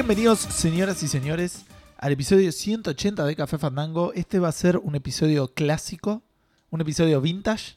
Bienvenidos, señoras y señores, al episodio 180 de Café Fandango. Este va a ser un episodio clásico, un episodio vintage,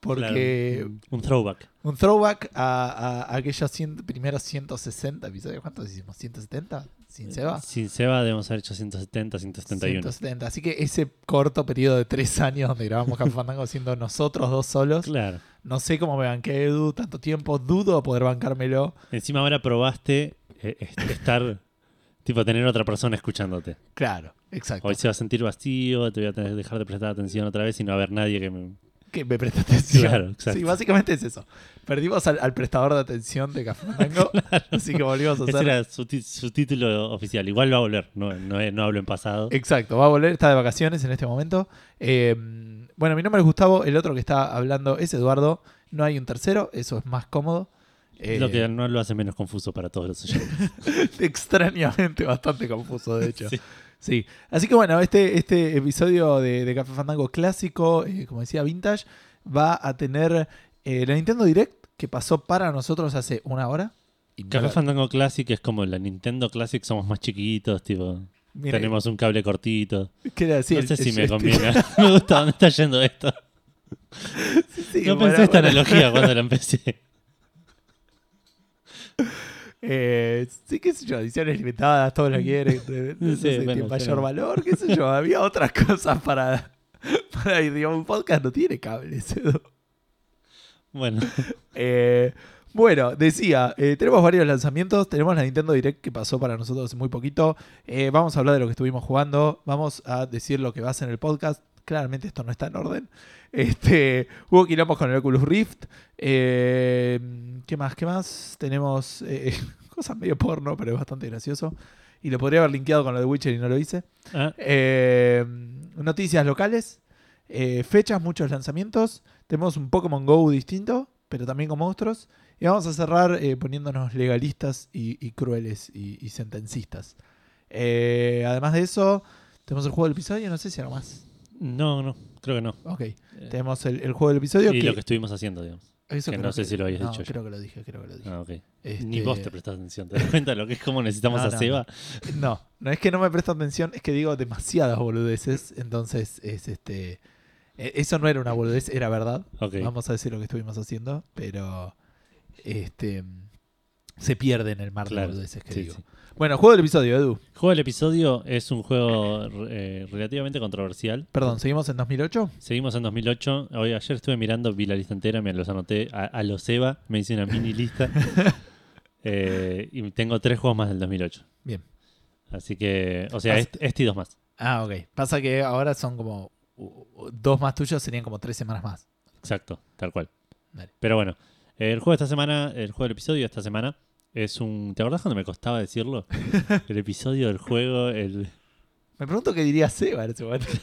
porque Claro, un- throwback. un throwback a, a aquellos cien- primeros 160 episodios. ¿Cuántos hicimos? ¿170? ¿Sin Seba? Sin Seba debemos haber hecho 170, 171. 170. Así que ese corto periodo de tres años donde grabamos Café Fandango siendo nosotros dos solos, Claro. no sé cómo me banqué Edu tanto tiempo, dudo poder bancármelo. Encima ahora probaste eh, estar, tipo, tener otra persona escuchándote. Claro, exacto. Hoy se va a sentir vacío, te voy a tener que dejar de prestar atención otra vez y no va a haber nadie que me... que me presta atención. Claro, exacto. Sí, básicamente es eso. Perdimos al, al prestador de atención de Café Fandango, así que volvimos a Ese hacer. era su, ti- su título oficial. Igual va a volver, no, no, no hablo en pasado. Exacto, va a volver, está de vacaciones en este momento. Eh, bueno, mi nombre es Gustavo, el otro que está hablando es Eduardo. No hay un tercero, eso es más cómodo. Eh, Lo que no lo hace menos confuso para todos los oyentes. extrañamente bastante confuso, de hecho. Sí. Sí, así que bueno, este, este episodio de, de Café Fandango clásico, eh, como decía, vintage, va a tener eh, la Nintendo Direct que pasó para nosotros hace una hora. Y Café Fandango Classic es como la Nintendo Classic, somos más chiquitos, tipo, mira, tenemos un cable cortito. ¿qué era decir? no sé si me conviene. me gusta dónde está yendo esto. Sí, no bueno, pensé esta analogía cuando la empecé. Eh, sí, qué sé yo, ediciones limitadas, todo lo quiere. eh, no Sí, bueno, mayor valor, qué sé yo. Había otras cosas para, para ir. Digamos, un podcast no tiene cables. Edu. Bueno, Eh, bueno, decía, eh, tenemos varios lanzamientos. Tenemos la Nintendo Direct que pasó para nosotros hace muy poquito. Vamos a hablar de lo que estuvimos jugando. Vamos a decir lo que va a hacer en el podcast. Claramente esto no está en orden. Este, hubo quilombos con el Oculus Rift. Eh, ¿Qué más? ¿Qué más? Tenemos eh, cosas medio porno, pero es bastante gracioso. Y lo podría haber linkeado con lo de Witcher y no lo hice. ah, Eh, noticias locales, fechas, muchos lanzamientos. Tenemos un Pokémon Go distinto, pero también con monstruos. Y vamos a cerrar poniéndonos legalistas y, y crueles y, y sentencistas. Además de eso, tenemos el juego del episodio. No sé si algo más. No, no, creo que no. Ok, Eh, tenemos el, el juego del episodio. y que- lo que estuvimos haciendo, digamos. eso que no sé si lo habías no, dicho. Creo que lo dije, creo que lo dije. Ah. Este, Ni vos te prestás atención. ¿Te das cuenta de lo que es como necesitamos No, a no, Seba? No, no es que no me presto atención, es que digo demasiadas boludeces. Entonces, es este. eh, Eso no era una boludez, era verdad. Ok. Vamos a decir lo que estuvimos haciendo, pero este se pierde en el mar de boludeces que Sí, digo. sí. Bueno, juego del episodio, Edu. Juego del episodio es un juego eh, relativamente controversial. Perdón, ¿seguimos en 2008? Seguimos en 2008. Hoy, ayer estuve mirando, vi la lista entera, me los anoté a, a los Seba, me hice una mini lista. Eh, y tengo tres juegos más del 2008. Bien. Así que, o sea, este, este y dos más. Ah, ok. Pasa que ahora son como dos más tuyos, serían como tres semanas más. Exacto, tal cual. Dale. Pero bueno, el juego de esta semana, el juego del episodio de esta semana es un. ¿Te acordás cuando me costaba decirlo? el episodio del juego, el. Me pregunto qué diría Seba en ese momento.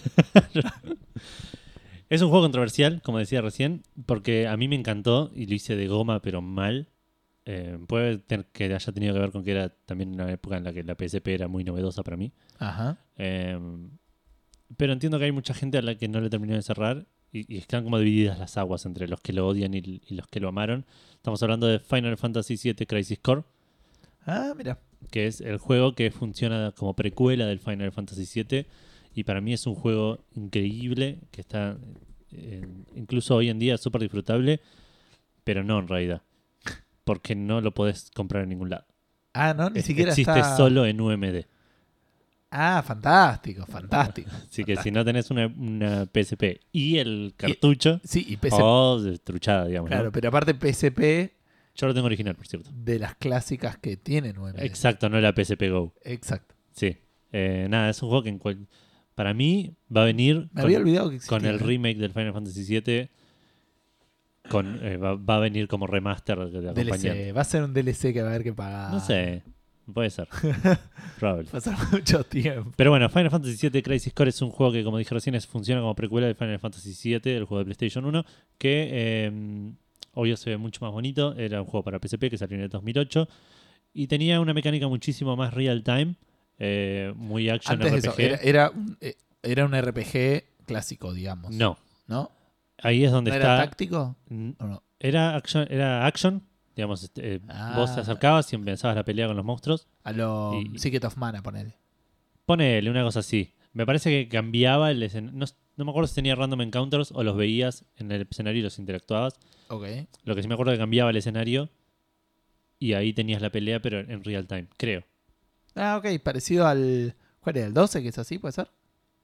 Es un juego controversial, como decía recién, porque a mí me encantó y lo hice de goma, pero mal. Eh, puede tener que haya tenido que ver con que era también una época en la que la PSP era muy novedosa para mí. Ajá. Eh, pero entiendo que hay mucha gente a la que no le terminó de cerrar y, y están como divididas las aguas entre los que lo odian y, y los que lo amaron. Estamos hablando de Final Fantasy VII Crisis Core, Ah, mira. que es el juego que funciona como precuela del Final Fantasy VII y para mí es un juego increíble que está eh, incluso hoy en día súper disfrutable, pero no en realidad, porque no lo podés comprar en ningún lado. Ah, no, ni Es- siquiera existe está... solo en UMD. Ah, fantástico, fantástico. Así que si no tenés una, una PSP y el cartucho, Sí, y PSP. truchada, digamos. ¿no? Claro, pero aparte PSP Yo lo tengo original, por cierto. de las clásicas que tienen UMD. Exacto, no la PSP Go. Exacto. Sí. Eh, nada, es un juego que en cual- para mí va a venir Me con, había olvidado que existía. con el remake del Final Fantasy VII. Con, eh, va, va a venir como remaster de de. DLC. Va a ser un DLC que va a haber que pagar. No sé, puede ser. Probable. Ser mucho tiempo. Pero bueno, Final Fantasy VII Crisis Core es un juego que, como dije recién, es- funciona como precuela de Final Fantasy VII, el juego de PlayStation 1, que eh, obvio se ve mucho más bonito. Era un juego para PSP que salió en el 2008 y tenía una mecánica muchísimo más real time, eh, muy action Antes RPG. eso, era, era, un, eh, era un RPG clásico, digamos. No, ¿No? ahí es donde ¿No está. era táctico? ¿O no? Era action, era action Digamos, este, eh, Ah. vos te acercabas y empezabas la pelea con los monstruos. A lo Y- Secret of Mana, ponele. Ponele una cosa así. Me parece que cambiaba el escenario. No, no me acuerdo si tenía random encounters o los veías en el escenario y los interactuabas. Ok. Lo que sí me acuerdo que cambiaba el escenario y ahí tenías la pelea, pero en real time, creo. Ah, ok. Parecido al. ¿Cuál era? ¿El 12? Que es así, puede ser?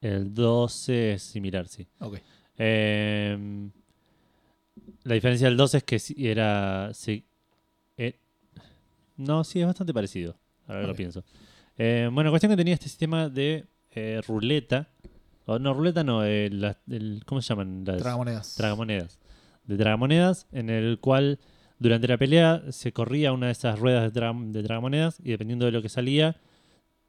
El 12 es similar, sí. Ok. Eh, la diferencia del 12 es que sí era. No, sí, es bastante parecido. Ahora lo pienso. Eh, bueno, cuestión que tenía este sistema de eh, ruleta. O no, ruleta no, eh, la- el- ¿cómo se llaman? Las Tragamonedas. tragamonedas. De tragamonedas, en el cual durante la pelea se corría una de esas ruedas de, tra- de tragamonedas y dependiendo de lo que salía,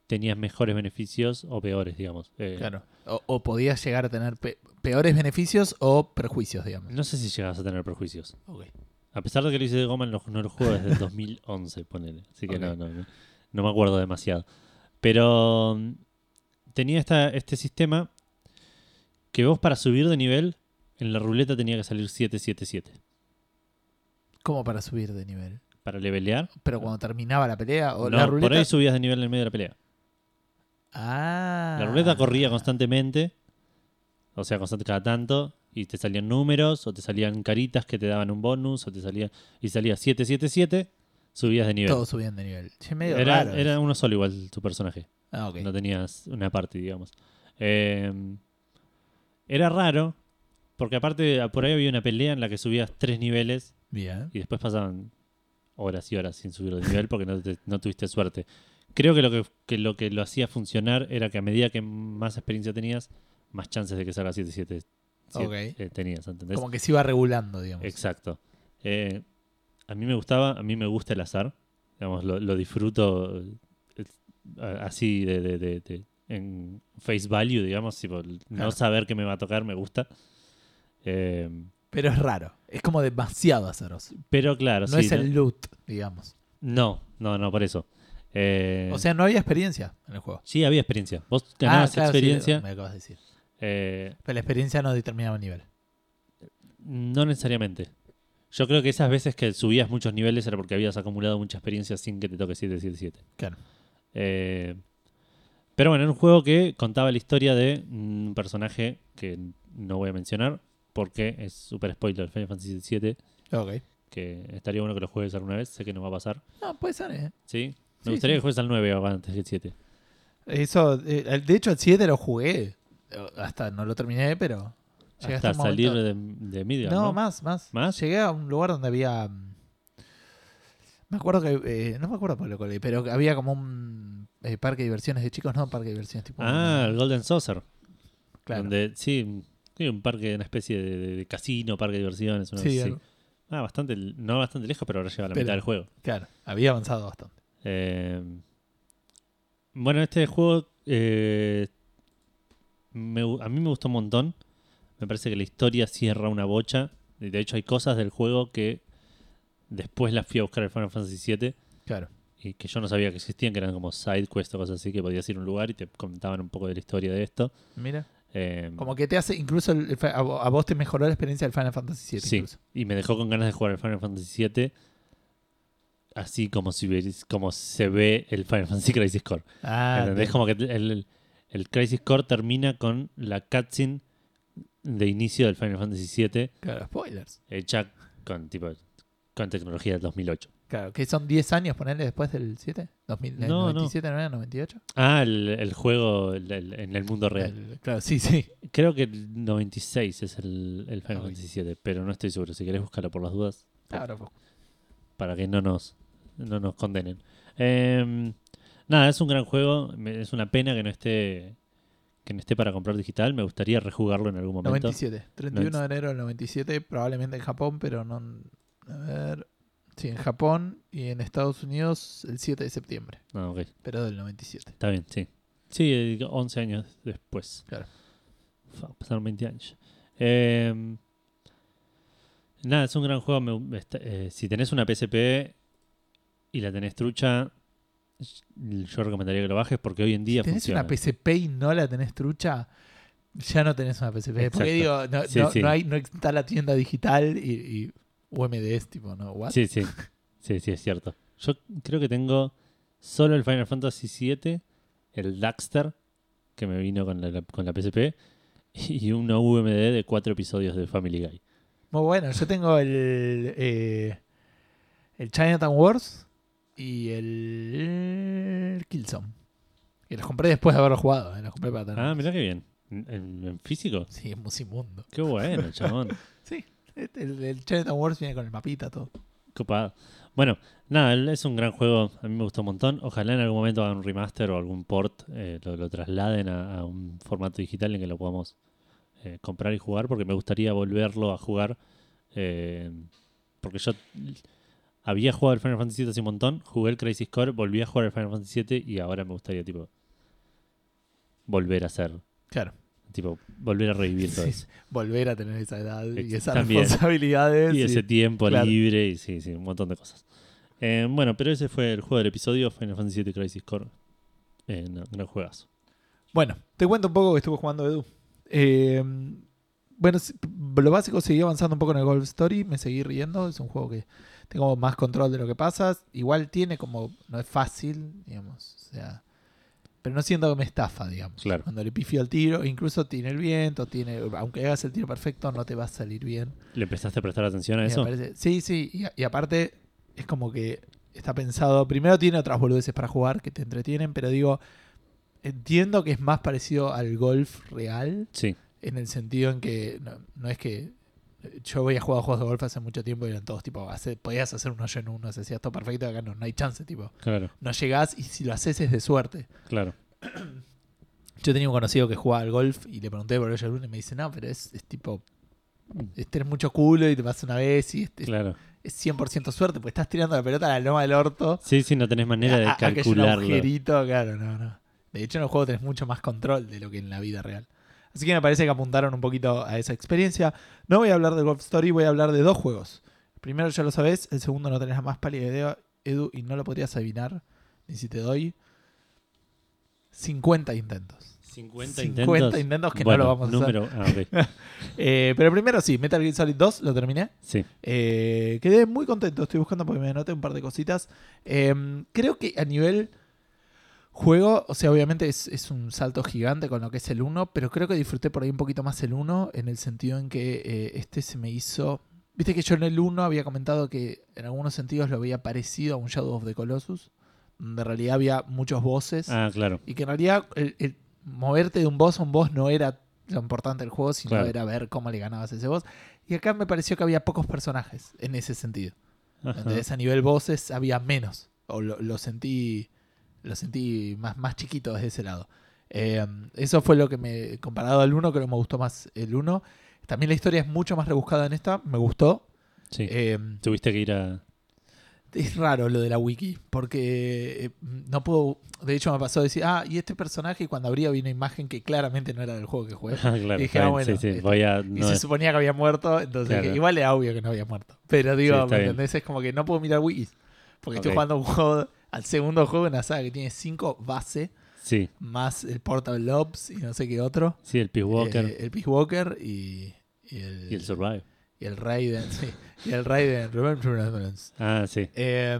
tenías mejores beneficios o peores, digamos. Eh, Claro. O, o podías llegar a tener pe- peores beneficios o perjuicios, digamos. No sé si llegabas a tener perjuicios. Ok. A pesar de que lo hice de goma, no, no lo juego desde el 2011, ponele. Así que no, no, no, no me acuerdo demasiado. Pero mm, tenía esta, este sistema que vos para subir de nivel, en la ruleta tenía que salir 777. Como para subir de nivel. Para levelear. Pero cuando terminaba la pelea o no, la ruleta. por ahí subías de nivel en el medio de la pelea. Ah. La ruleta corría constantemente. O sea, constante cada tanto. Y te salían números, o te salían caritas que te daban un bonus, o te salía. Y salía 777, subías de nivel. Todos subían de nivel. Che, medio Era, raro. era uno solo igual tu personaje. Ah, ok. No tenías una parte, digamos. Eh, era raro, porque aparte por ahí había una pelea en la que subías tres niveles Bien. y después pasaban horas y horas sin subir de nivel porque no, te- no tuviste suerte. Creo que lo que, que lo que lo hacía funcionar era que a medida que más experiencia tenías, más chances de que salga 7-7 Eh, tenías, ¿entendés? Como que se iba regulando, digamos. Exacto. Eh, a mí me gustaba, a mí me gusta el azar. Digamos, lo, lo disfruto eh, así de, de- de- de- en face value, digamos. tipo, no Claro. saber qué me va a tocar me gusta. Eh, Pero es raro. Es como demasiado azaroso. pero claro, No sí, es el loot, digamos. no, no, no, por eso. Eh, O sea, no había experiencia en el juego. sí, había experiencia. Vos ganabas Ah, claro, sí, experiencia. me acabas de decir. Eh, Pero la experiencia no determinaba el nivel. no necesariamente. Yo creo que esas veces que subías muchos niveles era porque habías acumulado mucha experiencia sin que te toque 777. Claro. Eh, pero bueno, era un juego que contaba la historia de un personaje que no voy a mencionar porque es super spoiler Final Fantasy VII, Ok. que estaría bueno que lo juegues alguna vez, sé que no va a pasar. No, puede ser, ¿eh? ¿Sí? Sí, Me gustaría sí. que juegues al 9 o antes del 7. Eso, eh, de hecho, el 7 lo jugué. Hasta no lo terminé, pero. llegué Hasta un salir de, de No, ¿no? más, más. ¿Más? Llegué a un lugar donde había. mm, Me acuerdo que. eh, no me acuerdo por lo que pero había como un eh, parque de diversiones de chicos, no un parque de diversiones tipo. Ah, el Golden Saucer. claro. Donde, sí, un parque, una especie de, de- de casino, parque de diversiones. Una Sí, así. Ah, bastante, no bastante lejos, pero ahora lleva la Pero- mitad del juego. claro. Había avanzado bastante. Eh, bueno, este juego eh, me a mí me gustó un montón. Me parece que la historia cierra una bocha. De hecho, hay cosas del juego que después las fui a buscar en Final Fantasy VII Claro. y que yo no sabía que existían, que eran como side quests o cosas así, que podías ir a un lugar y te comentaban un poco de la historia de esto. Mira. Eh, Como que te hace. Incluso el- a vo- a vos te mejoró la experiencia del Final Fantasy VII. Sí, incluso. y me dejó con ganas de jugar el Final Fantasy VII así como, si como se ve el Final Fantasy Crisis Core. Ah, entiendo. Como que el, el- Crisis Core termina con la cutscene de inicio del Final Fantasy VII Claro, spoilers. hecha con tipo con tecnología del 2008. Claro, que son 10 años ponerle después del 7. 2000, del No, no. 97, no. era 98. Ah, el, el juego el- el- en el mundo real. Claro, sí, sí. Creo que el 96 es el, Final Ah. Fantasy VII, pero no estoy seguro. Si querés buscarlo por las dudas, Claro, po. para que no nos, no nos condenen. Eh, nada, es un gran juego. Es una pena que no esté que no esté para comprar digital. Me gustaría rejugarlo en algún momento. 97. 31 de enero del 97, probablemente en Japón, pero no. A ver. Sí, en Japón y en Estados Unidos el 7 de septiembre, Ah, ok. pero del 97. Está bien, sí. Sí, eh, 11 años después. Claro. Pasaron 20 años. Eh, nada, es un gran juego. me- eh, si tenés una PSP y la tenés trucha, yo recomendaría que lo bajes porque hoy en día Si tenés funciona. una PSP y no la tenés trucha, ya no tenés una PSP. Exacto. Porque digo, no, Sí, no- sí. no hay, no está la tienda digital y, y UMDs, tipo, ¿no? ¿What? Sí, sí. Sí, sí, es cierto. Yo creo que tengo solo el Final Fantasy VII, el Daxter, que me vino con la, con la PSP, y una VMD de cuatro episodios de Family Guy. Muy bueno, yo tengo el, eh, el Chinatown Wars y el Killzone. Y los compré después de haberlo jugado, eh, los compré para tener. Ah, mirá qué bien. ¿En, en- en físico? Sí, es musimundo. Qué bueno, chabón. Sí, este, el, el Chinatown Wars viene con el mapita, todo. Copado. Bueno, nada, el- es un gran juego. A mí me gustó un montón. Ojalá en algún momento hagan un remaster o algún port, eh, lo, lo trasladen a, a un formato digital en que lo podamos eh, comprar y jugar, porque me gustaría volverlo a jugar. eh, porque yo había jugado el Final Fantasy VII hace un montón, jugué el Crisis Core, volví a jugar el Final Fantasy VII y ahora me gustaría, tipo, volver a hacer, Claro. tipo, volver a revivir todo Sí, eso. Volver a tener esa edad y esas también. responsabilidades. Y ese tiempo claro. libre y sí, sí, un montón de cosas. Eh, bueno, pero ese fue el juego del episodio Final Fantasy VII Crisis Core. Eh, no, juegazo. Bueno, te cuento un poco que estuve jugando Edu. Eh, bueno, lo básico, seguí avanzando un poco en el Golf Story, me seguí riendo, es un juego que tengo más control de lo que pasa. Igual tiene como, no es fácil, digamos, o sea, pero no siento que me estafa, digamos. Claro. Cuando le pifio al tiro, incluso tiene el viento, tiene, aunque hagas el tiro perfecto, no te va a salir bien. ¿Le empezaste a prestar atención a eso? parece- sí, sí, y, y aparte es como que está pensado, primero tiene otras boludeces para jugar que te entretienen, pero digo, entiendo que es más parecido al golf real, Sí, en el sentido en que no, no es que yo voy a jugar juegos de golf hace mucho tiempo y eran todos tipo, hace- podías hacer un hoyo en uno, se hacía todo perfecto, acá no, no hay chance, tipo, claro, no llegás y si lo haces es de suerte. claro. Yo tenía un conocido que jugaba al golf y le pregunté por hoyo en uno y me dice, no, pero es, es tipo, es tener mucho culo y te pasa una vez y Claro. es 100% suerte, porque estás tirando la pelota a la loma del orto. Sí, sí, no tenés manera de a- a que haya un calcularlo. agujerito, claro, no, no. De hecho, en el juego tenés mucho más control de lo que en la vida real. Así que me parece que apuntaron un poquito a esa experiencia. No voy a hablar de Golf Story, voy a hablar de dos juegos. El primero ya lo sabés, el segundo no tenés la más pálida idea, Edu, y no lo podrías adivinar, ni si te doy 50 intentos. 50 50 intentos. intentos que Bueno, no lo vamos a hacer. número, ah, ok. Eh, pero primero sí, Metal Gear Solid 2 lo terminé. Sí, Eh, quedé muy contento, estoy buscando porque me anoté un par de cositas. Eh, creo que a nivel juego, o sea, obviamente es, es un salto gigante con lo que es el 1, pero creo que disfruté por ahí un poquito más el 1 en el sentido en que eh, este se me hizo... Viste que yo en el 1 había comentado que en algunos sentidos lo había parecido a un Shadow of the Colossus, donde en realidad había muchos bosses ah, claro. y que en realidad el, el moverte de un boss a un boss no era lo importante del juego, sino Claro. era ver cómo le ganabas a ese boss. Y acá me pareció que había pocos personajes en ese sentido. Ajá. Entonces a nivel bosses había menos. O lo, lo sentí lo sentí más, más chiquito desde ese lado. Eh, eso fue lo que me, comparado al 1, creo que me gustó más el 1. También la historia es mucho más rebuscada en esta, me gustó. Sí. Eh, Tuviste que ir a. es raro lo de la wiki, porque eh, no puedo. De hecho, me pasó a decir, ah, y este personaje, cuando abría vi una imagen que claramente no era del juego que jugué. Claro. dije, ah, bueno, sí, sí. este- Voy a. Y se es- suponía que había muerto, entonces Claro. igual es obvio que no había muerto. Pero digo, ¿me entendés? Es como que no puedo mirar wikis. Porque estoy jugando un juego, al segundo juego, una saga que tiene cinco bases, Sí, más el Portable Ops y no sé qué otro. sí, el Peace Walker Eh, el Peace Walker y, y el, y el Survive. y el Raiden. sí, y el Raiden Remembrance. Ah, sí. Eh,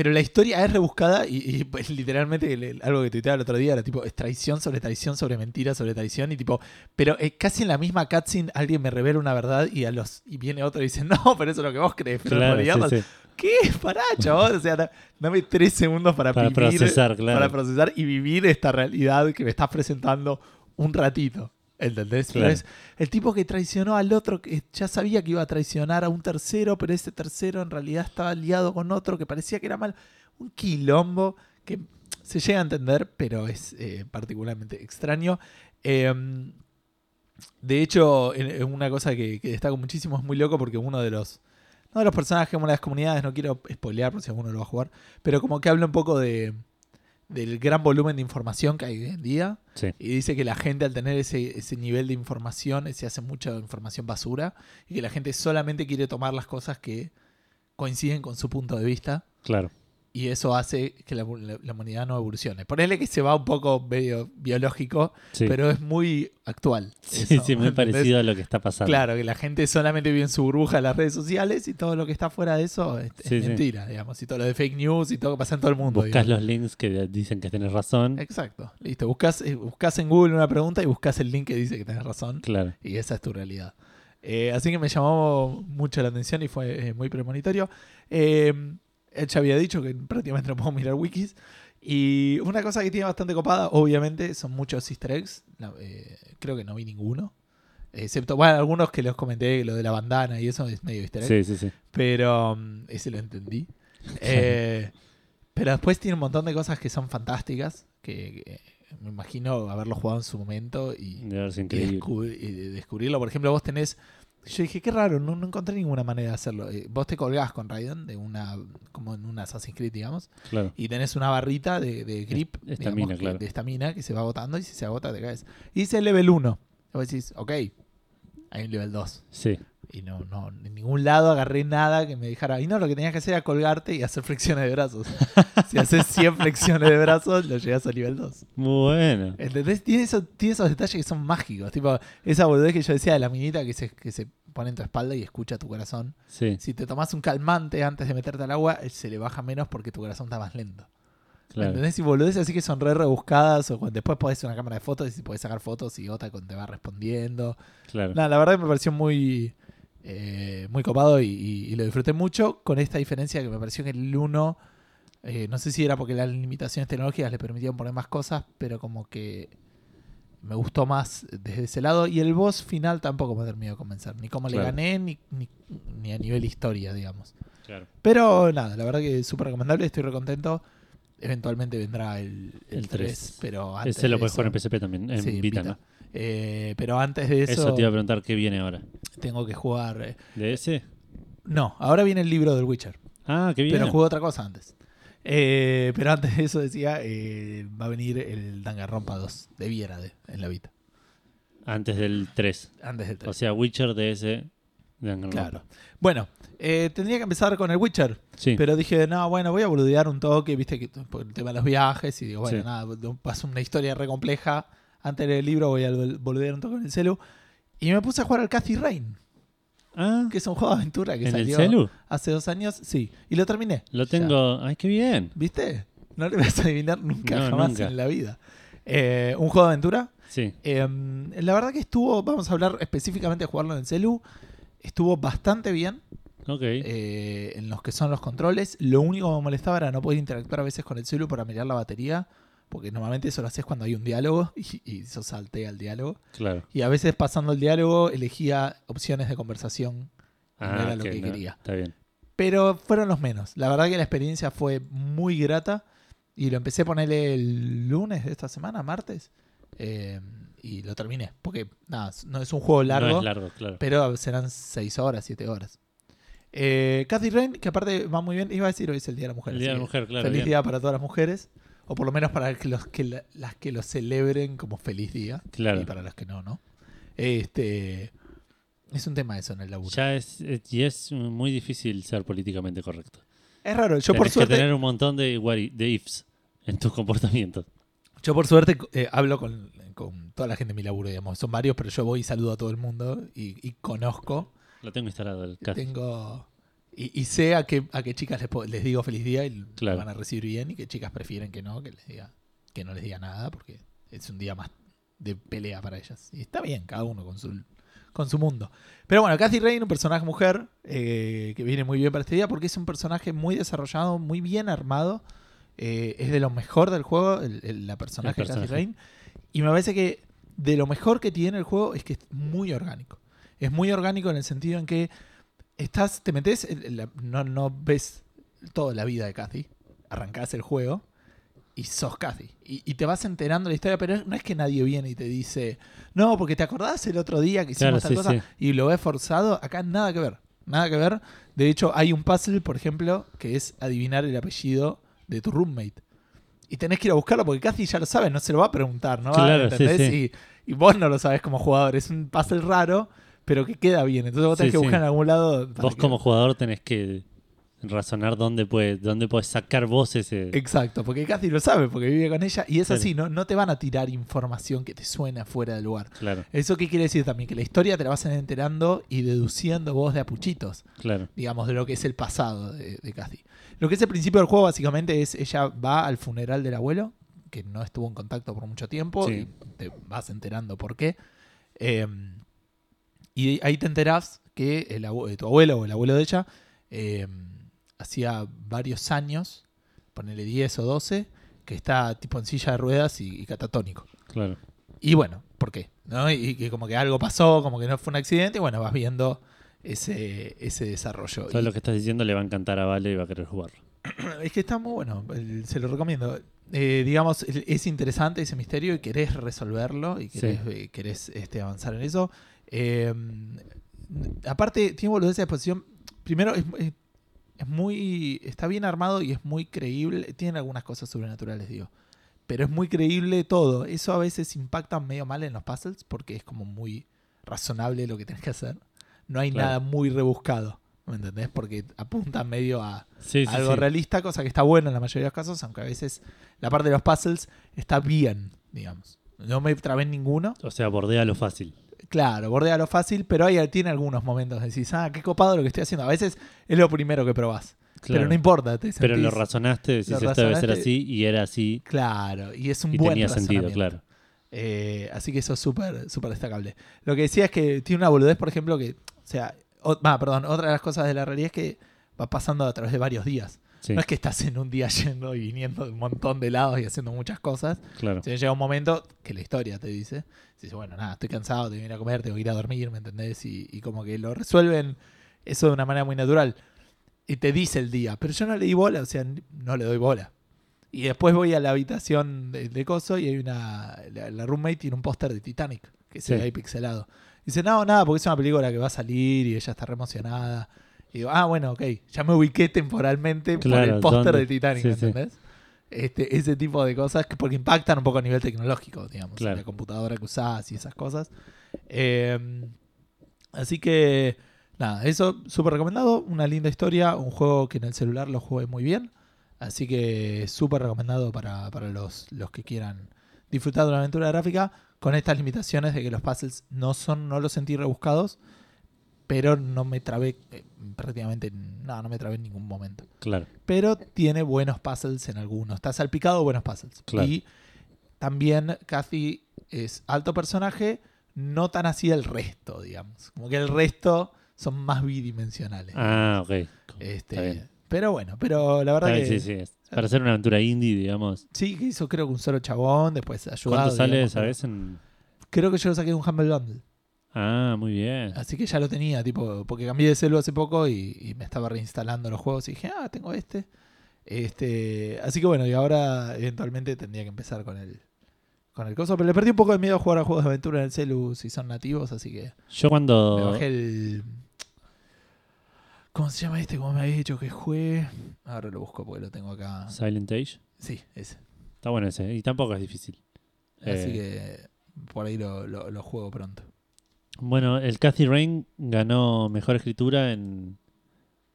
pero la historia es rebuscada y, y, pues, literalmente el- el- algo que tuiteaba el otro día era tipo, es traición sobre traición sobre mentira sobre traición y tipo, pero eh, casi en la misma cutscene alguien me revela una verdad y a los y viene otro y dice, no, pero eso es lo que vos crees, pero en Claro, realidad, sí, sí. ¿qué? Pará, chavos, o sea, da- dame tres segundos para, Para vivir, procesar, claro. para procesar y vivir esta realidad que me estás presentando un ratito. ¿Entendés? Pero Claro. es el tipo que traicionó al otro, que ya sabía que iba a traicionar a un tercero, pero ese tercero en realidad estaba liado con otro que parecía que era mal. Un quilombo que se llega a entender, pero es eh, particularmente extraño. Eh, de hecho, una cosa que, que destaco muchísimo es muy loco porque uno de los, no de los personajes, una de las comunidades, no quiero spoilear por si alguno lo va a jugar, pero como que habla un poco de del gran volumen de información que hay hoy en día. Sí. Y dice que la gente al tener ese, ese nivel de información, se hace mucha información basura, y que la gente solamente quiere tomar las cosas que coinciden con su punto de vista. Claro. Y eso hace que la, la- la humanidad no evolucione. Ponele que se va un poco medio biológico, Sí, pero es muy actual. sí, eso, sí, muy ¿entendés? parecido a lo que está pasando. Claro, que la gente solamente vive en su burbuja de las redes sociales y todo lo que está fuera de eso es, es Sí, sí. mentira, digamos. Y todo lo de fake news y todo lo que pasa en todo el mundo. Buscas digamos. los links que dicen que tenés razón. Exacto, listo. Buscas, eh, buscas en Google una pregunta y buscas el link que dice que tenés razón. Claro. Y esa es tu realidad. Eh, así que me llamó mucho la atención y fue eh, muy premonitorio. Eh, él ya había dicho que prácticamente no puedo mirar wikis. Y una cosa que tiene bastante copada, obviamente, son muchos easter eggs. Eh, creo que no vi ninguno. Excepto, bueno, algunos que los comenté, lo de la bandana y eso es medio easter egg. Sí, sí, sí. Pero mm, ese lo entendí. Eh, pero después tiene un montón de cosas que son fantásticas. Que, que me imagino haberlo jugado en su momento y descubrirlo. Por ejemplo, vos tenés. Yo dije, qué raro, no, no encontré ninguna manera de hacerlo. Eh, vos te colgás con Raiden, de una, como en un Assassin's Creed, digamos, Claro. y tenés una barrita de, de grip, Est- digamos, estamina, que- claro. de estamina que se va agotando y si se agota te caes. Y dice level 1. Y vos decís, ok, hay un level 2. Sí. Y no, no, en ningún lado agarré nada que me dejara. Y no, lo que tenías que hacer era colgarte y hacer flexiones de brazos. si haces 100 flexiones de brazos, lo llegas al nivel 2. Muy bueno. ¿Entendés? Tiene, eso, tiene esos detalles que son mágicos. Tipo, esa boludez que yo decía de la minita que se, que se pone en tu espalda y escucha tu corazón. Sí, Si te tomas un calmante antes de meterte al agua, eh, se le baja menos porque tu corazón está más lento. Claro. ¿Entendés? Y boludeces así que son re rebuscadas. O cuando después podés hacer una cámara de fotos y si podés sacar fotos y otra te va respondiendo. Claro. Nada, la verdad que me pareció muy, eh, muy copado y, y- y lo disfruté mucho, con esta diferencia que me pareció que el 1, eh, no sé si era porque las limitaciones tecnológicas le permitían poner más cosas, pero como que me gustó más desde ese lado. Y el boss final tampoco me terminó de convencer, ni cómo le gané, ni, ni, ni a nivel historia, digamos. Claro. Pero nada, la verdad que es súper recomendable, estoy recontento. Eventualmente vendrá el, el, El 3, 3. pero antes Ese lo de puedes jugar en PSP también, en Sí, Vita, Vita. ¿no? Eh, pero antes de eso, Eso te iba a preguntar qué viene ahora. tengo que jugar... eh, ¿De ese? No, ahora viene el libro del Witcher. Ah, qué bien. Pero jugué otra cosa antes. Eh, pero antes de eso decía, eh, va a venir el Danganronpa 2 de Viera de, en la Vita. Antes del 3. Antes del 3. O sea, Witcher de ese. Danganronpa. claro. Bueno, eh, tendría que empezar con el Witcher. Sí. Pero dije, no, bueno, voy a boludear un toque, viste, que por el tema de los viajes. Y digo, bueno, Sí. nada, paso una historia re compleja. Antes del libro voy a bol- boludear un toque en el celu. Y me puse a jugar al Cathy Rain, ah, que es un juego de aventura que ¿en el salió celu? hace dos años. Sí, y lo terminé. Lo Ya. tengo. Ay, qué bien. ¿Viste? No le vas a adivinar nunca, No, jamás nunca. en la vida. Eh, un juego de aventura. Sí. Eh, la verdad que estuvo, vamos a hablar específicamente de jugarlo en el celu, estuvo bastante bien Eh, en los que son los controles. Lo único que me molestaba era no poder interactuar a veces con el celu para mirar la batería, porque normalmente eso lo haces cuando hay un diálogo y, y eso saltea el diálogo. claro. Y a veces pasando el diálogo elegía opciones de conversación y no Ah, era lo que no, quería. Está bien. Pero fueron los menos. La verdad que la experiencia fue muy grata. Y lo empecé a ponerle el lunes de esta semana, martes. eh, y lo terminé. Porque, nada, no es un juego largo. No es largo, claro. Pero serán 6 horas, 7 horas. Eh, Cathy Rain, que aparte va muy bien. Iba a decir hoy es el Día de la Mujer. El Día de la Mujer, claro. feliz bien. día para todas las mujeres. O por lo menos para que los que la- las que lo celebren como feliz día. Claro. Y para las que no, ¿no? Este. Es un tema eso en el laburo. Ya es, y es muy difícil ser políticamente correcto. Es raro. Yo por suerte. que tener un montón de ifs en tus comportamientos. Yo por suerte eh, hablo con, con toda la gente de mi laburo, digamos. Son varios, pero yo voy y saludo a todo el mundo y, y conozco. Lo tengo instalado el. Tengo y, y sé a qué, a qué chicas les, digo feliz día y Claro. lo van a recibir bien y qué chicas prefieren que no, que les diga que no les diga nada porque es un día más de pelea para ellas. Y está bien, cada uno con su con su mundo. Pero bueno, Cathy Rain, un personaje mujer eh, que viene muy bien para este día porque es un personaje muy desarrollado, muy bien armado. Eh, es de lo mejor del juego, el- el- la personaje de Cathy. Rain. Y me parece que de lo mejor que tiene el juego es que es muy orgánico. Es muy orgánico en el sentido en que estás, te metes, no, no ves toda la vida de Cathy, arrancás el juego y sos Cathy. Y, y te vas enterando de la historia, pero no es que nadie viene y te dice, no, porque te acordás el otro día que hicimos Claro, tal sí, cosa sí. y lo ves forzado, acá nada que ver. Nada que ver. De hecho, hay un puzzle, por ejemplo, que es adivinar el apellido de tu roommate. Y tenés que ir a buscarlo porque Cathy ya lo sabe, no se lo va a preguntar, ¿no? Claro, ¿Entendés? sí. Y, y vos no lo sabes como jugador. Es un puzzle raro, pero que queda bien. Entonces vos tenés Sí, que buscar en algún lado. Vos que- como jugador tenés que razonar dónde puedes dónde puedes sacar vos ese. Exacto, porque Kathy lo sabe, porque vive con ella. Y es Claro. así, no, no te van a tirar información que te suena fuera del lugar. Claro, ¿Eso qué quiere decir también? Que la historia te la vas enterando y deduciendo vos de apuchitos, claro. digamos, de lo que es el pasado de, de Kathy. Lo que es el principio del juego, básicamente, es ella va al funeral del abuelo, que no estuvo en contacto por mucho tiempo, Sí. y te vas enterando por qué. Eh, y ahí te enterás que el abue- tu abuelo o el abuelo de ella eh, hacía varios años, ponele 10 o 12, que está tipo en silla de ruedas y, y catatónico. Claro. Y bueno, ¿por qué? ¿No? Y que como que algo pasó, como que no fue un accidente, y bueno, vas viendo ese, ese desarrollo. Todo Y- lo que estás diciendo le va a encantar a Vale y va a querer jugarlo. es que está muy bueno, se lo recomiendo. Eh, digamos, es interesante ese misterio y querés resolverlo y querés, eh, querés, este, avanzar en eso. Eh, aparte, tiene boludez de exposición. Primero, es, es- es muy. Está bien armado y es muy creíble. Tiene algunas cosas sobrenaturales, digo. Pero es muy creíble todo. Eso a veces impacta medio mal en los puzzles porque es como muy razonable lo que tenés que hacer. No hay Claro. nada muy rebuscado. ¿Me entendés? Porque apunta medio a, Sí, sí, algo sí. realista, cosa que está bueno en la mayoría de los casos, aunque a veces la parte de los puzzles está bien, digamos. No me trabé en ninguno. O sea, bordea lo fácil. Claro, bordea lo fácil, pero ahí tiene algunos momentos de decís, ah, qué copado lo que estoy haciendo. A veces es lo primero que probás. Claro. Pero no importa, te Pero lo razonaste, decís lo esto debe ser razonaste. así y era así Claro, y es un y buen tenía sentido, claro. Eh, así que eso es súper, súper destacable. Lo que decía es que tiene una boludez, por ejemplo, que, o sea, o- ah, perdón, otra de las cosas de la realidad es que va pasando a través de varios días. Sí, No es que estás en un día yendo y viniendo de un montón de lados y haciendo muchas cosas. claro. Si llega un momento que la historia te dice, dices, bueno, nada, estoy cansado, tengo que ir a comer, tengo que ir a dormir, ¿me entendés? Y, y como que lo resuelven eso de una manera muy natural. Y te dice el día, pero yo no le di bola, o sea, no le doy bola. Y después voy a la habitación de, de Coso y hay una. La, la roommate tiene un póster de Titanic, que se Sí. ve ahí pixelado. Dice, no, nada, porque es una película que va a salir y ella está re emocionada. Y digo, ah, bueno, ok, ya me ubiqué temporalmente por el póster de Titanic, Sí, ¿me sí. entendés? Este, ese tipo de cosas que porque impactan un poco a nivel tecnológico, digamos, Claro. la computadora que usás y esas cosas. Eh, así que, nada, eso súper recomendado, una linda historia, un juego que en el celular lo jugué muy bien, así que súper recomendado para, para los, los que quieran disfrutar de una aventura gráfica con estas limitaciones de que los puzzles no son, no los sentí rebuscados, pero no me trabé eh, prácticamente, no, no me trabé en ningún momento Claro. pero tiene buenos puzzles en algunos. Está salpicado de buenos puzzles. Claro. Y también Kathy es alto personaje, no tan así el resto, digamos. Como que el resto son más bidimensionales. Ah, ok. Este, está bien. pero bueno, pero la verdad que sí, sí. es Para hacer una aventura indie, digamos. sí, que hizo creo que un solo chabón, después ayudado. ¿Cuánto sale, digamos, sabes? En... Creo que yo lo saqué de un Humble Bundle. Ah, muy bien. Así que ya lo tenía, tipo, porque cambié de celu hace poco y, y me estaba reinstalando los juegos y dije, ah, tengo este. Este, así que bueno, y ahora eventualmente tendría que empezar con el con el coso, pero le perdí un poco de miedo a jugar a juegos de aventura en el celu si son nativos, así que Yo me cuando... bajé el ¿Cómo se llama este? ¿Cómo me había dicho que juegue? Ahora lo busco porque lo tengo acá. Silent Age. Sí, ese. Está bueno ese. Y tampoco es difícil. Así Eh, que por ahí lo, lo- lo juego pronto. Bueno, el Cathy Rain ganó mejor escritura en,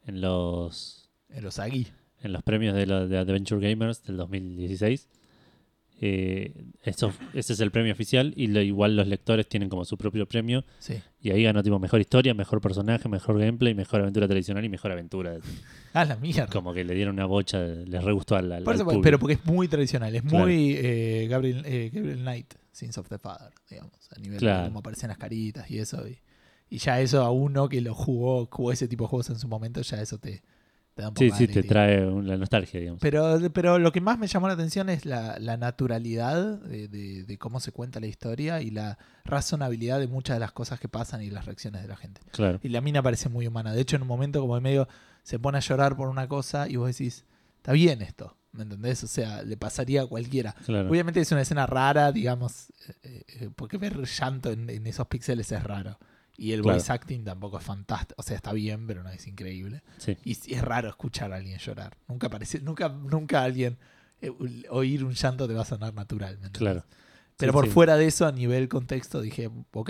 en los En los Agui. en los premios de, los de Adventure Gamers del 2016. Eh, ese es el premio oficial y lo, igual los lectores tienen como su propio premio Sí. y ahí ganó tipo mejor historia, mejor personaje, mejor gameplay, mejor aventura tradicional y mejor aventura. Ah, la mierda. Como que le dieron una bocha, les re gustó al, al- Por al eso, público. pero porque es muy tradicional, es Claro. muy eh, Gabriel, eh, Gabriel Knight, Sins of the Father, digamos, a nivel Claro. de cómo aparecen las caritas y eso. Y, y ya eso a uno que lo jugó, jugó ese tipo de juegos en su momento, ya eso te, te da un poco Sí, de sí, te trae la nostalgia, digamos. Pero, pero lo que más me llamó la atención es la, la naturalidad de, de- de cómo se cuenta la historia y la razonabilidad de muchas de las cosas que pasan y las reacciones de la gente. Claro. Y la mina parece muy humana. De hecho, en un momento como de medio se pone a llorar por una cosa y vos decís, está bien esto, ¿me entendés? O sea, le pasaría a cualquiera. claro. Obviamente es una escena rara, digamos, eh, eh, porque ver llanto en, en esos píxeles es raro. Y el Claro. voice acting tampoco es fantástico. O sea, está bien, pero no es increíble. Sí. Y es raro escuchar a alguien llorar. Nunca parece, nunca, nunca alguien eh, oír un llanto te va a sonar natural. ¿me entendés? Claro. Pero Sí, por sí. fuera de eso, a nivel contexto, dije, ok,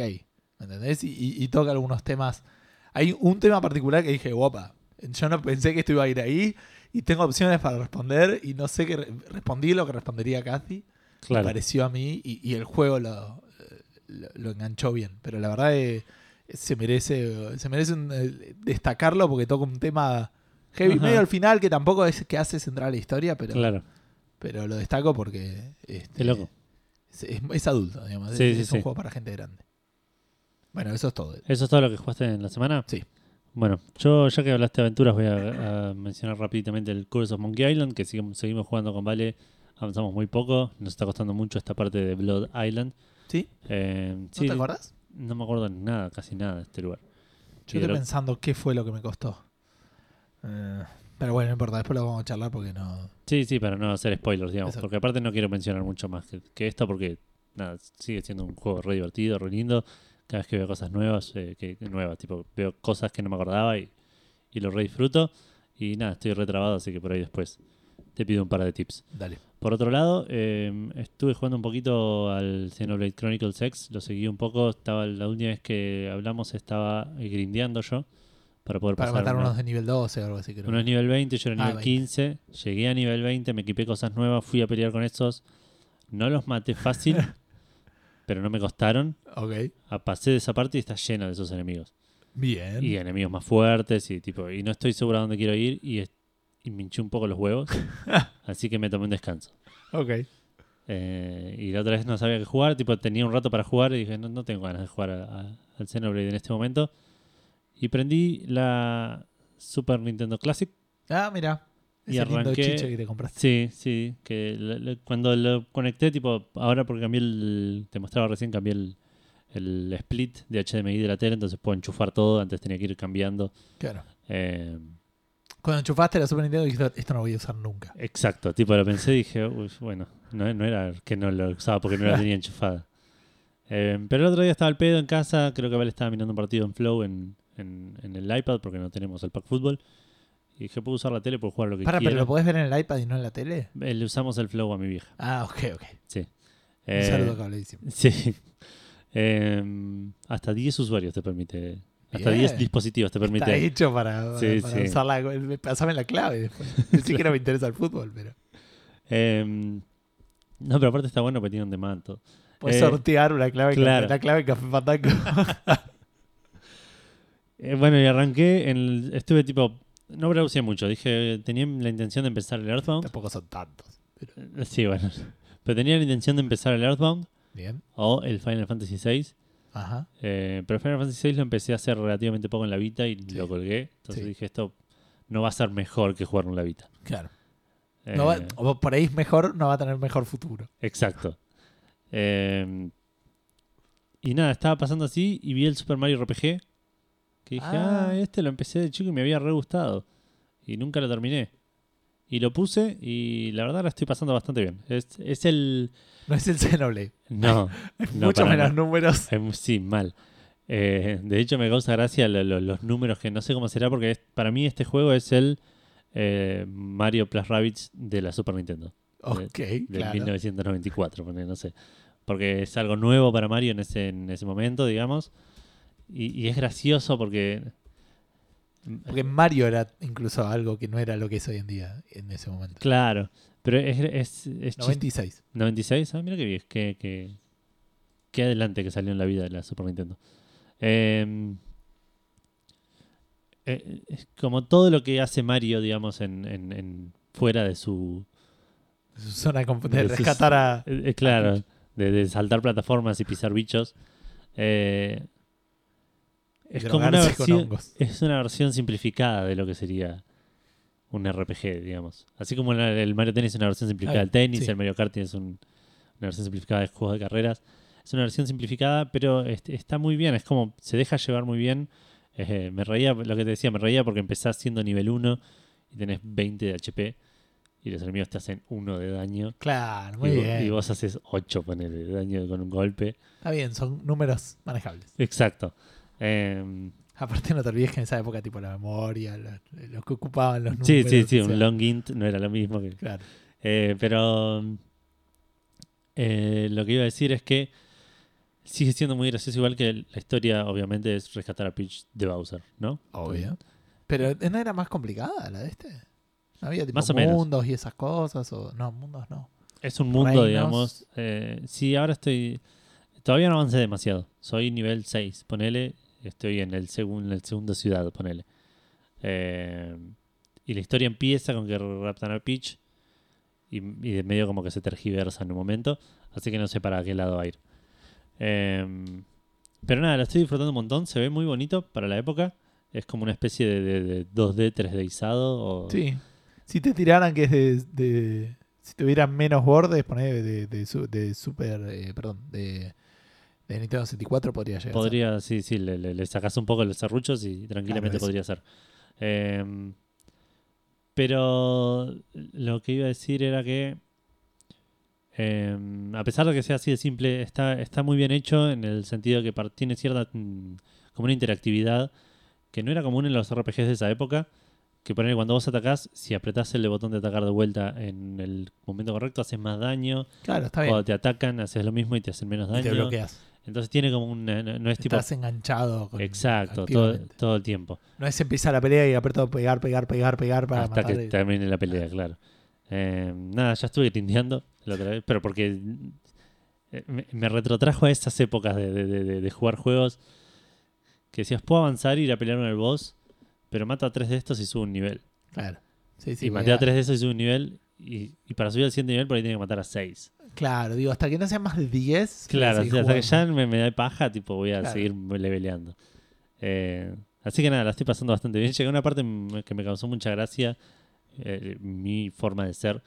¿me entendés? Y, y- y toca algunos temas. Hay un tema particular que dije, guapa, Yo no pensé que esto iba a ir ahí y tengo opciones para responder y no sé qué re- respondí lo que respondería Kathy. Me Claro. pareció a mí y, y el juego lo, lo, lo enganchó bien. Pero la verdad eh, se merece se merece un, eh, destacarlo porque toca un tema heavy Ajá. medio al final que tampoco es que hace central la historia, pero, Claro. pero lo destaco porque este, loco. Es, es- es adulto, digamos. Sí, es sí, es un sí. juego para gente grande. Bueno, eso es todo. ¿Eso es todo lo que jugaste en la semana? Sí. Bueno, yo ya que hablaste de aventuras voy a, a mencionar rápidamente el Curse of Monkey Island, que seguimos, seguimos jugando con Vale, avanzamos muy poco, nos está costando mucho esta parte de Blood Island. ¿Sí? Eh, ¿No sí, te acordás? No me acuerdo nada, casi nada de este lugar. Yo estoy pensando qué fue lo que me costó. Eh, pero bueno, no importa, después lo vamos a charlar porque no. Sí, sí, para no hacer spoilers, digamos, Exacto. porque aparte no quiero mencionar mucho más que, que esto, porque nada, sigue siendo un juego re divertido, re lindo. Cada vez que veo cosas nuevas, eh, que, que nuevas, tipo, veo cosas que no me acordaba y, y lo re disfruto. Y nada, estoy retrabado, así que por ahí después te pido un par de tips. Dale. Por otro lado, eh, estuve jugando un poquito al Xenoblade Chronicles X, lo seguí un poco, estaba la última vez que hablamos estaba eh, grindeando yo para poder Para pasar matar una- unos de nivel 12 o algo así, creo. uno es nivel 20, yo era Ah, nivel 20. 15. Llegué a nivel 20, me equipé cosas nuevas, fui a pelear con estos. No los maté fácil, pero no me costaron. Ok. Ah, Pasé de esa parte y está lleno de esos enemigos. Bien. Y enemigos más fuertes y tipo y no estoy seguro a dónde quiero ir y, y me hinché un poco los huevos. así que me tomé un descanso. Ok. Eh, y la otra vez no sabía qué jugar, tipo tenía un rato para jugar y dije, no, no tengo ganas de jugar a- a- al Xenoblade en este momento. Y prendí la Super Nintendo Classic. Ah, mira. Y arranqué- que te compraste. Sí, sí, que le- le- cuando lo conecté, tipo, ahora porque cambié el, te mostraba recién, cambié el, el split de HDMI de la tele, entonces puedo enchufar todo, antes tenía que ir cambiando. Claro. Eh, Cuando enchufaste la Super Nintendo dijiste, esto no voy a usar nunca. exacto, tipo, lo pensé y dije, "Uy, bueno, no, no era que no lo usaba porque no la tenía enchufada. Eh, pero el otro día estaba al pedo en casa, creo que Val estaba mirando un partido en Flow en, en, en el iPad porque no tenemos el pack fútbol. Y dije, puedo usar la tele, puedo jugar lo que Para, quiera. pero lo podés ver en el iPad y no en la tele. Eh, Le usamos el Flow a mi vieja. Ah, ok, ok. Sí. Un Eh, saludo cableísimo. Sí. Em, hasta 10 usuarios te permite. Hasta Bien. 10 dispositivos te Está permite. hecho para, Sí, para sí. usar la. Pasame la clave después. Ni siquiera me interesa el fútbol, pero. Em, no, pero aparte está bueno porque tiene un demand. todo. Puedes Eh, sortear una clave. claro. La clave Café Fandango. Eh, bueno, y arranqué. En el- estuve tipo. No browseé mucho. Dije. Tenía la intención de empezar el Earthbound. Tampoco son tantos. Eh, Sí, bueno. Pero tenía la intención de empezar el Earthbound Bien. o el Final Fantasy VI. Ajá. Eh, pero Final Fantasy VI lo empecé a hacer relativamente poco en la Vita y Sí. lo colgué. Entonces Sí. dije, esto no va a ser mejor que jugarlo en la Vita. Claro. No va- Eh, o por ahí es mejor, no va a tener mejor futuro. Exacto. Eh, y nada, estaba pasando así y vi el Super Mario RPG. Que dije, Ah. ah, este lo empecé de chico y me había re gustado. Y nunca lo terminé. Y lo puse y la verdad la estoy pasando bastante bien. Es, es el... No es el Xenoblade. No, Hay No, mucho menos números. sí, mal. Eh, de hecho me causa gracia lo- lo- los números que no sé cómo será porque es- para mí este juego es el eh, Mario Plus Rabbids de la Super Nintendo. Ok, del claro. 1994, ponele, no sé. Porque es algo nuevo para Mario en ese, en ese momento, digamos. Y, y es gracioso porque. Porque Mario era incluso algo que no era lo que es hoy en día, en ese momento. Claro, pero es, es, es chis- 96. 96, ah, mira qué bien, qué, qué, qué adelante que salió en la vida de la Super Nintendo. Eh, eh, es como todo lo que hace Mario, digamos, en, en- en- fuera de su, Su zona de, de De sus- rescatar a. Eh, eh, claro, de, de saltar plataformas y pisar bichos. Eh, es como una versión, es una versión simplificada de lo que sería un RPG, digamos. Así como el Mario Tennis es una versión simplificada del tenis, sí. el Mario Kart es un- una versión simplificada de juegos de carreras. Es una versión simplificada, pero este, está muy bien. Es como se deja llevar muy bien. Eh, me reía, lo que te decía, me reía porque empezás siendo nivel 1 y tenés 20 de HP y los enemigos te hacen 1 de daño. Claro, muy y, bien. y vos haces 8 ponele, de daño con un golpe. Está bien, son números manejables. Exacto. Eh, Aparte, no te olvides que en esa época, tipo la memoria, lo, lo que ocupaban los números. sí, sí, sí, un long int no era lo mismo que. Claro. Eh, pero eh, lo que iba a decir es que sigue siendo muy gracioso, igual que la historia, obviamente, es rescatar a Peach de Bowser, ¿no? Obvio. Pero ¿eh, ¿no era más complicada la de este? ¿No había tipo Más o menos. mundos y esas cosas? O... No, mundos no. Es un mundo, Reinos. digamos. eh, sí, ahora estoy. Todavía no avancé demasiado. Soy nivel 6, ponele. Estoy en el, segun- en el segundo ciudad, ponele. Eh, y la historia empieza con que raptan a Peach. Y, de medio como que se tergiversa en un momento. Así que no sé para qué lado va ir. Eh, pero nada, lo estoy disfrutando un montón. Se ve muy bonito para la época. Es como una especie de, de- de 2D, 3Dizado. O, Sí. Si te tiraran que es de. si tuvieran menos bordes, poner de, de Super. eh, perdón, de, de Nintendo 64 podría llegar. a ser. Podría, sí, sí, le, le, le sacas un poco los serruchos y tranquilamente podría ser. Eh, pero lo que iba a decir era que, eh, a pesar de que sea así de simple, está, está muy bien hecho en el sentido que tiene cierta, mm, como una interactividad que no era común en los RPGs de esa época. Que poner cuando vos atacás, si apretás el botón de atacar de vuelta en el momento correcto, haces más daño. Claro, está bien. Cuando te atacan, haces lo mismo y te hacen menos Y te daño. bloqueas. Entonces tiene como un. No no es tipo. Estás enganchado. Con, Exacto, todo, todo el tiempo. No es empezar la pelea y aprieto pegar, pegar, pegar, pegar para hasta matar. que termine la pelea, claro. Eh, nada, ya estuve tindeando la otra vez, pero porque eh, me, me retrotrajo a esas épocas de, de- de- jugar juegos que decías, puedo avanzar y ir a pelear con el boss, pero mato a tres de estos y subo un nivel. Claro. Sí, sí, y maté a tres de esos y subo un nivel, y, y para subir al siguiente nivel por ahí tengo que matar a seis. Claro, digo, hasta que no sean más de 10. Claro, hasta que ya me, me da paja, tipo, voy a Claro. seguir leveleando. Eh, así que nada, la estoy pasando bastante bien. Llegué a una parte que me causó mucha gracia, eh, mi forma de ser,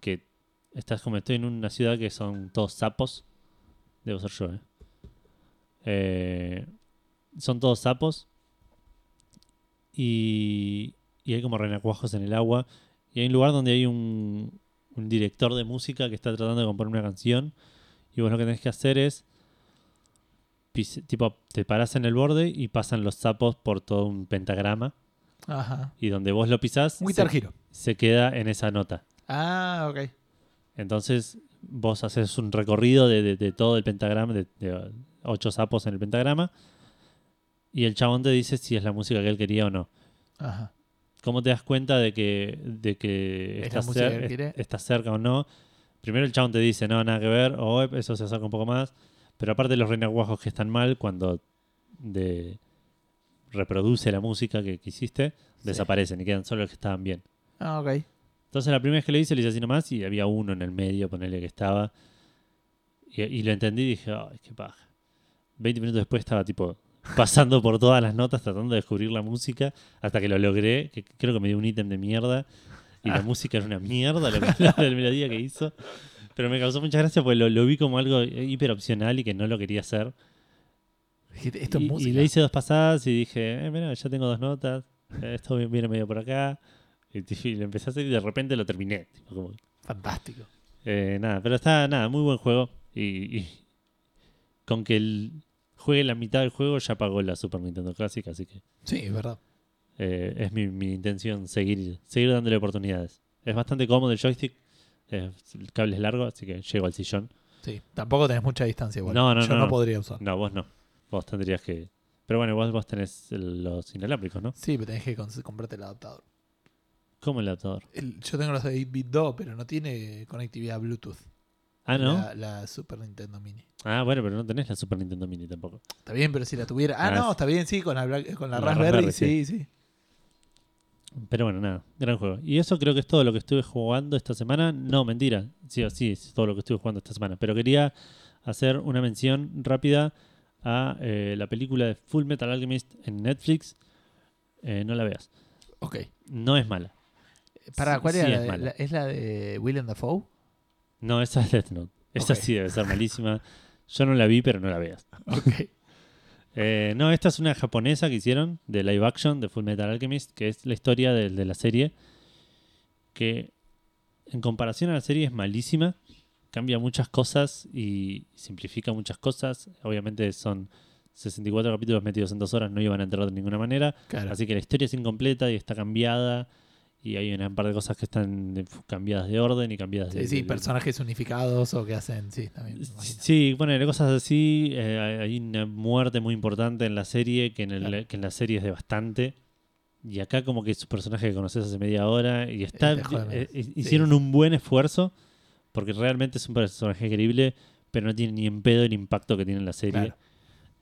que estás como estoy en una ciudad que son todos sapos. Debo ser yo, ¿eh? Eh, son todos sapos. Y, y hay como renacuajos en el agua. Y hay un lugar donde hay un, un director de música que está tratando de componer una canción. Y vos lo que tenés que hacer es. Tipo, te parás en el borde y pasan los sapos por todo un pentagrama. Ajá. Y donde vos lo pisás, Muy se, se queda en esa nota. Ah, ok. Entonces, vos haces un recorrido de, de- de todo el pentagrama, de, de ocho sapos en el pentagrama. Y el chabón te dice si es la música que él quería o no. Ajá. ¿Cómo te das cuenta de que, de que estás, cer- que cerca o no? Primero el chabón te dice, no, nada que ver, o "Eh, eso se acerca un poco más. Pero aparte los renacuajos que están mal, cuando de, reproduce la música que, que hiciste, desaparecen y quedan solo los que estaban bien. Ah, ok. Entonces la primera vez que lo hice, lo hice así nomás y había uno en el medio, ponerle que estaba. Y, y lo entendí y dije, ay, qué paja. 20 minutos después estaba tipo pasando por todas las notas tratando de descubrir la música hasta que lo logré, que creo que me dio un ítem de mierda y la música era una mierda, la, la, la melodía que hizo. Pero me causó mucha gracia porque lo, lo vi como algo hiper opcional y que no lo quería hacer. Dijiste, Esto es y, le hice dos pasadas y dije, eh, mira, ya tengo dos notas, eh, esto viene medio por acá. Y, y lo empecé a hacer y de repente lo terminé. tipo, como- Fantástico. eh, nada, pero está, nada, muy buen juego. Y, y con que el, juegue la mitad del juego ya pagó la Super Nintendo Classic, así que Sí, es verdad. eh, es mi, mi intención seguir, seguir dándole oportunidades. Es bastante cómodo el joystick, eh, el cable es largo, así que llego al sillón. Sí. Tampoco tenés mucha distancia igual. No, no, Yo no, no, no. podría usar. No, vos no. Vos tendrías que... Pero bueno, vos, vos tenés los inalámbricos, ¿no? Sí, pero tenés que comprarte el adaptador. ¿Cómo el adaptador? El- yo tengo los de 8-bit 2, pero no tiene conectividad Bluetooth. Ah, ¿no? La, la Super Nintendo Mini. Ah, bueno, pero no tenés la Super Nintendo Mini tampoco. Está bien, pero si la tuviera. Ah, Ah, no, está bien, sí, con la, Black- con la La Raspberry, Raspberry, sí, sí. Pero bueno, nada, gran juego. Y eso creo que es todo lo que estuve jugando esta semana. No, mentira. Sí, sí, es todo lo que estuve jugando esta semana. Pero quería hacer una mención rápida a eh, la película de Full Metal Alchemist en Netflix. Eh, no la veas. Ok. No es mala. Para, ¿cuál sí era? es la de- la- ¿Es la de William Dafoe? No, esa es Death Note. Esa Ok. sí debe ser malísima. Yo no la vi, pero no la veas. Ok. Eh, no, esta es una japonesa que hicieron de live action de Full Metal Alchemist, que es la historia de, de la serie, que en comparación a la serie es malísima, cambia muchas cosas y simplifica muchas cosas. Obviamente son 64 capítulos metidos en dos horas, no iban a entrar de ninguna manera, Claro. así que la historia es incompleta y está cambiada. Y hay una par de cosas que están cambiadas de orden y cambiadas de, Sí, sí, de- de- personajes unificados o que hacen, sí, también. Sí, bueno, cosas así. eh, hay- una muerte muy importante en la serie que en, el- Claro. que en la serie es de bastante. Y acá como que es un personaje que conoces hace media hora y está eh, eh, hicieron un buen esfuerzo porque realmente es un personaje creíble, pero no tiene ni en pedo el impacto que tiene en la serie.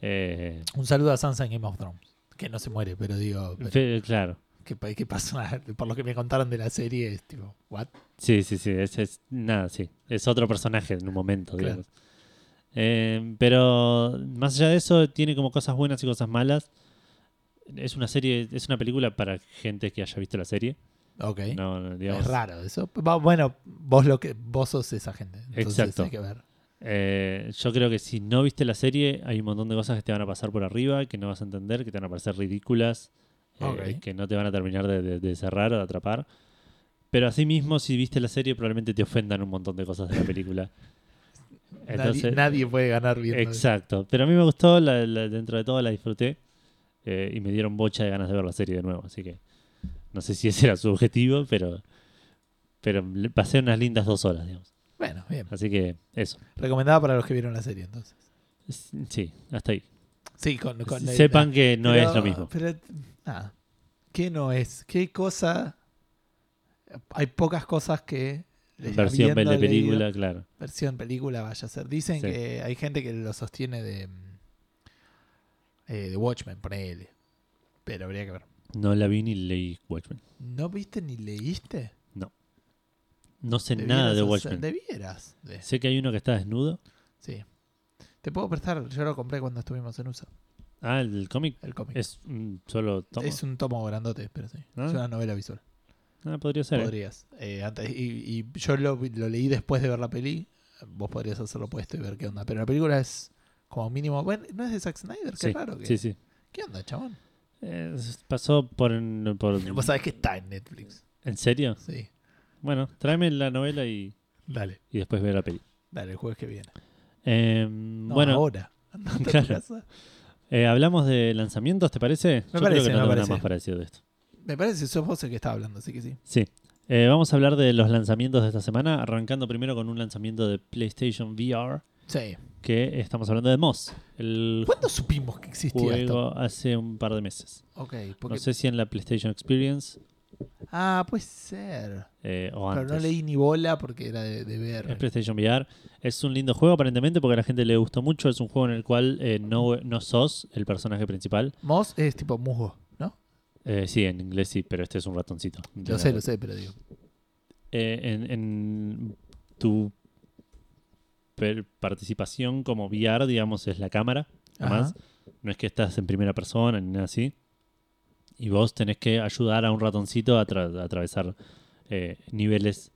Claro. Un saludo a Sansa en Game of Thrones. Que no se muere, pero digo, pero fe- claro. ¿Qué, pa- qué pasa? Por lo que me contaron de la serie, es tipo, ¿what? Sí, sí, sí. Es, es- nada, sí. Es otro personaje en un momento, Claro. digamos. Eh, pero más allá de eso, tiene como cosas buenas y cosas malas. Es una serie, es una película para gente que haya visto la serie. Ok. No, no, digamos, es raro eso. Bueno, vos lo que vos sos esa gente. Entonces Exacto. hay que ver. Eh, yo creo que si no viste la serie, hay un montón de cosas que te van a pasar por arriba, que no vas a entender, que te van a parecer ridículas, eh, que no te van a terminar de, de- de cerrar o de atrapar. Pero asimismo, si viste la serie, probablemente te ofendan un montón de cosas de la película. Entonces, nadie, nadie puede ganar eso. exacto. Pero a mí me gustó, la- la- dentro de todo la disfruté eh, y me dieron bocha de ganas de ver la serie de nuevo. Así que no sé si ese era su objetivo, pero, pero pasé unas lindas dos horas, digamos. Bueno, bien. Así que eso. Recomendada para los que vieron la serie, entonces. Sí, hasta ahí. Sí, con, con Sepan que no Pero- es lo mismo. Pero, nada. ¿Qué no es? ¿Qué cosa? Hay pocas cosas que. Versión de leído- película, claro. versión película vaya a ser. Dicen Sí. que hay gente que lo sostiene de. eh, de Watchmen, ponele. Pero habría que ver. No la vi ni leí Watchmen. ¿No viste ni leíste? No sé Debieras nada de hacer- Watchmen. Debieras. de- Sé que hay uno que está desnudo. Sí. Te puedo prestar, yo lo compré cuando estuvimos en USA, Ah, el cómic el cómic. es un solo tomo. Es un tomo grandote, pero sí. Ah. Es una novela visual. Ah, podría ser. ¿eh? Podrías. Eh, antes, y, y yo lo, lo leí después de ver la peli. Vos podrías hacerlo puesto y ver qué onda. Pero la película es como mínimo. Bueno, no es de Zack Snyder, qué Sí, raro. Que, sí, sí. ¿Qué onda, chabón? Eh, pasó por, por- Vos sabés que está en Netflix. ¿En serio? Sí. Bueno, tráeme la novela y, Dale, y después veo la peli. dale, el jueves que viene. Eh, No, bueno, ahora. Claro. eh, hablamos de lanzamientos, ¿te parece? Yo parece, creo que me no tengo nada parece. más parecido de esto. Me parece sos vos el que estaba hablando, así que sí. Sí. Eh, vamos a hablar de los lanzamientos de esta semana, arrancando primero con un lanzamiento de PlayStation VR, Sí. que estamos hablando de Moss, el ¿Cuándo supimos que existía esto? juego hace un par de meses. Ok, porque... No sé si en la PlayStation Experience Ah, puede ser. eh, o Pero antes. no leí ni bola porque era de, de Es ver. PlayStation VR. Es un lindo juego aparentemente porque a la gente le gustó mucho. Es un juego en el cual eh, no, no sos el personaje principal. Moss es tipo musgo, ¿no? Eh, sí, en inglés sí, pero este es un ratoncito. Lo sé, lo sé, pero digo. En, en tu participación como VR, digamos, es la cámara. Además, Ajá. no es que estás en primera persona ni nada así. Y vos tenés que ayudar a un ratoncito a, tra- a atravesar eh, niveles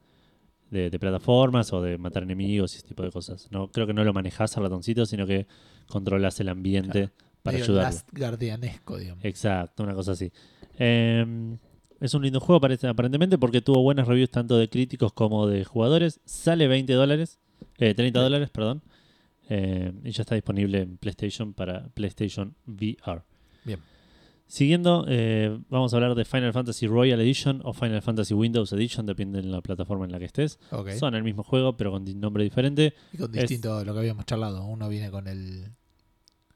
de, de plataformas o de matar enemigos y ese tipo de cosas. No, creo que no lo manejás al ratoncito, sino que controlas el ambiente para Medio ayudarlo. Last Guardianesco, digamos. Exacto, una cosa así. Eh, es un lindo juego parece, aparentemente porque tuvo buenas reviews tanto de críticos como de jugadores. Sale 20 dólares, eh, 30 Sí. dólares, perdón. Eh, y ya está disponible en PlayStation para PlayStation VR. Siguiendo, eh, vamos a hablar de Final Fantasy Royal Edition o Final Fantasy Windows Edition, depende de la plataforma en la que estés. Son el mismo juego, pero con nombre diferente. Y con es- distinto a lo que habíamos charlado. Uno viene con el.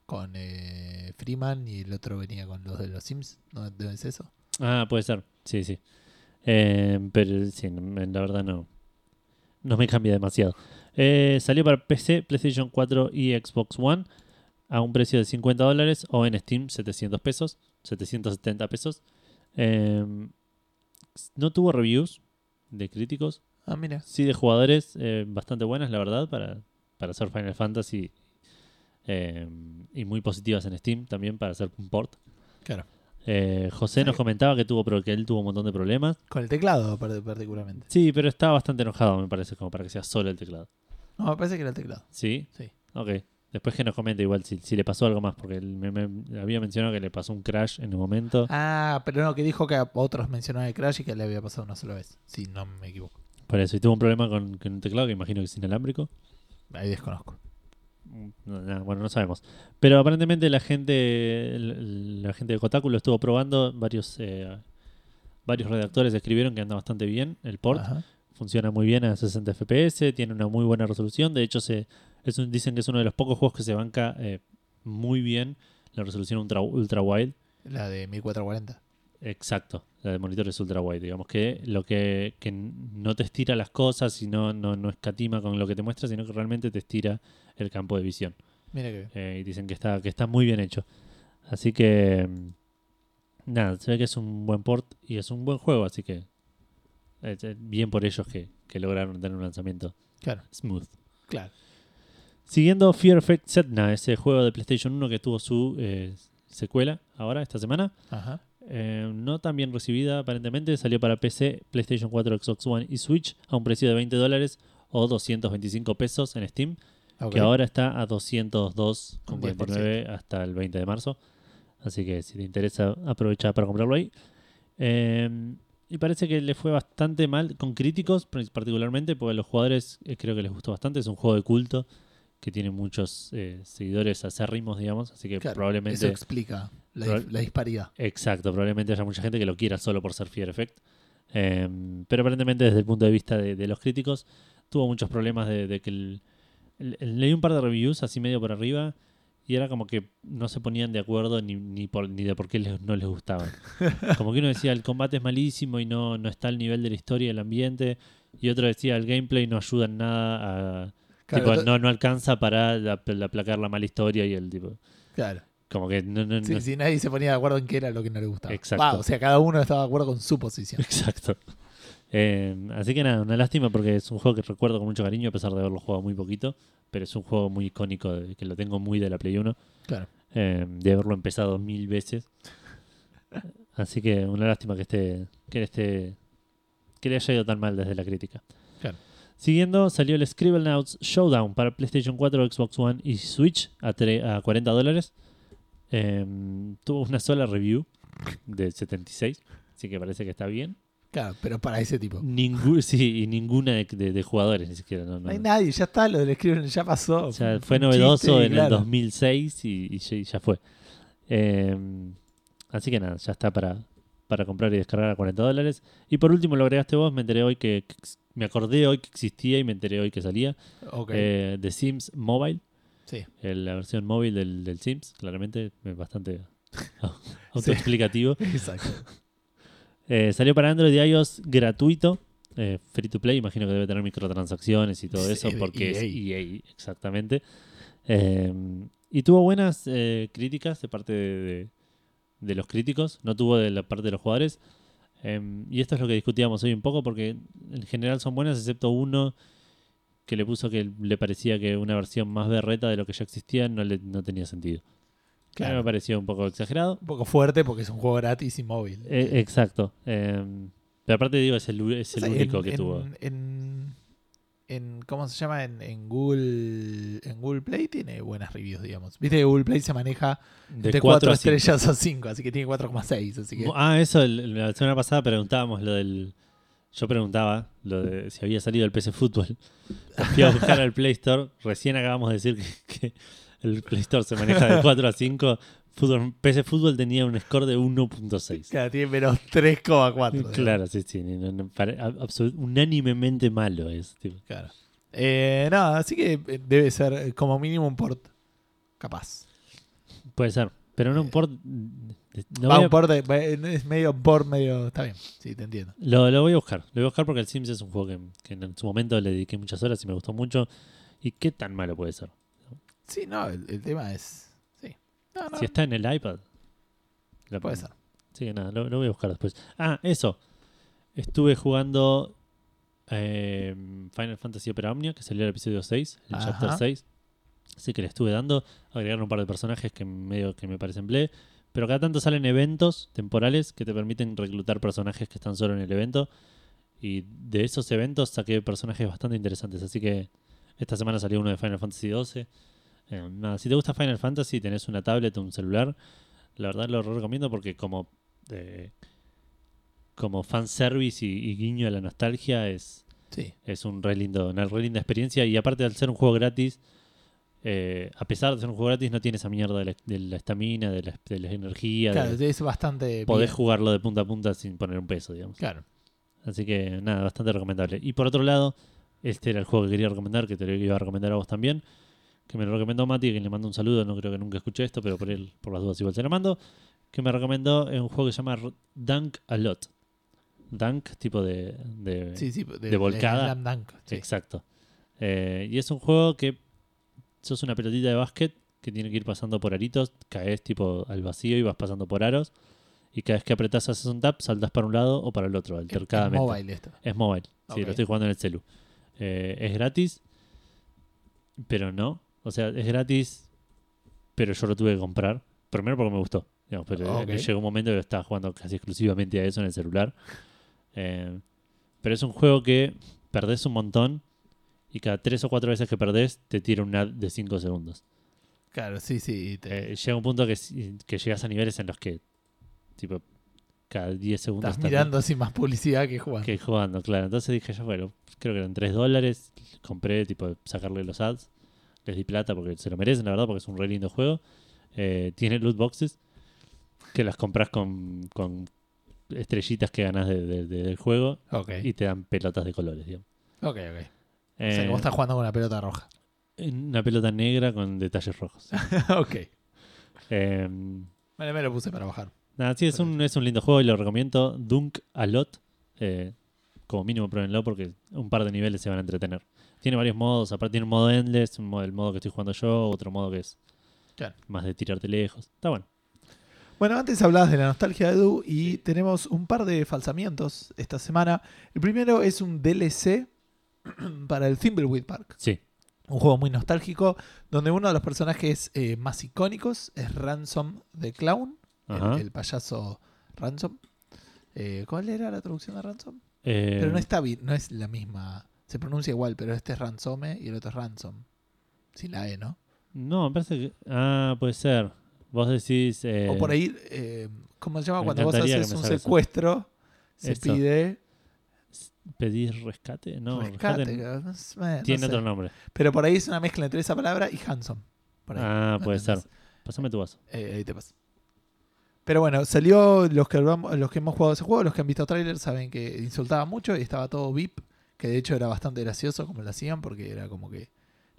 con eh, Freeman y el otro venía con los de los Sims. ¿No ¿No es eso? Ah, puede ser. Sí, sí. Eh, pero sí, no- la verdad no. No me cambia demasiado. Eh, salió para PC, PlayStation 4 y Xbox One a un precio de 50 dólares o en Steam 700 pesos, 770 pesos. Eh, no tuvo reviews de críticos, Ah, mira. sí de jugadores eh, bastante buenas, la verdad, para, para hacer Final Fantasy eh, y muy positivas en Steam también para hacer un port. Claro. Eh, José nos comentaba que tuvo, que él tuvo un montón de problemas. Con el teclado, par- particularmente. Sí, pero estaba bastante enojado, me parece, como para que sea solo el teclado. No, me parece que era el teclado. ¿Sí? Sí. Ok. Después que nos comente igual si, si le pasó algo más, porque él me, me- había mencionado que le pasó un crash en un momento. Ah, pero no, que dijo que a otros mencionaban el Crash y que le había pasado una sola vez. Si no me equivoco. Por eso, y tuvo un problema con, con un teclado que imagino que es inalámbrico. Ahí desconozco. Mm, no, bueno, no sabemos. Pero aparentemente la gente, la gente de Kotaku lo estuvo probando. Varios, eh, varios redactores escribieron que anda bastante bien el port. Ajá. Funciona muy bien a 60 FPS, tiene una muy buena resolución. De hecho, se, es un- dicen que es uno de los pocos juegos que se banca eh, muy bien la resolución ultra, ultra wide. La de 1440. Exacto, la de monitores ultra wide, digamos que lo que, que no te estira las cosas y no, no, no escatima con lo que te muestra, sino que realmente te estira el campo de visión. Mira que bien. Eh, y dicen que está, que está muy bien hecho. Así que mm, nada, se ve que es un buen port y es un buen juego, así que eh, eh, bien por ellos que, que lograron tener un lanzamiento Claro, smooth. claro. Siguiendo Fear Effect Setna, ese juego de PlayStation 1 que tuvo su eh, secuela ahora, esta semana. Ajá. Eh, no tan bien recibida aparentemente. Salió para PC, PlayStation 4, Xbox One y Switch a un precio de 20 dólares o 225 pesos en Steam. Que ahora está a 202,49 Un 10%. hasta el 20 de marzo. Así que si te interesa, aprovecha para comprarlo ahí. Eh, y parece que le fue bastante mal con críticos, particularmente, porque a los jugadores creo que les gustó bastante. Es un juego de culto que tiene muchos eh, seguidores acérrimos, digamos. Así que Claro, probablemente. Eso explica la, Proba- la disparidad. Exacto, probablemente haya mucha gente que lo quiera solo por ser Fear Effect. Eh, pero aparentemente desde el punto de vista de, de los críticos tuvo muchos problemas de, de que el, el- el- leí un par de reviews así medio por arriba y era como que no se ponían de acuerdo ni, ni, por, ni de por qué les- no les gustaba. Como que uno decía el combate es malísimo y no, no está al nivel de la historia y el ambiente y otro decía el gameplay no ayuda en nada a... Claro, tipo, no, no alcanza para apl- aplacar la mala historia y el tipo... claro. Como que no, no, Sí, no- sí, nadie se ponía de acuerdo en qué era lo que no le gustaba. Exacto. O sea, cada uno estaba de acuerdo con su posición. Exacto. Eh, así que nada, una lástima porque es un juego que recuerdo con mucho cariño a pesar de haberlo jugado muy poquito, pero es un juego muy icónico de- que lo tengo muy de la Play 1, Claro. eh, de haberlo empezado mil veces. Así que una lástima que esté, que esté, que le haya ido tan mal desde la crítica. Siguiendo, salió el Scribblenauts Showdown para PlayStation 4, Xbox One y Switch a, a 40 dólares. Eh, tuvo una sola review de 76, así que parece que está bien. Claro, pero para ese tipo. Ningú- sí, y ninguna de, de- de jugadores ni siquiera. No, hay nadie, ya está, lo del escriben ya pasó. Fue chiste, novedoso en claro. el 2006 y, y ya, fue. Eh, así que nada, ya está para, para comprar y descargar a 40 dólares. Y por último, lo agregaste vos, me enteré hoy que, me acordé hoy que existía y me enteré hoy que salía. Ok, Eh, The Sims Mobile, sí. eh, la versión móvil del, del Sims, claramente, es bastante autoexplicativo. Exacto. Eh, salió para Android y iOS gratuito, eh, free to play. Imagino que debe tener microtransacciones y todo eso porque es EA. EA, exactamente. Eh, y tuvo buenas eh, críticas de parte de, de- de los críticos, no tuvo de la parte de los jugadores. Eh, y esto es lo que discutíamos hoy un poco porque en general son buenas, excepto uno que le puso que le parecía que una versión más berreta de lo que ya existía no, le, no tenía sentido. Claro. Claro. me pareció un poco exagerado. Un poco fuerte porque es un juego gratis y móvil. Eh, exacto. Eh, pero aparte digo, es el, u- es el O sea, único en- que en- tuvo. En, en- ¿Cómo se llama? En, en Google en Google Play tiene buenas reviews, digamos. Viste que Google Play se maneja De de 4 4 a 5. estrellas a 5, así que tiene 4,6. Así que Ah, eso, el- la semana pasada preguntábamos lo del... Yo preguntaba lo de si había salido el PC Fútbol. Fui a buscar al Play Store. Recién acabamos de decir que, que el Play Store se maneja de 4 a 5. Fútbol, PC Fútbol tenía un score de 1.6. claro, tiene menos 3,4. Claro, sí, sí. no- no, absolut- unánimemente malo es. tipo. Claro. Eh, nada, así que eh, debe ser eh, como mínimo un port capaz. Puede ser. Pero no un port... no Va, a- un port de- eh, es medio port, medio. Está bien, sí, te entiendo. Lo, lo voy a buscar. Lo voy a buscar porque el Sims es un juego que, que en su momento le dediqué muchas horas y me gustó mucho. ¿Y qué tan malo puede ser? Sí, no, el, el tema es. Sí. No, no, Si está en el iPad. la- puede ser. Sí, nada, lo, lo voy a buscar después. Ah, eso. Estuve jugando eh, Final Fantasy Opera Omnia, que salió el episodio 6, el Ajá. chapter 6. Así que le estuve dando. Agregaron un par de personajes que medio que me parecen ble. Pero cada tanto salen eventos temporales que te permiten reclutar personajes que están solo en el evento. Y de esos eventos saqué personajes bastante interesantes. Así que esta semana salió uno de Final Fantasy XII. Eh, nada, si te gusta Final Fantasy y tenés una tablet o un celular, la verdad lo recomiendo porque como eh, como fanservice y, y guiño a la nostalgia es, Sí. es un re lindo, una re linda experiencia y aparte al ser un juego gratis, eh, a pesar de ser un juego gratis no tiene esa mierda de la- de la estamina, de la, de la energía, Claro, de- es bastante. podés bien. jugarlo de punta a punta sin poner un peso, digamos. Claro. Así que nada, bastante recomendable. Y por otro lado, este era el juego que quería recomendar, que te lo iba a recomendar a vos también, que me lo recomendó Mati, que le mando un saludo, no creo que nunca escuché esto, pero por él, por las dudas igual se lo mando, que me recomendó es un juego que se llama Dunk a Lot. Dunk, tipo de. de- Sí, sí, de volcada. Dunk, sí. Exacto. Eh, y es un juego que sos una pelotita de básquet que tiene que ir pasando por aritos, caes tipo al vacío y vas pasando por aros. Y cada vez que apretás haces un tap, saltas para un lado o para el otro, Es- altercadamente. Es mobile esto. Es mobile. Sí, Ok. lo estoy jugando en el celu. Eh, es gratis, pero no. O sea, es gratis, pero yo lo tuve que comprar. Primero porque me gustó. digamos, pero eh, llegó un momento que estaba jugando casi exclusivamente a eso en el celular. Eh, pero es un juego que perdés un montón y cada tres o cuatro veces que perdés te tira un ad de 5 segundos. Claro, sí, sí. te- Eh, llega un punto que, llegas a niveles en los que, tipo, cada 10 segundos estás mirando así más publicidad que jugando. que jugando, claro. Entonces dije yo, bueno, creo que eran 3 dólares. Compré, tipo, sacarle los ads. Les di plata porque se lo merecen, la verdad, porque es un re lindo juego. Eh, tiene loot boxes que las compras con, con estrellitas que ganas de- de- de- del juego y te dan pelotas de colores, digamos. ok, ok. o sea Eh, que vos estás jugando con una pelota roja. Una pelota negra con detalles rojos. ok. Eh, Vale, me lo puse para bajar. nada, sí, es un, es un lindo juego y lo recomiendo. Dunk a lot. Eh, como mínimo pruébenlo porque un par de niveles se van a entretener. Tiene varios modos, aparte tiene un modo endless, un modo- el modo que estoy jugando yo, otro modo que es Claro. más de tirarte lejos. Está bueno. Bueno, antes hablabas de la nostalgia de Edu y tenemos un par de falsamientos esta semana. El primero es un DLC para el Thimbleweed Park. Sí, Un juego muy nostálgico donde uno de los personajes eh, más icónicos es Ransom the Clown, el, payaso Ransom. Eh, ¿Cuál era la traducción de Ransom? Eh, Pero no está no es la misma. Se pronuncia igual, pero este es Ransome y el otro es Ransom. Sin la E, ¿no? no, me parece que. Ah, puede ser. Vos decís. eh, o por ahí, eh, ¿cómo se llama? Cuando vos haces un eso. secuestro, se Eso. pide ¿Pedís rescate? No, rescate. no tiene sé. otro nombre. Pero por ahí es una mezcla entre esa palabra y Hanson. Por ahí. Ah, ¿No puede ser. Pásame tu vaso. Eh, ahí te pasa. Pero bueno, salió los que, los que hemos jugado ese juego, los que han visto trailers saben que insultaba mucho y estaba todo VIP, que de hecho era bastante gracioso como lo hacían, porque era como que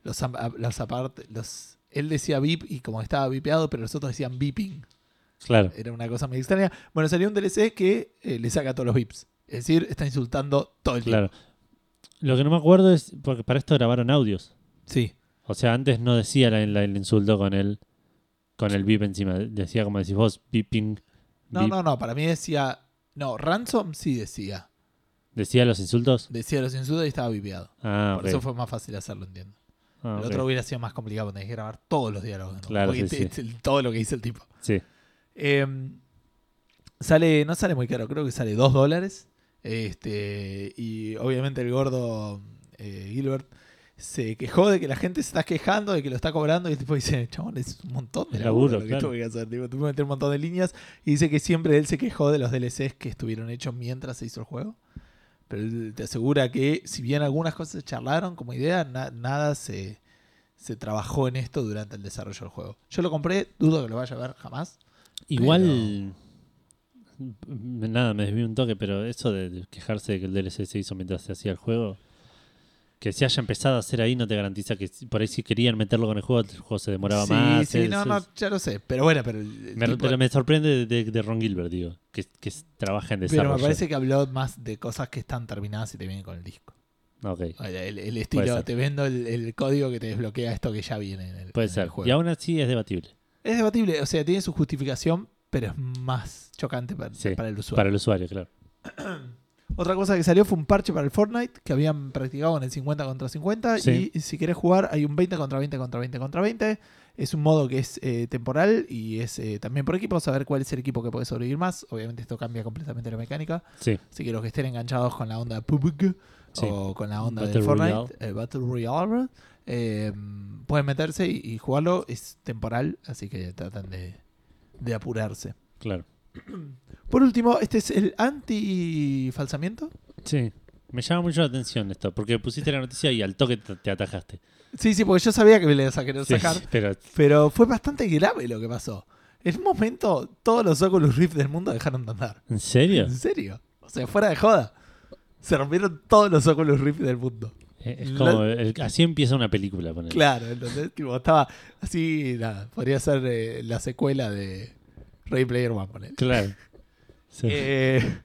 los, aparte, los, él decía VIP y como estaba vipeado, pero los otros decían beeping. Claro. Era una cosa muy extraña. Bueno, salió un DLC que eh, le saca todos los VIPs. Es decir, está insultando todo el Claro. tiempo. Lo que no me acuerdo es. Porque para esto grabaron audios. Sí. O sea, antes no decía la- la- el insulto con el. Con el beep encima. Decía como decís vos, beeping. No, no, no, para mí decía... No, Ransom sí decía. ¿Decía los insultos? Decía los insultos y estaba vipeado. Ah, Por eso fue más fácil hacerlo, entiendo. Ah, el otro hubiera sido más complicado porque tenés que grabar todos los diálogos. ¿no? Claro, sí, te- sí. te- todo lo que dice el tipo. Sí. Eh, sale, no sale muy caro, creo que sale 2 dólares. Este, y obviamente el gordo eh, Gilbert se quejó de que la gente se está quejando, de que lo está cobrando. Y el tipo dice, chabón, es un montón de laburo, laburo, lo que claro. tuve que hacer. Tipo, tuve que meter un montón de líneas. Y dice que siempre él se quejó de los DLCs que estuvieron hechos mientras se hizo el juego. Pero te asegura que, si bien algunas cosas se charlaron como idea, na- nada se, se trabajó en esto durante el desarrollo del juego. Yo lo compré, dudo que lo vaya a ver jamás. Igual. m- Nada, me desvío un toque, pero eso de quejarse de que el DLC se hizo mientras se hacía el juego. Que se haya empezado a hacer ahí no te garantiza que por ahí si querían meterlo con el juego, el juego se demoraba sí, más. sí, es- no, no, ya lo sé. Pero bueno, pero, me, tipo- pero me sorprende de, de Ron Gilbert, digo, que, que trabaja en desarrollo. pero me parece que habló más de cosas que están terminadas y te vienen con el disco. Ok, El, estilo, te vendo el, el código que te desbloquea esto que ya viene en el, puede en el ser. juego. Y aún así es debatible Es debatible, o sea, tiene su justificación, pero es más chocante para, Sí, para el usuario. para el usuario, claro. Otra cosa que salió fue un parche para el Fortnite que habían practicado en el 50 contra 50 Sí. y si querés jugar hay un 20 contra 20 contra 20 contra 20. Es un modo que es eh, temporal y es eh, también por equipo, saber cuál es el equipo que puede sobrevivir más. Obviamente esto cambia completamente la mecánica, Sí, así que los que estén enganchados con la onda PUBG Sí. o con la onda Battle del Fortnite, el Battle Royale, eh, pueden meterse y, y jugarlo. Es temporal, así que tratan de, de apurarse. claro. Por último, este es el anti-falsamiento. Sí. Me llama mucho la atención esto, porque pusiste la noticia y al toque te, te atajaste. Sí, sí, porque yo sabía que me le ibas a querer Sí, sacar. pero Pero fue bastante grave lo que pasó. En un momento, todos los Oculus Rift del mundo dejaron de andar. ¿en serio? ¿En serio? O sea, fuera de joda. Se rompieron todos los Oculus Rift del mundo. Eh, Es como, el- así empieza una película. ponele. Claro, entonces, tipo, estaba así, nada, podría ser eh, la secuela de, Ready Player One, ponele. Claro. Sí. Eh,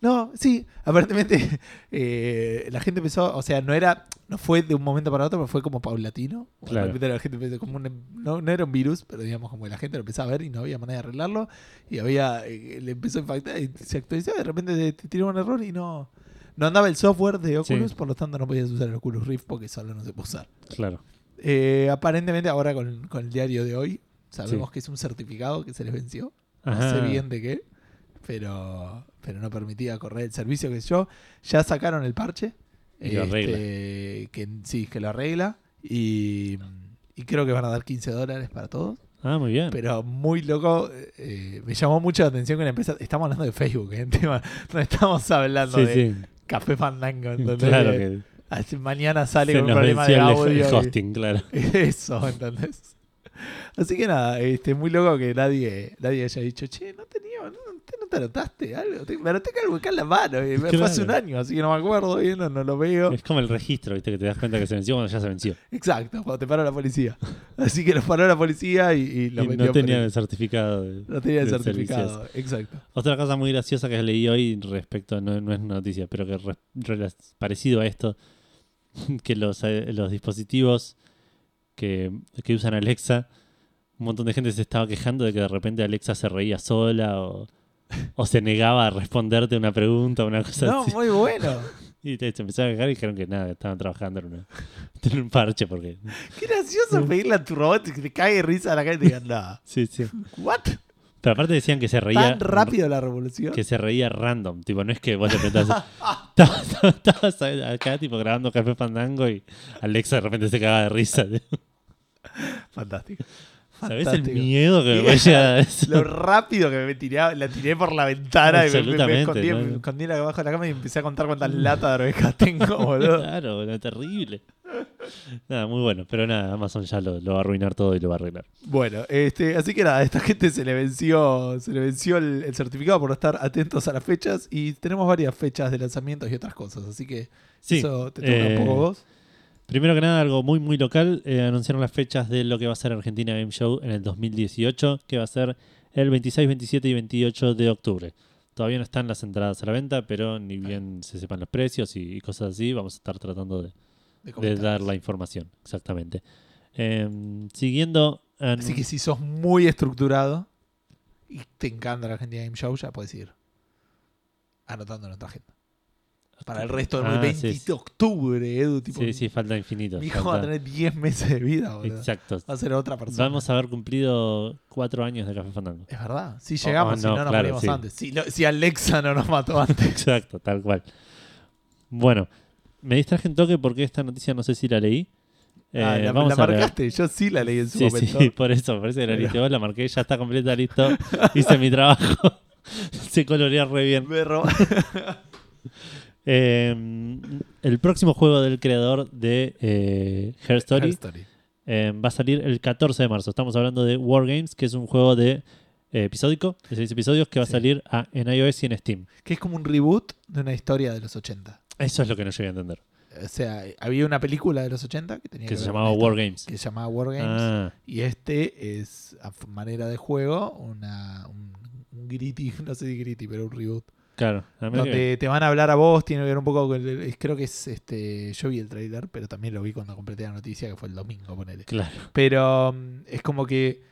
no, sí, aparentemente eh, la gente empezó, o sea, no era, no fue de un momento para otro, pero fue como paulatino. Claro. la gente empezó como un, no, no era un virus, pero digamos como que la gente lo empezaba a ver y no había manera de arreglarlo. Y había, eh, le empezó a impactar y se actualizó y de repente te, tiró un error y no, no andaba el software de Oculus, Sí. por lo tanto no podías usar el Oculus Rift porque solo no se puede usar. claro. Eh, aparentemente ahora con, con el diario de hoy sabemos Sí. que es un certificado que se les venció. No Ajá. sé bien de qué, pero, pero no permitía correr el servicio que yo. Ya sacaron el parche. Y lo arregla. este, que sí, que lo arregla. Y, y creo que van a dar 15 dólares para todos. Ah, muy bien. Pero muy loco, eh, me llamó mucho la atención que la empresa. Estamos hablando de Facebook, ¿eh? Tema- no estamos hablando sí, de sí. Café Fandango. ¿entendés? Claro Que mañana sale con un problema de el, audio. y- hosting, claro. eso, ¿entendés? Así que nada, este, muy loco que nadie, nadie haya dicho, che, no tenía, no, te- no te anotaste algo, te, me anoté algo acá en la mano, y me- fue hace un Claro. año, así que no me acuerdo bien, no, no lo veo. Es como el registro, ¿viste? Que te das cuenta que se venció cuando ya se venció. Exacto, cuando te paró la policía. Así que los paró la policía y, y lo Y metió no tenían preso. el certificado. de- no tenía el certificado, exacto. Otra cosa muy graciosa que leí hoy respecto, no, no es noticia, pero que re- parecido a esto, que los, eh, los dispositivos que, que usan Alexa, un montón de gente se estaba quejando de que de repente Alexa se reía sola o, o se negaba a responderte una pregunta o una cosa No, así. muy bueno. Y te- se empezaron a quejar y dijeron que nada, estaban trabajando en, una- en un parche porque... Qué gracioso pedirle a tu robot que te cague risa a la cara y te digan, no, Sí, sí. ¿what? Pero aparte decían que se reía... Tan rápido la revolución. que se reía random. Tipo, no es que vos preguntás. estabas, estabas acá, tipo, grabando Café Fandango y Alexa de repente se cagaba de risa. Fantástico. ¿Sabes el Fantástico. miedo que me a eso? Lo rápido que me tiré, la tiré por la ventana y me- me, me Absolutamente, escondí, ¿no? me escondí abajo de la cama y empecé a contar cuántas latas de arvejas tengo, boludo. Claro, terrible. Nada, muy bueno. Pero nada, Amazon ya lo, lo va a arruinar todo y lo va a arreglar. Bueno, este, así que nada, a esta gente se le venció, se le venció el, el certificado por no estar atentos a las fechas y tenemos varias fechas de lanzamientos y otras cosas, así que Sí. eso te toca eh, un poco vos. Primero que nada, algo muy, muy local. eh, anunciaron las fechas de lo que va a ser Argentina Game Show en el 2018, que va a ser el 26, 27 y 28 de octubre. Todavía no están las entradas a la venta, pero ni bien se sepan los precios y, y cosas así, vamos a estar tratando de, De de comentarios. dar la información. Exactamente. Em, siguiendo. Así que si sos muy estructurado y te encanta la Argentina Game Show, ya puedes ir anotando en nuestra agenda. Para el resto del Ah, 20 sí, sí. de octubre, Edu. Tipo, Sí, sí, falta infinito. Mi hijo va a tener 10 meses de vida, boludo. Exacto. Va a ser otra persona. Vamos a haber cumplido cuatro años de Café Fandango. Es verdad. Si llegamos, oh, si no, no nos claro, morimos sí. antes. Si, no- si Alexa no nos mató antes. Exacto, tal cual. Bueno, me distraje un toque porque esta noticia no sé si la leí. Ah, Eh, la, vamos la a leer. marcaste. Yo sí la leí en su Sí, momento. sí, por eso, parece que la leíste vos, la marqué, ya está completa, listo. Hice mi trabajo. Se colorea re bien. Me. Eh, el próximo juego del creador de eh, Her Story Her Story. eh, va a salir el 14 de marzo. Estamos hablando de Wargames, que es un juego de eh, episódico, de 6 episodios, que va Sí. a salir a- en iOS y en Steam. Que es como un reboot de una historia de los 80. Eso es lo que no llegué a entender. O sea, había una película de los 80 que tenía Que que se llamaba Wargames. Que se llamaba Wargames. Ah, Y este es, a manera de juego, una, un, un gritty, no sé si gritty, pero un reboot. Claro. Que- Donde te van a hablar a vos, tiene que ver un poco con el- Creo que es este. Yo vi el trailer, pero también lo vi cuando completé la noticia, que fue el domingo, ponele. Claro. Pero mm, es como que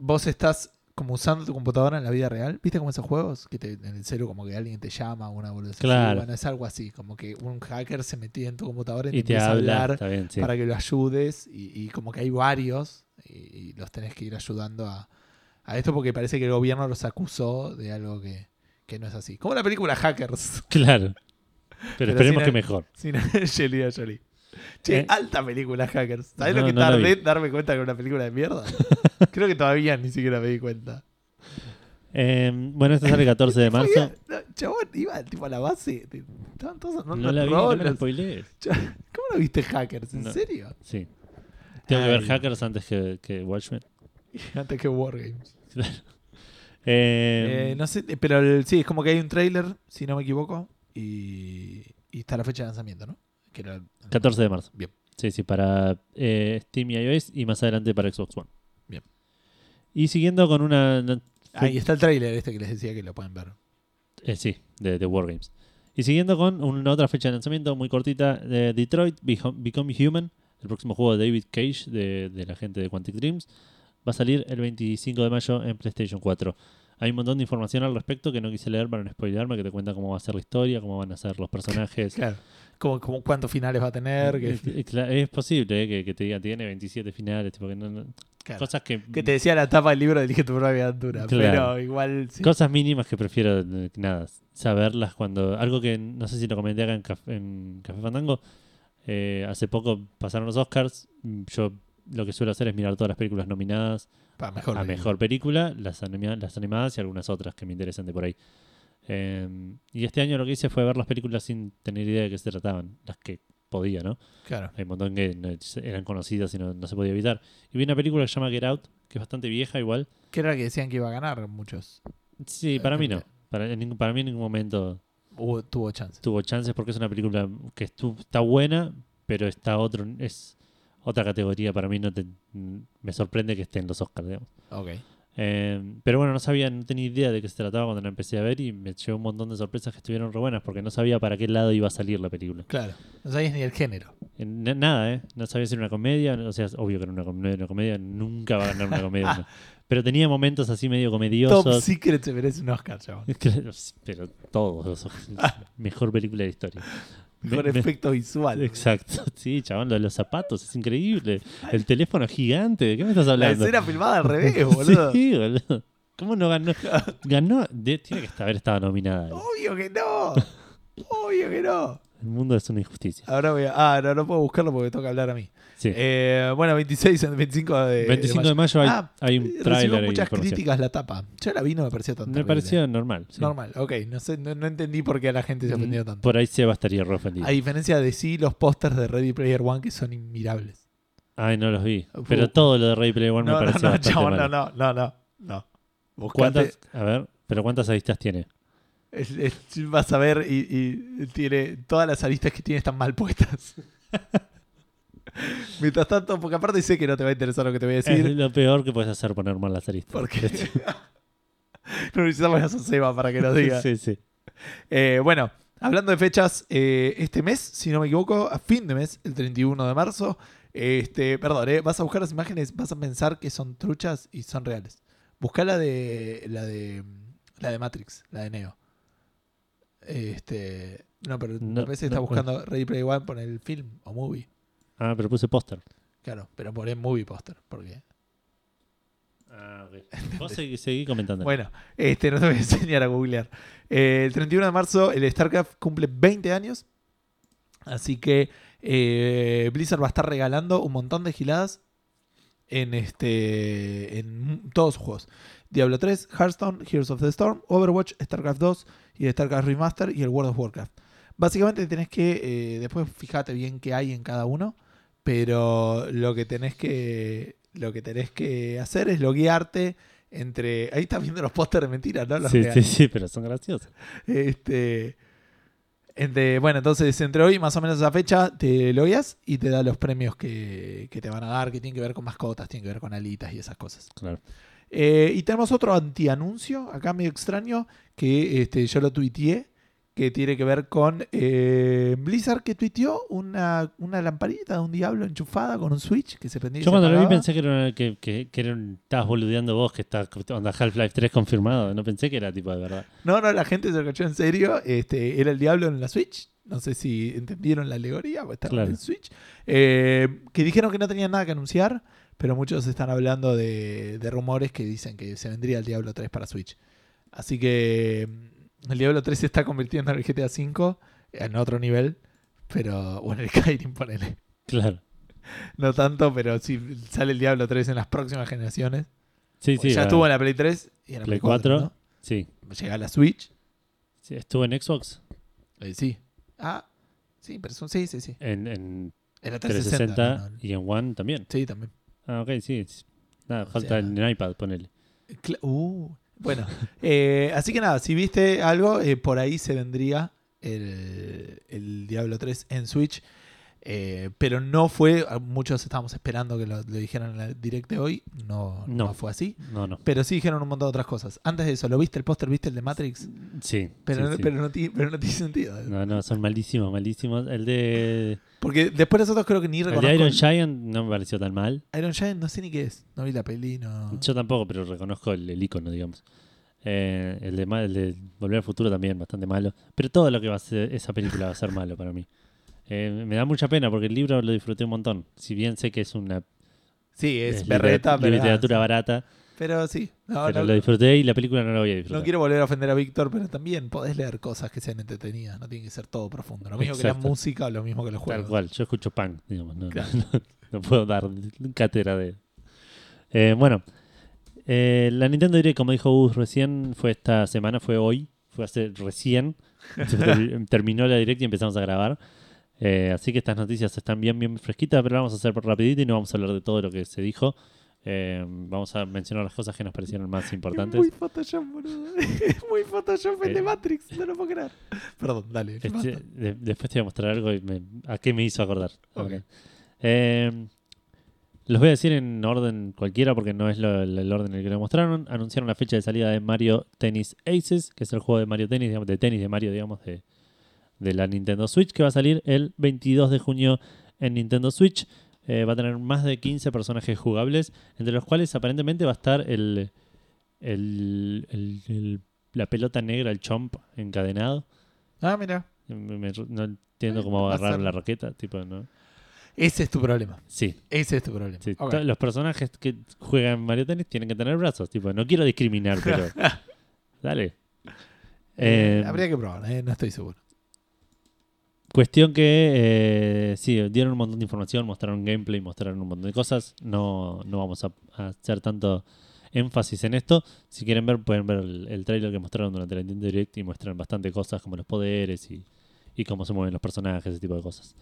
vos estás como usando tu computadora en la vida real. ¿Viste como esos juegos? Que te, en el celu como que alguien te llama, una boludez? Claro. Bueno, es algo así, como que un hacker se metía en tu computadora y, Y te, empieza a habla. hablar Está bien, sí. para que lo ayudes y, y como que hay varios y, y los tenés que ir ayudando a, a esto porque parece que el gobierno los acusó de algo que, que no es así. Como la película Hackers, Claro. Pero, Pero esperemos sin que mejor. sin Angelina Jolie. Che, Eh. alta película Hackers. ¿Sabés No, lo que no tardé en darme cuenta que era una película de mierda? Creo que todavía ni siquiera me di cuenta. Eh, bueno, este sale el 14 de marzo. No, chabón, iba tipo a la base. Estaban todos No la vi, no me la rollers. spoilees. ¿Cómo no viste Hackers? ¿En serio? Sí. Tengo que Ay. ver Hackers antes que, que Watchmen. Antes que Wargames. Eh, Eh, no sé, pero el- sí, es como que hay un trailer, si no me equivoco, y, y está la fecha de lanzamiento, ¿no? Que era- 14 de marzo. Bien. Sí, sí, para eh, Steam y iOS y más adelante para Xbox One. Bien. Y siguiendo con una Ahí está el tráiler este que les decía que lo pueden ver. Eh, sí, de, de Wargames. Y siguiendo con una otra fecha de lanzamiento muy cortita de Detroit, Become Human, el próximo juego de David Cage, de, de la gente de Quantic Dreams, va a salir el 25 de mayo en PlayStation 4. Hay un montón de información al respecto que no quise leer para no spoilearme, que te cuenta cómo va a ser la historia, cómo van a ser los personajes. Claro. Como, como cuántos finales va a tener. Que, Es, posible eh, que, que te diga, tiene 27 finales, tipo que no- no- claro. cosas que, Que te decía la tapa del libro de Elige tu propia aventura. Claro. Pero igual. sí. Cosas mínimas que prefiero, eh, nada, saberlas cuando... Algo que no sé si lo comenté acá en Café, en Café Fandango. eh, hace poco pasaron los Oscars. Yo lo que suelo hacer es mirar todas las películas nominadas Pa, mejor a película. Mejor Película, las, anima- las animadas y algunas otras que me interesan de por ahí. Eh, y este año lo que hice fue ver las películas sin tener idea de qué se trataban. Las que podía, ¿no? Claro. Hay un montón que no- eran conocidas y no, no se podía evitar. Y vi una película que se llama Get Out, que es bastante vieja igual. Que era la que decían que iba a ganar muchos. Sí, para mí no. Para, en ningún- para mí en ningún momento Hubo- tuvo chance. tuvo chances porque es una película que está buena, pero está otro es otra categoría para mí no te- me sorprende que esté en los Oscars, digamos. Ok. Eh, pero bueno, no sabía, no tenía idea de qué se trataba cuando la empecé a ver y me llevó un montón de sorpresas que estuvieron re buenas porque no sabía para qué lado iba a salir la película. Claro. No sabías ni el género. Na- nada, ¿eh? No sabía si era una comedia, o sea, es obvio que era una, com- una comedia, nunca va a ganar una comedia. no. Pero tenía momentos así medio Top comediosos. Secret se merece un Oscar, chaval. Pero todos los mejor película de la historia. Me- efecto visual. Exacto, sí, chabón, lo de los zapatos es increíble. El teléfono gigante, ¿de qué me estás La hablando? escena filmada al revés, boludo. Sí, boludo. ¿Cómo no ganó? Ganó, de- tiene que haber estado nominada. Obvio que no. Obvio que no. El mundo es una injusticia. Ahora voy a. Ah, no, no puedo buscarlo porque toca hablar a mí. Sí. Eh, bueno, 26, 25 de. 25 de mayo hay, Ah, hay un y muchas información. críticas la tapa. Yo la vi no me pareció tan Me terrible. pareció normal. sí. normal. Ok, no sé, no, no entendí por qué a la gente se ofendió tanto. Por ahí Seba estaría re ofendido. A diferencia de sí, los pósters de Ready Player One que son inmirables. Ay, no los vi. Pero todo lo de Ray Play One me No, pareció no, no, no, no, no, no. Buscate- ¿Cuántas? A ver, pero ¿cuántas aristas tiene? Es- es- vas a ver y, y tiene todas las aristas que tiene están mal puestas. Mientras tanto, porque aparte sé que no te va a interesar lo que te voy a Es decir. lo peor que puedes hacer poner mal las aristas. Porque no necesitamos a Seba para que nos diga. sí, sí. Eh, bueno, hablando de fechas, eh, este mes, si no me equivoco, a fin de mes, el 31 de marzo, este, perdón, eh, vas a buscar las imágenes, vas a pensar que son truchas y son reales. Busca la de la de la de Matrix, la de Neo. Este, no, pero No, a veces está no, buscando Ready Player One por el film o movie. Ah, pero puse póster. Claro, pero por el movie poster, porque Ah, ok. Vos seguí, seguí comentando. Bueno, este, no te voy a enseñar a googlear. Eh, el 31 de marzo, el StarCraft cumple 20 años. Así que eh, Blizzard va a estar regalando un montón de giladas en, este, en todos sus juegos. Diablo 3, Hearthstone, Heroes of the Storm, Overwatch, StarCraft 2 y StarCraft Remaster y el World of Warcraft. Básicamente tenés que, eh, después fíjate bien qué hay en cada uno, pero lo que tenés que, lo que tenés que hacer es loguearte entre... Ahí estás viendo los pósteres de mentiras, ¿no? Los sí, sí, sí, pero son graciosos. Este, entre, bueno, entonces entre hoy y más o menos esa fecha te logueas y te da los premios que, que te van a dar, que tienen que ver con mascotas, tienen que ver con alitas y esas cosas. Claro. Eh, y tenemos otro antianuncio, acá medio extraño, que este, yo lo tuiteé, que tiene que ver con eh, Blizzard que tuiteó una, una lamparita de un diablo enchufada con un switch que se prendía y Yo se cuando lo vi pensé que era, una- que, que, que era un- estabas boludeando vos, que está onda Half-Life 3 confirmado. No pensé que era tipo de verdad. No, no, la gente se lo cachó en serio. Este, era el diablo en la Switch. No sé si entendieron la alegoría, o estaba Claro. en el Switch. Eh, que dijeron que no tenían nada que anunciar, pero muchos están hablando de, de rumores que dicen que se vendría el Diablo 3 para Switch. Así que mm, el Diablo 3 se está convirtiendo en el GTA V en otro nivel. Pero bueno, el Skyrim, ponele. Claro. No tanto, pero sí sale el Diablo 3 en las próximas generaciones. Sí, sí. ya la- estuvo en la Play 3 y en la Play Play 4. 4. Sí. Llega a la Switch. Sí, Estuvo en Xbox, Eh, sí. Ah, sí, pero son, sí, sí, sí. en, en Era 360 360. no, no. y en One también. Sí, también. Ah, ok, sí. Nada, falta sea- en el iPad, ponele. Uh, bueno, eh, así que nada, si viste algo, eh, por ahí se vendría el, el Diablo 3 en Switch. Eh, pero no fue, muchos estábamos esperando que lo, lo dijeran en la direct de hoy, no, no. No. fue así. No, no. Pero sí dijeron un montón de otras cosas. Antes de eso, ¿lo viste el póster? ¿Viste el de Matrix? Sí. Pero, sí, no, sí. Pero, no, ti- pero no tiene sentido. No, no, son malísimos, malísimos. El de, Porque después nosotros creo que ni el reconozco. de Iron el- Giant no me pareció tan mal. Iron Giant no sé ni qué es. No vi la peli, no. Yo tampoco, pero reconozco el, el icono, digamos. Eh, el, de, el de Volver al Futuro también, bastante malo. Pero todo lo que va a ser esa película va a ser malo para mí. Eh, me da mucha pena porque el libro lo disfruté un montón. Si bien sé que es una Sí, es, es berreta, pero. literatura barata, Pero sí. No, pero no- lo disfruté y la película no la voy a disfrutar. no quiero volver a ofender a Víctor, pero también podés leer cosas que sean entretenidas. No tiene que ser todo profundo. Lo mismo que la música o lo mismo que los juegos. Tal cual, yo escucho punk, digamos. No, Claro. no, no puedo dar cátedra de. Eh, bueno, eh, la Nintendo Direct, como dijo Gus recién, fue esta semana, fue hoy, fue hace recién. Terminó la Direct y empezamos a grabar. Eh, así que estas noticias están bien, bien fresquitas, pero las vamos a hacer por rapidito y no vamos a hablar de todo lo que se dijo. Eh, vamos a mencionar las cosas que nos parecieron más Es importantes. muy Photoshop, boludo. Es muy Photoshop el de Eh. Matrix. No lo puedo creer. Perdón, dale. Este, de- después te voy a mostrar algo y me- a qué me hizo acordar. Eh, los voy a decir en orden cualquiera porque no es lo- el, el orden en el que lo mostraron. Anunciaron la fecha de salida de Mario Tennis Aces, que es el juego de Mario Tennis, digamos, de tenis de Mario, digamos, de, de la Nintendo Switch, que va a salir el 22 de junio en Nintendo Switch. Eh, va a tener más de 15 personajes jugables, entre los cuales aparentemente va a estar el, el- el- el- la pelota negra, el chomp encadenado. Ah, mira. Me- me- no entiendo cómo agarrar la raqueta, tipo, ¿no? Ese es tu problema. Sí, Ese es tu problema. sí. Los personajes que juegan Mario Tennis tienen que tener brazos, tipo, no quiero discriminar, pero dale. Eh, Eh, habría que probar, eh, no estoy seguro. Cuestión que eh, sí, dieron un montón de información, mostraron gameplay, mostraron un montón de cosas. No, no vamos a, a hacer tanto énfasis en esto. Si quieren ver, pueden ver el, el trailer que mostraron durante la Nintendo Direct y muestran bastante cosas como los poderes y, y cómo se mueven los personajes, ese tipo de cosas.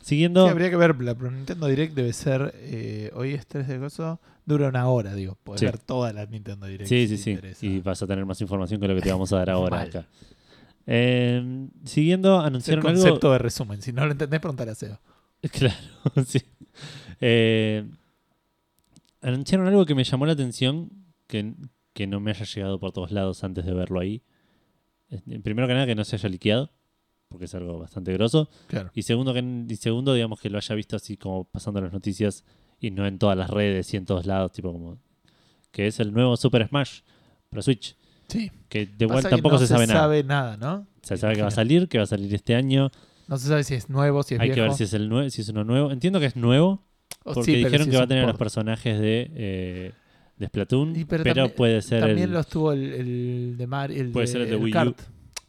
Siguiendo. Sí, habría que ver. La Nintendo Direct debe ser. eh, hoy es 3 de agosto. Dura una hora, digo. Sí. ver toda la Nintendo Direct. Sí, si sí, sí. interesa. Y vas a tener más información que lo que te vamos a dar ahora acá. Eh, siguiendo, el anunciaron concepto algo. de resumen. Si no lo entendés, preguntar a Seba. Claro, sí. Eh, anunciaron algo que me llamó la atención, que, que no me haya llegado por todos lados antes de verlo ahí. Eh, Primero que nada, que no se haya liqueado, porque es algo bastante grosso. Claro. Y segundo, que, y segundo, digamos que lo haya visto así como pasando las noticias y no en todas las redes y en todos lados, tipo como. Que es el nuevo Super Smash para Switch. Sí. Que de igual tampoco no se sabe nada. sabe nada, ¿no? Se sabe que va a salir, que va a salir este año. No se sabe si es nuevo, si es Hay viejo. que ver si es el nue- si es uno nuevo. Entiendo que es nuevo, O porque sí, dijeron si que va a tener los personajes de, eh, de Splatoon, Y pero, pero también- puede ser También el, los tuvo el, el de Mario. El Puede de, ser el de Wii U. Kart.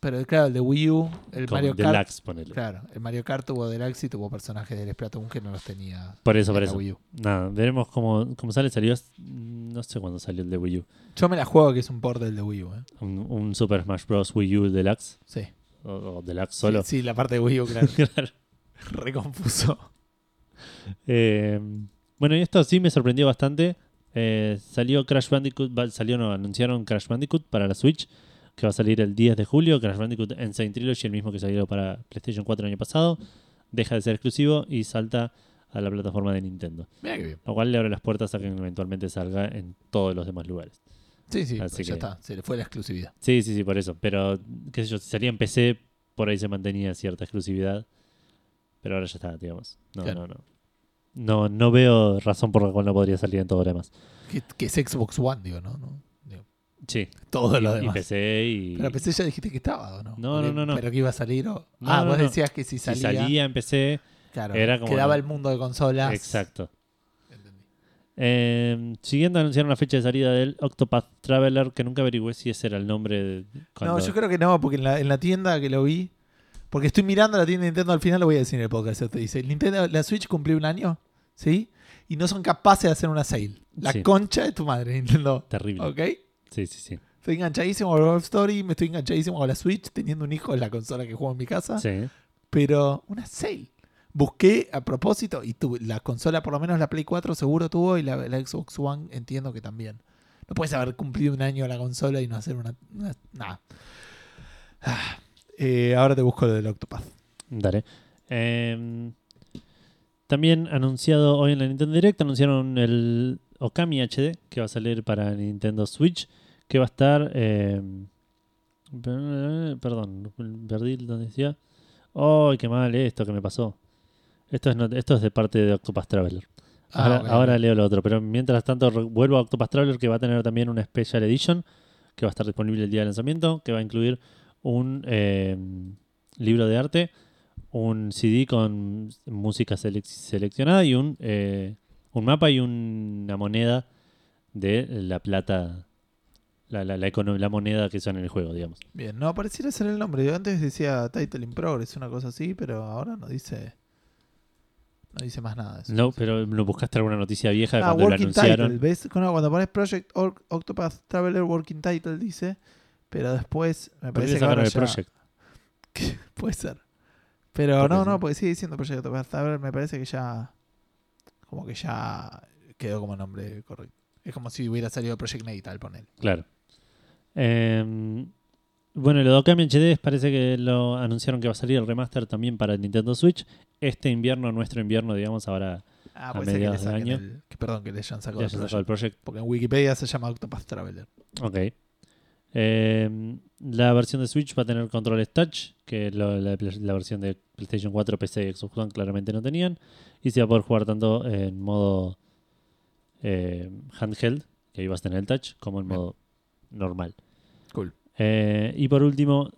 Pero claro, el de Wii U, el Mario Kart. Deluxe, ponele. Claro, el Mario Kart tuvo Deluxe y tuvo personajes del Splatoon que no los tenía Por eso, en por la eso. Wii U. Nada, veremos cómo, cómo sale. Salió, no sé cuándo salió el de Wii U. Yo me la juego que es un port del de Wii U. ¿eh? Un, un Super Smash Bros. Wii U Deluxe. Sí. O, o Deluxe solo. Sí, sí, la parte de Wii U, claro. Claro. Re confuso. Eh, bueno, y esto sí me sorprendió bastante. Eh, salió Crash Bandicoot, salió no, anunciaron Crash Bandicoot para la Switch, que va a salir el 10 de julio. Crash Bandicoot Insane Trilogy, el mismo que salió para PlayStation 4 el año pasado, deja de ser exclusivo y salta a la plataforma de Nintendo. Mira bien. Lo cual le abre las puertas a que eventualmente salga en todos los demás lugares. Sí, sí, Así pues ya que- está. Se le fue la exclusividad. Sí, sí, sí, por eso. Pero, qué sé yo, si salía en PC, por ahí se mantenía cierta exclusividad. Pero ahora ya está, digamos. No, Claro. no, no. No, no veo razón por la cual no podría salir en todo lo demás. Que, que es Xbox One, digo, ¿no? Sí. todo lo y, y demás. PC y. Pero PC ya dijiste que estaba, ¿o no? No, Porque- no, no, no. Pero que iba a salir. O... No, ah, no, vos decías que si si salía. salía en PC. claro, era como quedaba el mundo de consolas. Exacto. Entendí. Eh, siguiendo, anunciaron la fecha de salida del Octopath Traveler, que nunca averigüé si ese era el nombre. de- cuando- No, yo creo que no, porque en la, en la tienda que lo vi. Porque estoy mirando la tienda de Nintendo al final, lo voy a decir en el podcast. Te dice: Nintendo, la Switch cumplió un año, ¿sí? Y no son capaces de hacer una sale. La Sí. concha de tu madre, Nintendo. Terrible. ¿Ok? Sí, sí, sí. Estoy enganchadísimo con Wolf Story, me estoy enganchadísimo con la Switch, teniendo un hijo en la consola que juego en mi casa. Sí. Pero una sale. Busqué a propósito y tuve, la consola, por lo menos la Play 4 seguro tuvo y la, la Xbox One entiendo que también. No puedes haber cumplido un año la consola y no hacer una... una- nada. Ah. Eh, ahora te busco lo del Octopath. Dale. Eh, También anunciado hoy en la Nintendo Direct, anunciaron el Okami HD que va a salir para Nintendo Switch, que va a estar... eh, per- perdón, perdí donde decía... ¡Ay, qué mal esto que me pasó! Esto es, no- esto es de parte de Octopath Traveler. Ah, Ahora, ahora leo lo otro, pero mientras tanto vuelvo a Octopath Traveler que va a tener también una Special Edition que va a estar disponible el día de lanzamiento, que va a incluir un eh, libro de arte, un CD con música selec- seleccionada y un, eh, un mapa y una moneda de la plata, la, la, la, moneda que usan en el juego, digamos. Bien, no pareciera ser el nombre. Yo antes decía Title in Progress, una cosa así, pero ahora no dice. No dice más nada de eso. No, pero ¿no buscaste alguna noticia vieja de Ah, cuando lo anunciaron? Title. ¿Ves? Cuando, cuando pones Project Octopath Traveler Working Title dice, pero después me ¿Por qué parece que ahora el ya- Project? Puede ser. Pero no, no, porque sigue diciendo Project Octopath Traveler, me parece que ya. Como que ya quedó como nombre correcto. Es como si hubiera salido Project Natal, ponele. Claro. Eh, bueno, lo de Okami HD parece que lo anunciaron que va a salir el remaster también para Nintendo Switch. Este invierno, nuestro invierno, digamos, ahora Ah, A ser que mediados de año. el- que, perdón, que le hayan sacado el Project. el Project. Porque en Wikipedia se llama Octopath Traveler. Ok. Eh, la versión de Switch va a tener controles touch, que lo- la, la versión de PlayStation 4, PC y Xbox One claramente no tenían. Y se va a poder jugar tanto en modo eh, handheld, que ahí vas a tener el touch, como en Bien. modo normal. Eh, y por último,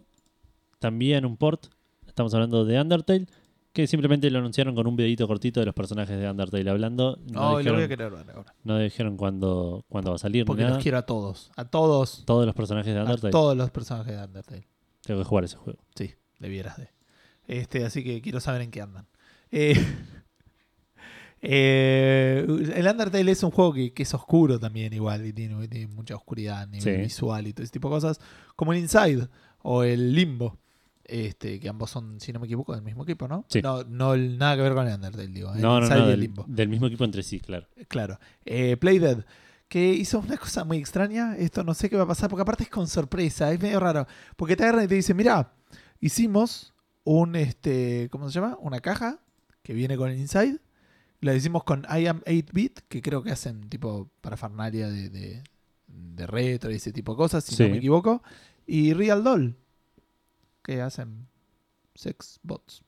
también un port. Estamos hablando de Undertale, que simplemente lo anunciaron con un videito cortito de los personajes de Undertale hablando. No, y lo voy a dijeron, querer ver ahora. no dijeron cuándo, cuándo va a salir ni Porque nada. los quiero a todos. A todos. Todos los personajes de A Undertale. todos los personajes de Undertale. Tengo que jugar ese juego. Sí, debieras de. Este, así que quiero saber en qué andan. Eh, eh, el Undertale es un juego que, que es oscuro también igual y tiene, tiene mucha oscuridad nivel Sí. visual y todo ese tipo de cosas. Como el Inside o el Limbo. Este, que ambos son, si no me equivoco, del mismo equipo, ¿no? Sí. No, no nada que ver con el Undertale, digo. El No, no, Inside no, y el del, Limbo. del mismo equipo entre sí, claro. Claro. Eh, Play Dead, que hizo una cosa muy extraña. Esto no sé qué va a pasar, porque aparte es con sorpresa, es medio raro. Porque te agarran y te dicen, mira, hicimos un, este, ¿cómo se llama? Una caja que viene con el Inside. La hicimos con I Am 8-Bit, que creo que hacen tipo parafernalia de, de, de retro y ese tipo de cosas, si Sí. no me equivoco. Y Real Doll, que hacen sex bots.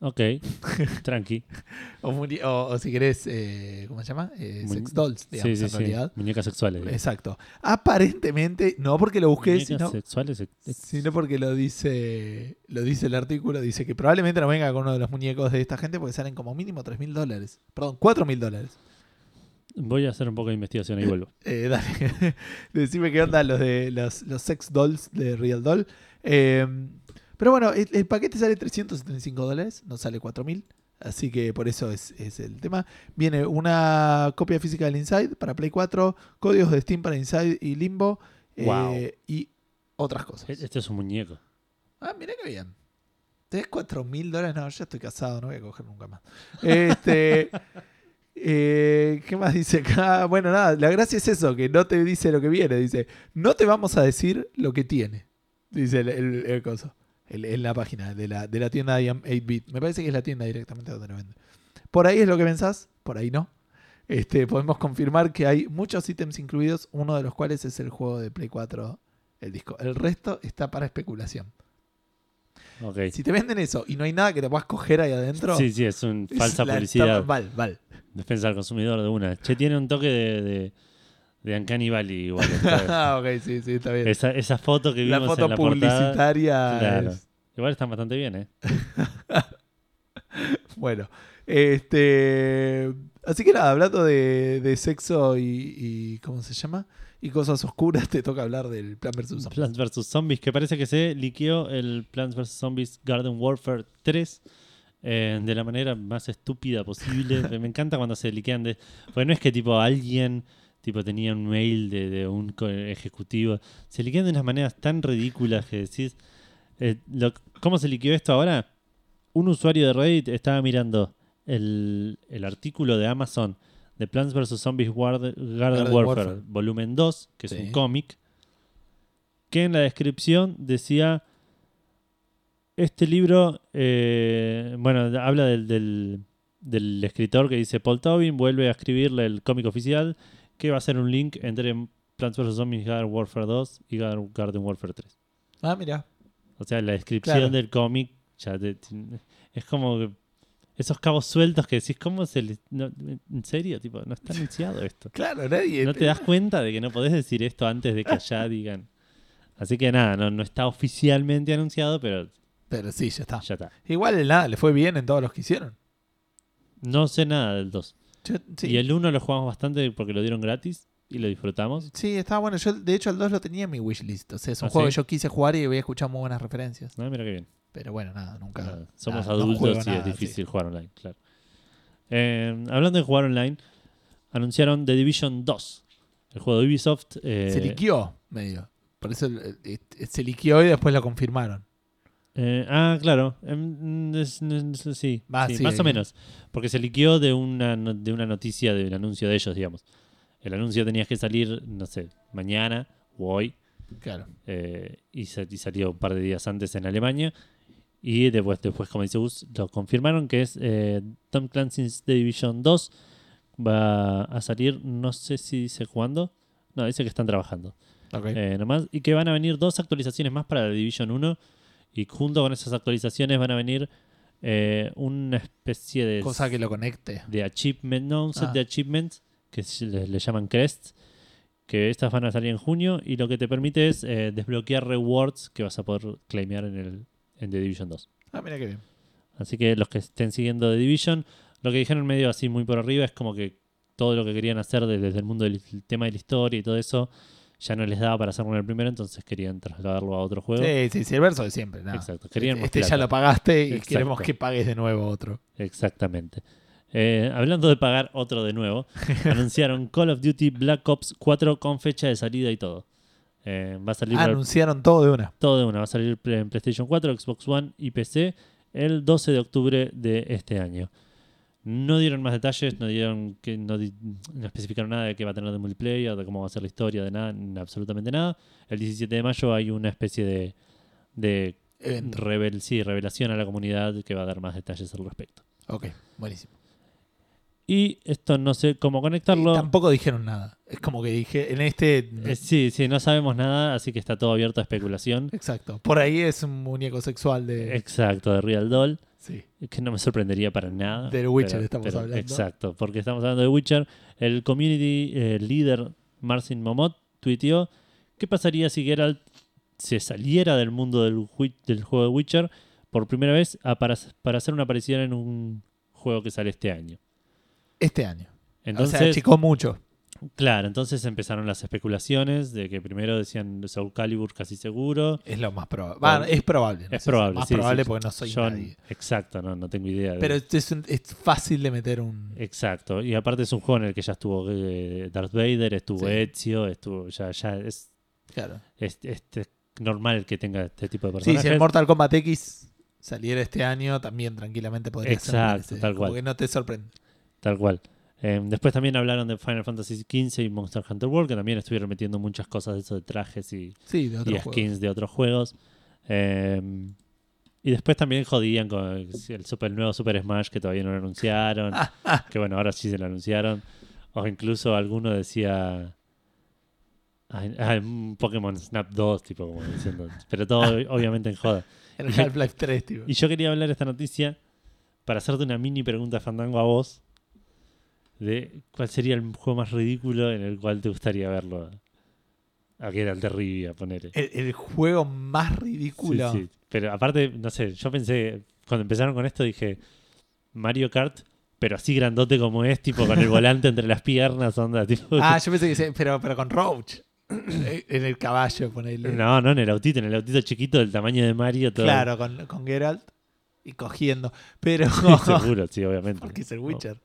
Ok, tranqui. O, muni- o- o si querés, eh, ¿cómo se llama? Eh, sex dolls, digamos, sí, sí, en sí. realidad. Muñecas sexuales. digamos. Exacto. Aparentemente, no porque lo busqué, Muñecas sino, sexuales. ex- sino porque lo dice lo dice el artículo. Dice que probablemente no venga con uno de los muñecos de esta gente porque salen como mínimo 3 mil dólares. Perdón, 4 mil dólares. Voy a hacer un poco de investigación y vuelvo. Eh, dale. Decime qué onda los de los, los sex dolls de Real Doll. Eh, pero bueno, el, el paquete sale 375 dólares, no sale 4000. Así que por eso es, es el tema. Viene una copia física del Inside para Play 4, códigos de Steam para Inside y Limbo eh, y otras cosas. Este es un muñeco. Ah, mira qué bien. ¿Tenés 4 mil dólares? No, yo estoy casado, no voy a coger nunca más. Este. eh, ¿Qué más dice acá? Bueno, nada, la gracia es eso, que no te dice lo que viene. Dice, no te vamos a decir lo que tiene. Dice el, el, el coso. El- en la página de la, de la tienda Am 8-Bit. Me parece que es la tienda directamente donde lo vende. Por ahí es lo que pensás, por ahí no. Este, podemos confirmar que hay muchos ítems incluidos, uno de los cuales es el juego de Play 4, el disco. El resto está para especulación. Ok. Si te venden eso y no hay nada que te puedas coger ahí adentro, Sí, sí, es una falsa publicidad. mal. Defensa del consumidor de una. Che, tiene un toque de, de, de Uncanny Valley igual. Ah, ok, sí, sí, está bien. esa, esa foto que la vimos foto en la portada. publicitaria. Claro. es- Igual están bastante bien, ¿eh? Bueno, este. Así que nada, hablando de, de sexo y, y- ¿Cómo se llama? Y cosas oscuras, te toca hablar del Plan vs. Zombies. Plants vs. Zombies, que parece que se liqueó el Plants vs. Zombies Garden Warfare 3 eh, de la manera más estúpida posible. Me encanta cuando se liquean de... Porque no es que tipo alguien tipo tenía un mail de, de un ejecutivo. Se liquean de unas maneras tan ridículas que decís... eh, lo- ¿Cómo se liqueó esto ahora? Un usuario de Reddit estaba mirando el, el artículo de Amazon de Plants vs. Zombies Garden, Warfare, Warfare. volumen 2, que es un cómic, que en la descripción decía, este libro, eh, bueno, habla del, del, del escritor que dice Paul Tobin vuelve a escribirle el cómic oficial que va a ser un link entre Plants vs. Zombies Garden Warfare 2 y Gar- Garden Warfare 3. Ah, mira. O sea, la descripción Claro. del cómic ya te- te- es como que esos cabos sueltos que decís, ¿cómo se le, no, ¿En serio? Tipo, no está anunciado esto. Claro, nadie. ¿No te das cuenta de que no podés decir esto antes de que ya digan? Así que nada, no, no está oficialmente anunciado, pero Pero sí, ya está. ya está. Igual nada, le fue bien en todos los que hicieron. No sé nada del 2. Yo- sí. Y el 1 lo jugamos bastante porque lo dieron gratis y lo disfrutamos. Sí, estaba bueno. Yo, de hecho, el 2 lo tenía en mi wishlist. O sea, es un ¿Ah, juego sí? que yo quise jugar y había escuchado muy buenas referencias. Ah, mira qué bien. Pero bueno, nada, nunca. Nada, Somos nada, adultos y nada, es sí. difícil jugar online, claro. Eh, hablando de jugar online, anunciaron The Division 2, el juego de Ubisoft. eh, Se liqueó medio. Por eso eh, eh, se liqueó y después lo confirmaron. Eh, ah, claro. em, es- es- sí, Va, sí, sí, más o menos. Porque se liqueó de una, de una noticia, de un anuncio de ellos, digamos. El anuncio tenía que salir, no sé, mañana o hoy. Claro. eh, y, sa- y salió un par de días antes en Alemania. Y después, después como dice Gus, lo confirmaron que es eh, Tom Clancy's The Division 2. Va a salir, no sé si dice cuándo. No, dice que están trabajando. Ok. Eh, nomás, y que van a venir dos actualizaciones más para la Division 1. Y junto con esas actualizaciones van a venir eh, una especie de, Cosa que lo conecte. de achievement, no, un set Ah. de achievements que le, le llaman crests. Que estas van a salir en junio y lo que te permite es eh, desbloquear rewards que vas a poder claimear en, el, en The Division 2. Ah, mira qué bien. Así que los que estén siguiendo The Division, lo que dijeron medio así muy por arriba es como que todo lo que querían hacer de- desde el mundo del el tema de la historia y todo eso ya no les daba para hacerlo en el primero, entonces querían trasladarlo a otro juego. Sí, sí, sí, el verso de siempre. nada. Exacto, querían este ya lo pagaste y Exacto. queremos que pagues de nuevo otro. Exactamente. Eh, hablando de pagar otro de nuevo, anunciaron Call of Duty Black Ops 4 con fecha de salida y todo. Eh, va a salir anunciaron todo de una. todo de una. Va a salir en PlayStation 4, Xbox One y PC el 12 de octubre de este año. No dieron más detalles, no dieron que no, di- no especificaron nada de qué va a tener de multiplayer, de cómo va a ser la historia, de nada, absolutamente nada. El 17 de mayo hay una especie de, de Evento. revel- sí, revelación a la comunidad que va a dar más detalles al respecto. Ok, buenísimo. Y esto no sé cómo Y conectarlo. tampoco dijeron nada. Es como que dije, en este... Eh, sí, sí, no sabemos nada, así que está todo abierto a especulación. Exacto. Por ahí es un muñeco sexual de... Exacto, de Real Doll. Sí. Que no me sorprendería para nada. Del Witcher estamos hablando. Exacto, porque estamos hablando de Witcher. El community eh, leader Marcin Momot tuiteó: ¿Qué pasaría si Geralt se saliera del mundo del, juego de Witcher por primera vez a- para, para hacer una aparición en un juego que sale este año? Este año. Entonces, o sea, chicó mucho. Claro, entonces empezaron las especulaciones de que primero decían Soul Calibur casi seguro. Es lo más probable. Bueno, es probable. no es sé probable, Más sí, probable sí. porque no soy Yo- nadie. Exacto, no, no tengo idea. de- Pero es, es un- es fácil de meter un... Exacto, y aparte es un juego en el que ya estuvo eh, Darth Vader, estuvo Sí. Ezio, estuvo ya ya es, Claro. es, es- normal que tenga este tipo de Sí, personajes. si el Mortal Kombat X saliera este año, también tranquilamente podría ser. Exacto, parece. tal cual. que no te sorprende. Tal cual. Eh, después también hablaron de Final Fantasy XV y Monster Hunter World, que también estuvieron metiendo muchas cosas de eso de trajes y, Sí, de otro y juego. skins de otros juegos. Eh, y después también jodían con el, super, el nuevo Super Smash que todavía no lo anunciaron. que bueno, ahora sí se lo anunciaron. O incluso alguno decía. "Ay, ay, un Pokémon Snap 2, tipo como diciendo. Pero todo obviamente en joda. En Half-Life 3, tío. Y yo quería hablar de esta noticia para hacerte una mini pregunta fandango a vos. De cuál sería el juego más ridículo en el cual te gustaría verlo. A que era el de Rivia, ponele. El, el juego más ridículo. Sí, sí. Pero aparte, no sé, yo pensé, cuando empezaron con esto dije, Mario Kart, pero así grandote como es, tipo con el volante entre las piernas, onda, tipo... Ah, yo pensé que pero, pero con Roach. en el caballo, ponele. No, no en el autito, en el autito chiquito del tamaño de Mario, todo. Claro, con, con Geralt y cogiendo. Pero. Seguro, sí, obviamente. porque es el Witcher.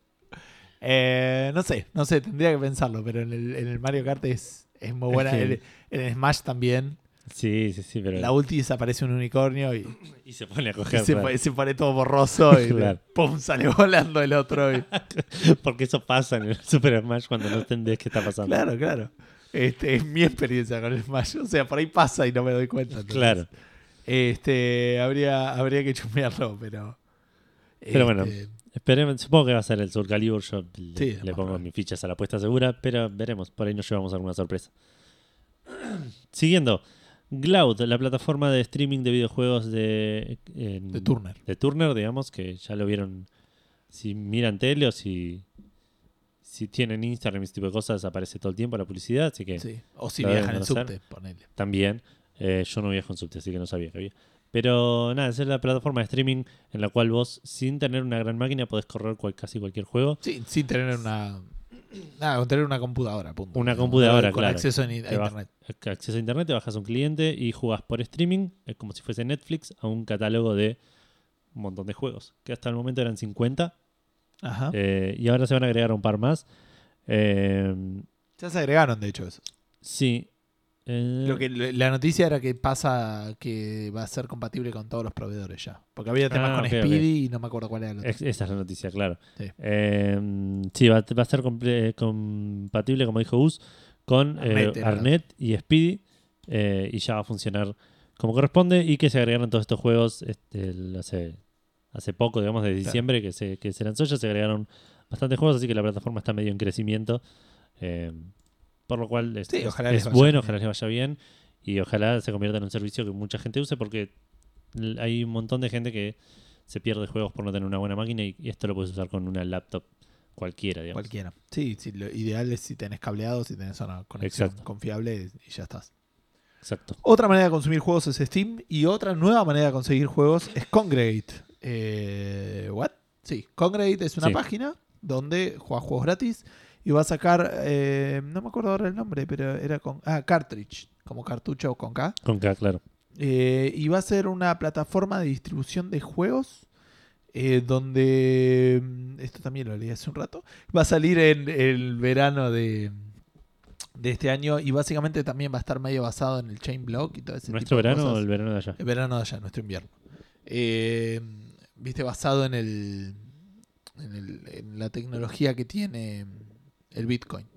Eh, no sé, no sé, tendría que pensarlo, pero en el, en el Mario Kart es, es muy buena. El- en el Smash también. Sí, sí, sí, pero... La ulti desaparece un unicornio y, Y se pone a y coger. se, pone, se pone todo borroso y Claro. ¡pum! sale volando el otro. y- Porque eso pasa en el Super Smash cuando no entendés qué está pasando. Claro, claro. Este, es mi experiencia con el Smash. O sea, por ahí pasa y no me doy cuenta. entonces, Claro. Este, habría, habría que chumearlo, pero. Pero bueno. Esperemos, supongo que va a ser el Soul Calibur. Yo le, Sí, pongo mis fichas a la apuesta segura, pero veremos. Por ahí nos llevamos alguna sorpresa. Siguiendo, Cloud, la plataforma de streaming de videojuegos de, en- De Turner. de Turner, digamos, que ya lo vieron. Si miran tele o si, si tienen Instagram y ese tipo de cosas, aparece todo el tiempo la publicidad. Así que Sí. O si viajan en subte, ponele. también. Eh, yo no viajo en subte, así que no sabía que había. Pero nada, esa es la plataforma de streaming en la cual vos, sin tener una gran máquina, podés correr cual- casi cualquier juego. Sí, sin tener una. Nada, con tener una computadora, punto. Una computadora, con claro. acceso a internet. Acceso a internet, te bajas a un cliente y jugás por streaming, es como si fuese Netflix, a un catálogo de un montón de juegos. Que hasta el momento eran 50 Ajá. eh, y ahora se van a agregar un par más. Eh, Ya se agregaron, de hecho, eso. sí. Eh, Lo que, la noticia era que pasa que va a ser compatible con todos los proveedores ya. Porque había temas Ah, con ok, Speedy y no me acuerdo cuál era el otro. es- esa es la noticia, claro. Sí. Eh, sí, va, va a ser compatible, como dijo Gus, con eh, Arnet y Speedy y ya va a funcionar como corresponde y que se agregaron todos estos juegos este, hace, hace poco, digamos, de diciembre que, se, que se lanzó, ya se agregaron bastantes juegos, así que la plataforma está medio en crecimiento. Por lo cual es, Sí, es- ojalá es bueno, bien. ojalá les vaya bien y ojalá se convierta en un servicio que mucha gente use porque hay un montón de gente que se pierde juegos por no tener una buena máquina y, y esto lo puedes usar con una laptop cualquiera, digamos. Cualquiera. Sí, sí, lo ideal es si tenés cableado, si tenés una conexión Exacto. confiable y ya estás. Exacto. Otra manera de consumir juegos es Steam y otra nueva manera de conseguir juegos es Congregate. Eh, ¿What? Sí, Congregate es una Sí. página donde juegas juegos gratis y va a sacar, eh, no me acuerdo ahora el nombre, pero era con, ah, cartridge, como cartucho con K. Con K, claro. Eh, y va a ser una plataforma de distribución de juegos eh, donde, mm, esto también lo leí hace un rato, va a salir en el verano de, de este año y básicamente también va a estar medio basado en el chain block y todo ese ¿Nuestro tipo de verano o el verano de allá? El verano de allá, nuestro invierno. Eh, Viste, basado en el, en el- en la tecnología que tiene el Bitcoin,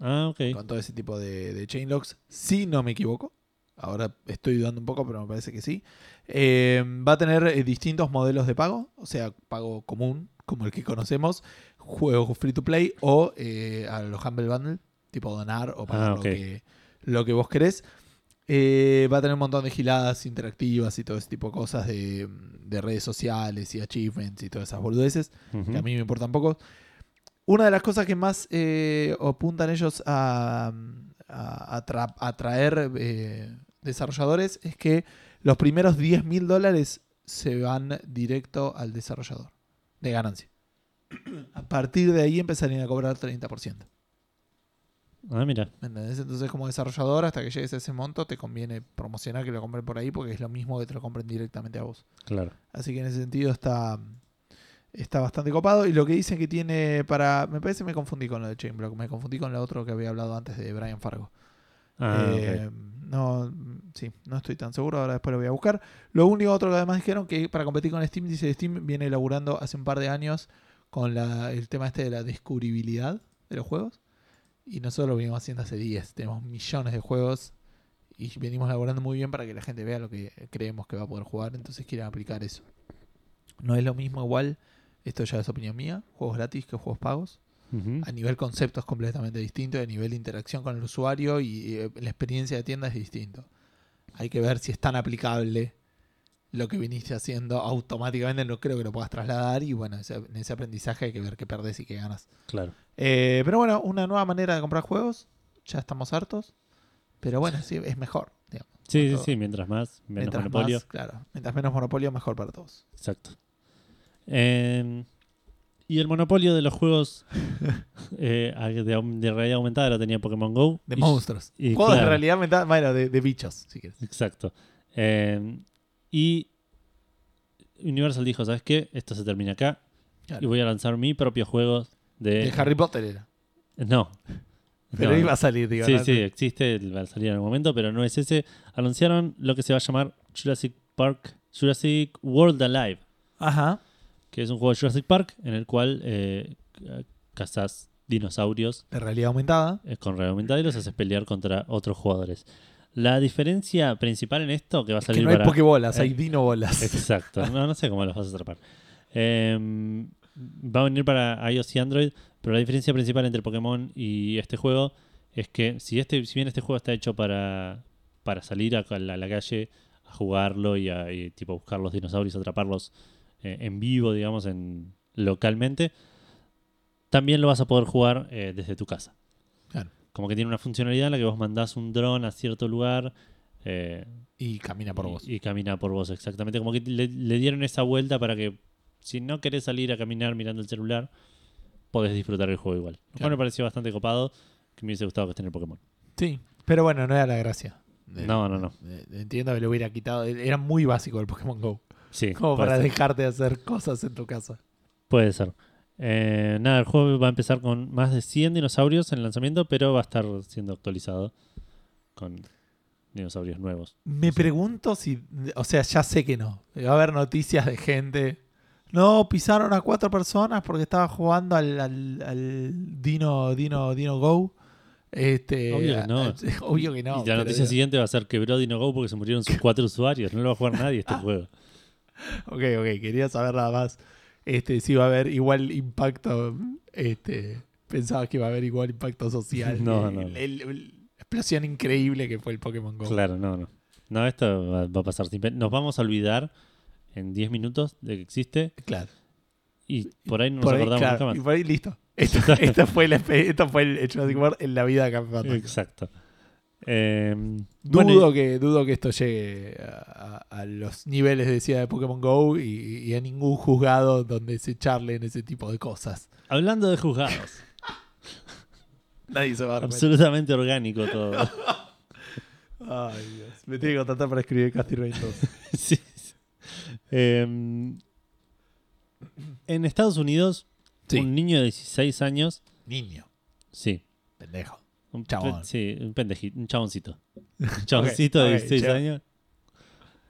Ah, ok. con todo ese tipo de, de chain locks, si no me equivoco. Ahora estoy dudando un poco, pero me parece que sí. Eh, va a tener eh, distintos modelos de pago, o sea, pago común, como el que conocemos, juegos free to play o eh, a los Humble Bundle, tipo donar o pagar Ah, lo, que, lo que vos querés. Eh, va a tener un montón de giladas interactivas y todo ese tipo de cosas de, de redes sociales y achievements y todas esas boludeces que a mí me importan poco. Una de las cosas que más eh, apuntan ellos a, a, a tra- a atraer eh, desarrolladores es que los primeros 10 mil dólares se van directo al desarrollador de ganancia. A partir de ahí empezarían a cobrar 30%. Ah, mira. ¿Me entendés? Entonces, como desarrollador, hasta que llegues a ese monto, te conviene promocionar que lo compren por ahí porque es lo mismo que te lo compren directamente a vos. Claro. Así que en ese sentido está, está bastante copado. Y lo que dicen que tiene para. Me parece que me confundí con lo de Chainblock. Me confundí con lo otro que había hablado antes de Brian Fargo. Ah, Eh. No, sí, no estoy tan seguro. Ahora después lo voy a buscar. Lo único otro que además dijeron que para competir con Steam, dice Steam viene elaborando hace un par de años con la- el tema este de la descubribilidad de los juegos. Y nosotros lo venimos haciendo hace 10. Tenemos millones de juegos y venimos elaborando muy bien para que la gente vea lo que creemos que va a poder jugar. Entonces quieren aplicar eso. No es lo mismo igual, esto ya es opinión mía, juegos gratis que juegos pagos. A nivel concepto es completamente distinto, a nivel de interacción con el usuario y eh, la experiencia de tienda es distinto. Hay que ver si es tan aplicable lo que viniste haciendo automáticamente, no creo que lo puedas trasladar y bueno, ese- en ese aprendizaje hay que ver qué perdés y qué ganas. Claro. Eh, pero bueno, una nueva manera de comprar juegos, ya estamos hartos, pero bueno, sí, es mejor. digamos. Sí, sí, Todo. sí. Mientras más, menos Mientras monopolio. más, claro, mientras menos monopolio, mejor para todos. Exacto. Eh, y el monopolio de los juegos eh, de, de realidad aumentada lo tenía Pokémon Go. De Y- monstruos. y Juegos de claro. realidad aumentada, bueno, de, de bichos, si quieres. Exacto. Eh, y Universal dijo, ¿sabes qué? Esto se termina acá. Claro. Y voy a lanzar mi propio juego de... De Harry Potter era. No. Pero No, iba a salir, digo. Sí, ¿no? sí, existe, va a salir en algún momento, pero no es ese. Anunciaron lo que se va a llamar Jurassic Park, Jurassic World Alive, Ajá. Que es un juego de Jurassic Park en el cual eh, cazas dinosaurios De realidad aumentada. eh, con realidad aumentada y los haces pelear contra otros jugadores. La diferencia principal en esto que va a Es que salir no hay para... pokebolas, eh, hay dinobolas. Exacto, no, no sé cómo los vas a atrapar. Eh, va a venir para iOS y Android, pero la diferencia principal entre Pokémon y este juego es que si este si bien este juego está hecho para, para salir a la, a la calle a jugarlo y a y, tipo buscar los dinosaurios, atraparlos eh, en vivo, digamos, en localmente, también lo vas a poder jugar eh, desde tu casa. Claro. Como que tiene una funcionalidad en la que vos mandás un dron a cierto lugar eh, Y camina por y, vos. y camina por vos, exactamente. Como que le, le dieron esa vuelta para que si no querés salir a caminar mirando el celular, podés disfrutar el juego igual. Claro. me pareció bastante copado, que me hubiese gustado que esté en el Pokémon. Sí, pero bueno, no era la gracia. No, no, no. Entiendo que lo hubiera quitado. Era muy básico el Pokémon Go. Sí, Como para ser. dejarte de hacer cosas en tu casa. Puede ser. Eh, nada, el juego va a empezar con más de 100 dinosaurios en el lanzamiento, pero va a estar siendo actualizado con dinosaurios nuevos. Me pregunto si. O sea, ya sé que no. Va a haber noticias de gente. No, pisaron a cuatro personas porque estaba jugando al, al- al Dino, Dino, Dino Go. Este, Obvio que no. obvio que no. y la noticia digo- siguiente va a ser quebró DinoGo porque se murieron sus cuatro usuarios. No lo va a jugar nadie este juego. Ok, ok, quería saber nada más. Este, si va a haber igual impacto. Este, pensaba que iba a haber igual impacto social. No, El- no, no. el- el- la explosión increíble que fue el Pokémon Go. Claro, no, no. No, esto va, va a pasar sin pena. Nos vamos a olvidar en 10 minutos de que existe Claro. y por ahí no nos ahí, acordamos claro, nunca más. y por ahí listo. Esto, esto fue, esto fue el Jurassic World en la vida de Fantasma. Exacto. Eh, Dudo, bueno, que, dudo que esto llegue a, los niveles decía de Pokémon Go y, y a ningún juzgado donde se charlen ese tipo de cosas. hablando de juzgados, Nadie se va a absolutamente orgánico todo. Ay, Dios. Me tiene que contratar para escribir Casty Rain 2. Sí, sí. Eh, en Estados Unidos, Sí. un niño de 16 años, Niño, sí, pendejo. Un, Chabón. sí, un pendejito, un chaboncito, un chaboncito de ok, 16 chabón. años,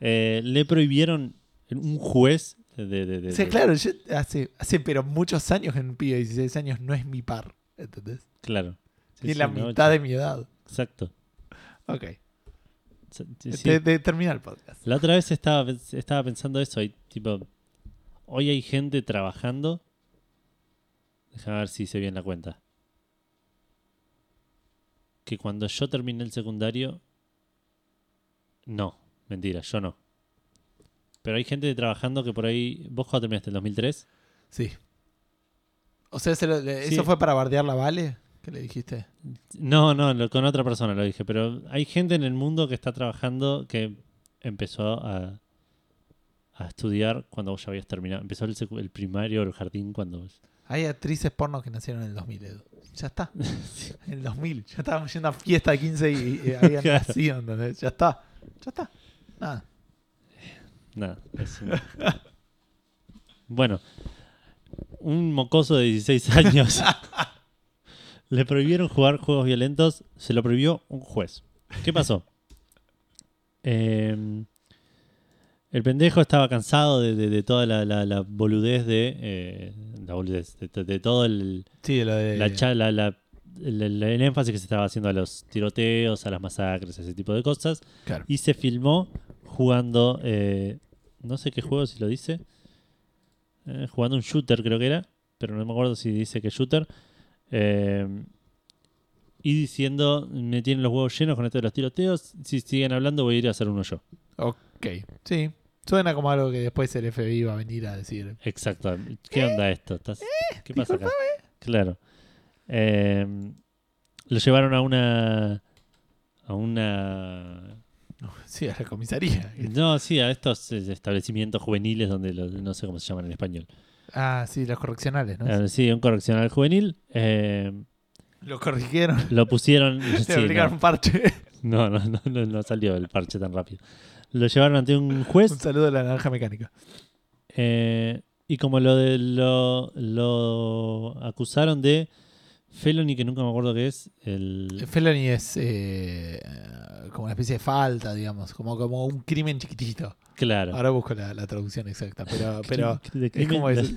eh, le prohibieron un juez de, de- de- Sí, de- claro, yo hace, hace pero muchos años que un pibe de 16 años no es mi par. ¿Entendés? claro. Sí, la no, mitad de mi edad. Exacto. Ok. Sí. De, de- termina el podcast. La otra vez estaba, estaba pensando eso, hay, tipo, hoy hay gente trabajando. Déjame ver si hice bien la cuenta. Que cuando yo terminé el secundario. No, mentira, yo no. Pero hay gente trabajando que por ahí. ¿Vos cuando terminaste el 2003? Sí. O sea, se lo- le- Sí. ¿eso fue para bardear la Vale? ¿Qué le dijiste? No, no, lo- con otra persona lo dije. Pero hay gente en el mundo que está trabajando que empezó a, a estudiar cuando vos ya habías terminado. Empezó el, el primario o el jardín cuando vos- Hay actrices porno que nacieron en el 2000, Edu. Ya está. En el 2000. Ya estábamos yendo a fiesta de 15 y, y habían Claro. nacido, ¿entendés? Ya está. Ya está. Nada. Nada. es un- bueno, un mocoso de 16 años le prohibieron jugar juegos violentos, se lo prohibió un juez. ¿Qué pasó? Eh, el pendejo estaba cansado de, de- de toda la, la- la boludez de. eh, la boludez, de, todo el, Sí, lo de. la cha- la- la- el, el- el énfasis que se estaba haciendo a los tiroteos, a las masacres, ese tipo de cosas. Claro. Y se filmó jugando, eh, no sé qué juego si lo dice, eh, jugando un shooter creo que era, pero no me acuerdo si dice que shooter. eh, y diciendo, me tienen los huevos llenos con esto de los tiroteos, si siguen hablando voy a ir a hacer uno yo. Ok. Sí. Suena como algo que después el FBI va a venir a decir. Exacto. ¿Qué onda esto? ¿Estás- ¿Qué pasa acá? Claro. Eh, lo llevaron a una... A una... Sí, a la comisaría. No, sí, a estos eh, establecimientos juveniles donde los- no sé cómo se llaman en español. Ah, sí, los correccionales, ¿no? Eh, sí, un correccional juvenil. eh, Lo corrigieron. lo pusieron. Le sí, aplicaron no, un parche. no, no, no, no, no salió el parche tan rápido. Lo llevaron ante un juez. un saludo a la naranja mecánica. eh, y como lo, de, lo, lo acusaron de felony, que nunca me acuerdo qué es. El, Felony es eh, como una especie de falta, digamos. Como, como un crimen chiquitito. claro. Ahora busco la, la traducción exacta. Pero, pero De es como es,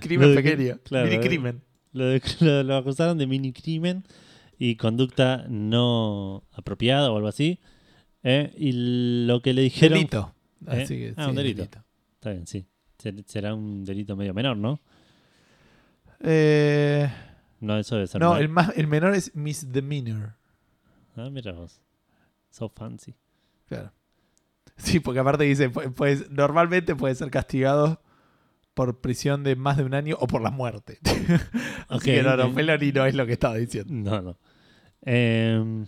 crimen pequeño. claro, mini crimen. Lo, de- lo- lo acusaron de mini crimen y conducta no apropiada o algo así. Eh, y lo que le dijeron. Delito. ¿Eh? Así que, Ah, sí, un delito. Está bien, sí. Ser- Será un delito medio menor, ¿no? Eh, No, eso debe ser. no, mal. el, más, el menor es misdemeanor. Ah, mira vos. So fancy. Claro. Sí, porque aparte dice, pu- pues, normalmente puede ser castigado por prisión de más de un año o por la muerte. Así que no, no, ok. felony no es lo que estaba diciendo. No, no. Em,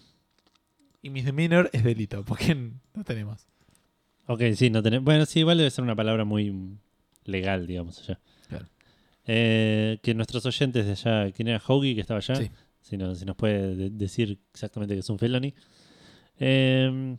Y misdemeanor es delito, porque no tenemos. ok, sí, no tenemos. Bueno, sí, igual debe ser una palabra muy legal, digamos, allá. Claro. Eh, que nuestros oyentes de allá, ¿quién era Hoagie que estaba allá? Sí. Si, no- si nos puede de- decir exactamente que es un felony. Em,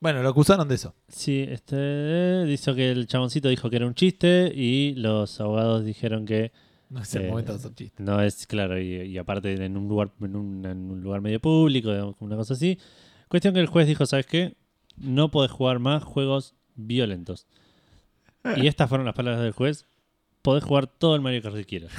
Bueno, lo acusaron de eso. sí, este dice que el chaboncito dijo que era un chiste y los abogados dijeron que No es el Eh, momento de hacer chistes. No es claro, y, y aparte en un lugar, en un, en un lugar medio público, digamos, una cosa así. Cuestión que el juez dijo, ¿sabes qué? No podés jugar más juegos violentos. Y estas fueron las palabras del juez. Podés jugar todo el Mario Kart que quieras.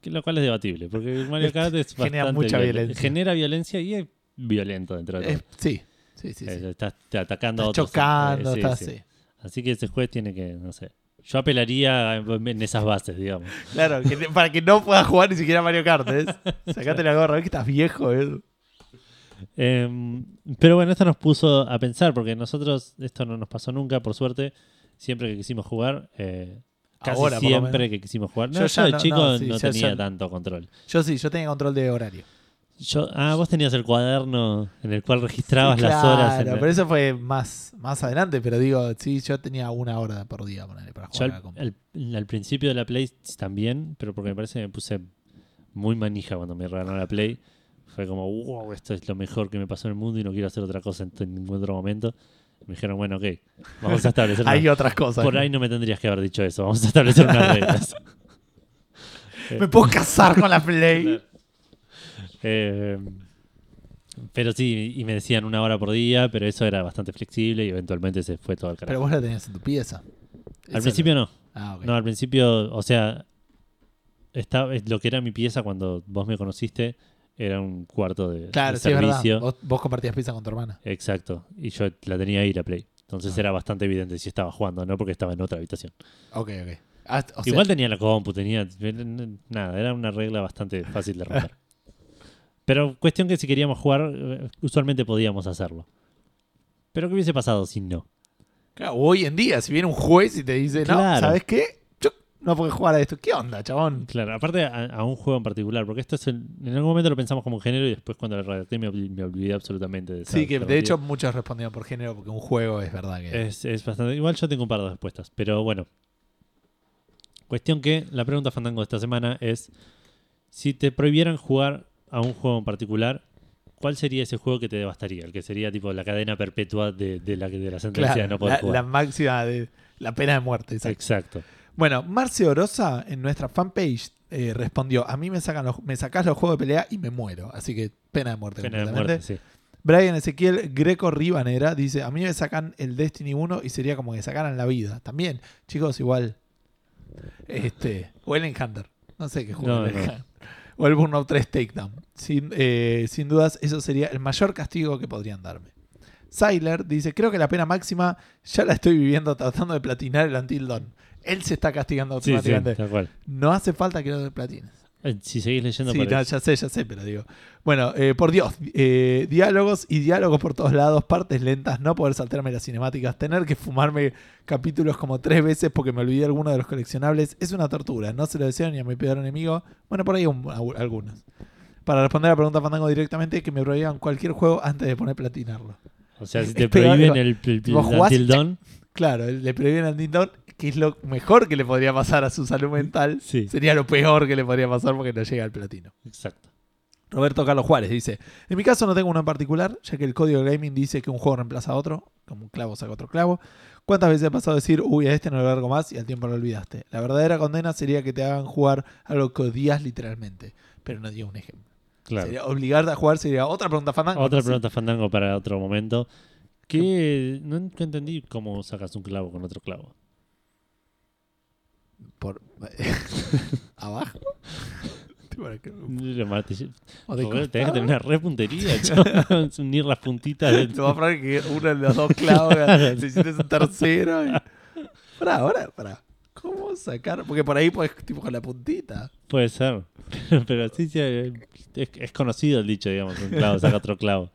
Que lo cual es debatible, porque el Mario Kart es Ah. Genera bastante mucha viol- violencia. Genera violencia y es violento dentro de todo. Eh, sí, sí, sí. sí. Estás te atacando a otros. chocando, Eh, sí, estás sí. Así que ese juez tiene que, no sé. Yo apelaría en esas bases, digamos. Claro, que- para que no puedas jugar ni siquiera Mario Kart. ¿ves? Sacate la gorra, ves que estás viejo. ¿eh? Em, pero bueno, esto nos puso a pensar, porque nosotros, esto no nos pasó nunca, por suerte, siempre que quisimos jugar, eh, casi Ahora, siempre que quisimos jugar. No, Yo yo, ya de no- chico no, sí, tenía ya- tanto control. Yo sí, yo tenía control de horario. Yo, ah, vos tenías el cuaderno en el cual registrabas Sí, las claro, horas. el- pero eso fue más, más adelante. Pero digo, sí, yo tenía una hora por día para Yo jugar. a al, la principio de la Play también, pero porque me parece que me puse muy manija cuando me regalaron la Play. Fue como, wow, esto es lo mejor que me pasó en el mundo y no quiero hacer otra cosa en, en ningún otro momento. Me dijeron, bueno, ok, vamos a establecer Hay una- otras cosas. Por ahí no me tendrías que haber dicho eso, vamos a establecer unas reglas. Me puedo casar con la Play. Claro. Eh, pero sí, y me decían una hora por día, pero eso era bastante flexible y eventualmente se fue todo al Pero carajo. vos la tenías en tu pieza. Al principio no. Ah. No, al principio, o sea, estaba, lo que era mi pieza cuando vos me conociste era un cuarto de, claro, de sí, es verdad. servicio. Vos, vos compartías pieza con tu hermana. Exacto. Y yo la tenía ahí la Play. Entonces Ah. era bastante evidente si estaba jugando, no porque estaba en otra habitación. Ok, ok. Ah, o sea, Igual tenía la compu, tenía. Nada, era una regla bastante fácil de romper. Pero cuestión que si queríamos jugar, eh, usualmente podíamos hacerlo. Pero ¿qué hubiese pasado si no? claro, hoy en día, si viene un juez y te dice, no, Claro. ¿sabes qué? Yo no puedo jugar a esto. ¿Qué onda, chabón? Claro, aparte a, a un juego en particular, porque esto es el- en algún momento lo pensamos como un género y después cuando lo redacté me, olvi- me olvidé absolutamente de esa Sí, que de hecho muchos respondieron por género porque un juego es verdad que. Es, es bastante. Igual yo tengo un par de respuestas, pero bueno. Cuestión que la pregunta fandango de esta semana es: si te prohibieran jugar a un juego en particular, ¿cuál sería ese juego que te devastaría? El que sería tipo la cadena perpetua de, de la, de la sentencia Claro, de no poder la, jugar. la máxima de la pena de muerte. exacto. Exacto. Bueno, Marce Orosa en nuestra fanpage eh, respondió: A mí me sacan los, me sacás los juegos de pelea y me muero. Así que pena de muerte. Pena de muerte, sí. Brian Ezequiel Greco Ribanera dice: A mí me sacan el Destiny 1 y sería como que sacaran la vida. También, chicos, igual. Este. O el Hunter. No sé qué juego. No, no. O el Burnout 3 Takedown. Sin, eh, sin dudas, eso sería el mayor castigo que podrían darme. Syler dice: Creo que la pena máxima ya la estoy viviendo tratando de platinar el Until Dawn. Él se está castigando Sí, sí, automáticamente. No hace falta que lo platines. Eh, Si seguís leyendo Sí, no, ya sé, ya sé, pero digo. Bueno, eh, por Dios, eh, diálogos y diálogos por todos lados, partes lentas, no poder saltarme las cinemáticas, tener que fumarme capítulos como tres veces porque me olvidé alguno de los coleccionables, es una tortura. No se lo deseo ni a mi peor enemigo. Bueno, por ahí un- a- algunos. Para responder a la pregunta Fandango directamente, que me prohíban cualquier juego antes de poner platinarlo. O sea, si te prohíben digo, el, el, el Claro, le prohíben al Nintendo, que es lo mejor que le podría pasar a su salud mental. Sí. Sería lo peor que le podría pasar porque no llega al platino. Exacto. Roberto Carlos Juárez dice: En mi caso no tengo uno en particular, ya que el código de gaming dice que un juego reemplaza a otro, como un clavo saca otro clavo. ¿Cuántas veces he pasado a decir, uy, a este no lo largo más y al tiempo lo olvidaste? La verdadera condena sería que te hagan jugar algo que odias literalmente, pero no dio un ejemplo. Claro. Sería obligarte a jugar sería otra pregunta fandango. Otra Sí. pregunta fandango para otro momento. Que no entendí cómo sacas un clavo con otro clavo. Por... ¿Abajo? ¿O de Joder, tenés que tener una repuntería, chaval. unir las puntitas del Te va a poner que uno de los dos clavos necesitas un tercero. y- Pará, ahora, pará. ¿Cómo sacar? Porque por ahí puedes, tipo, con la puntita. Puede ser. Pero sí, sí, es, es conocido el dicho, digamos, un clavo saca otro clavo.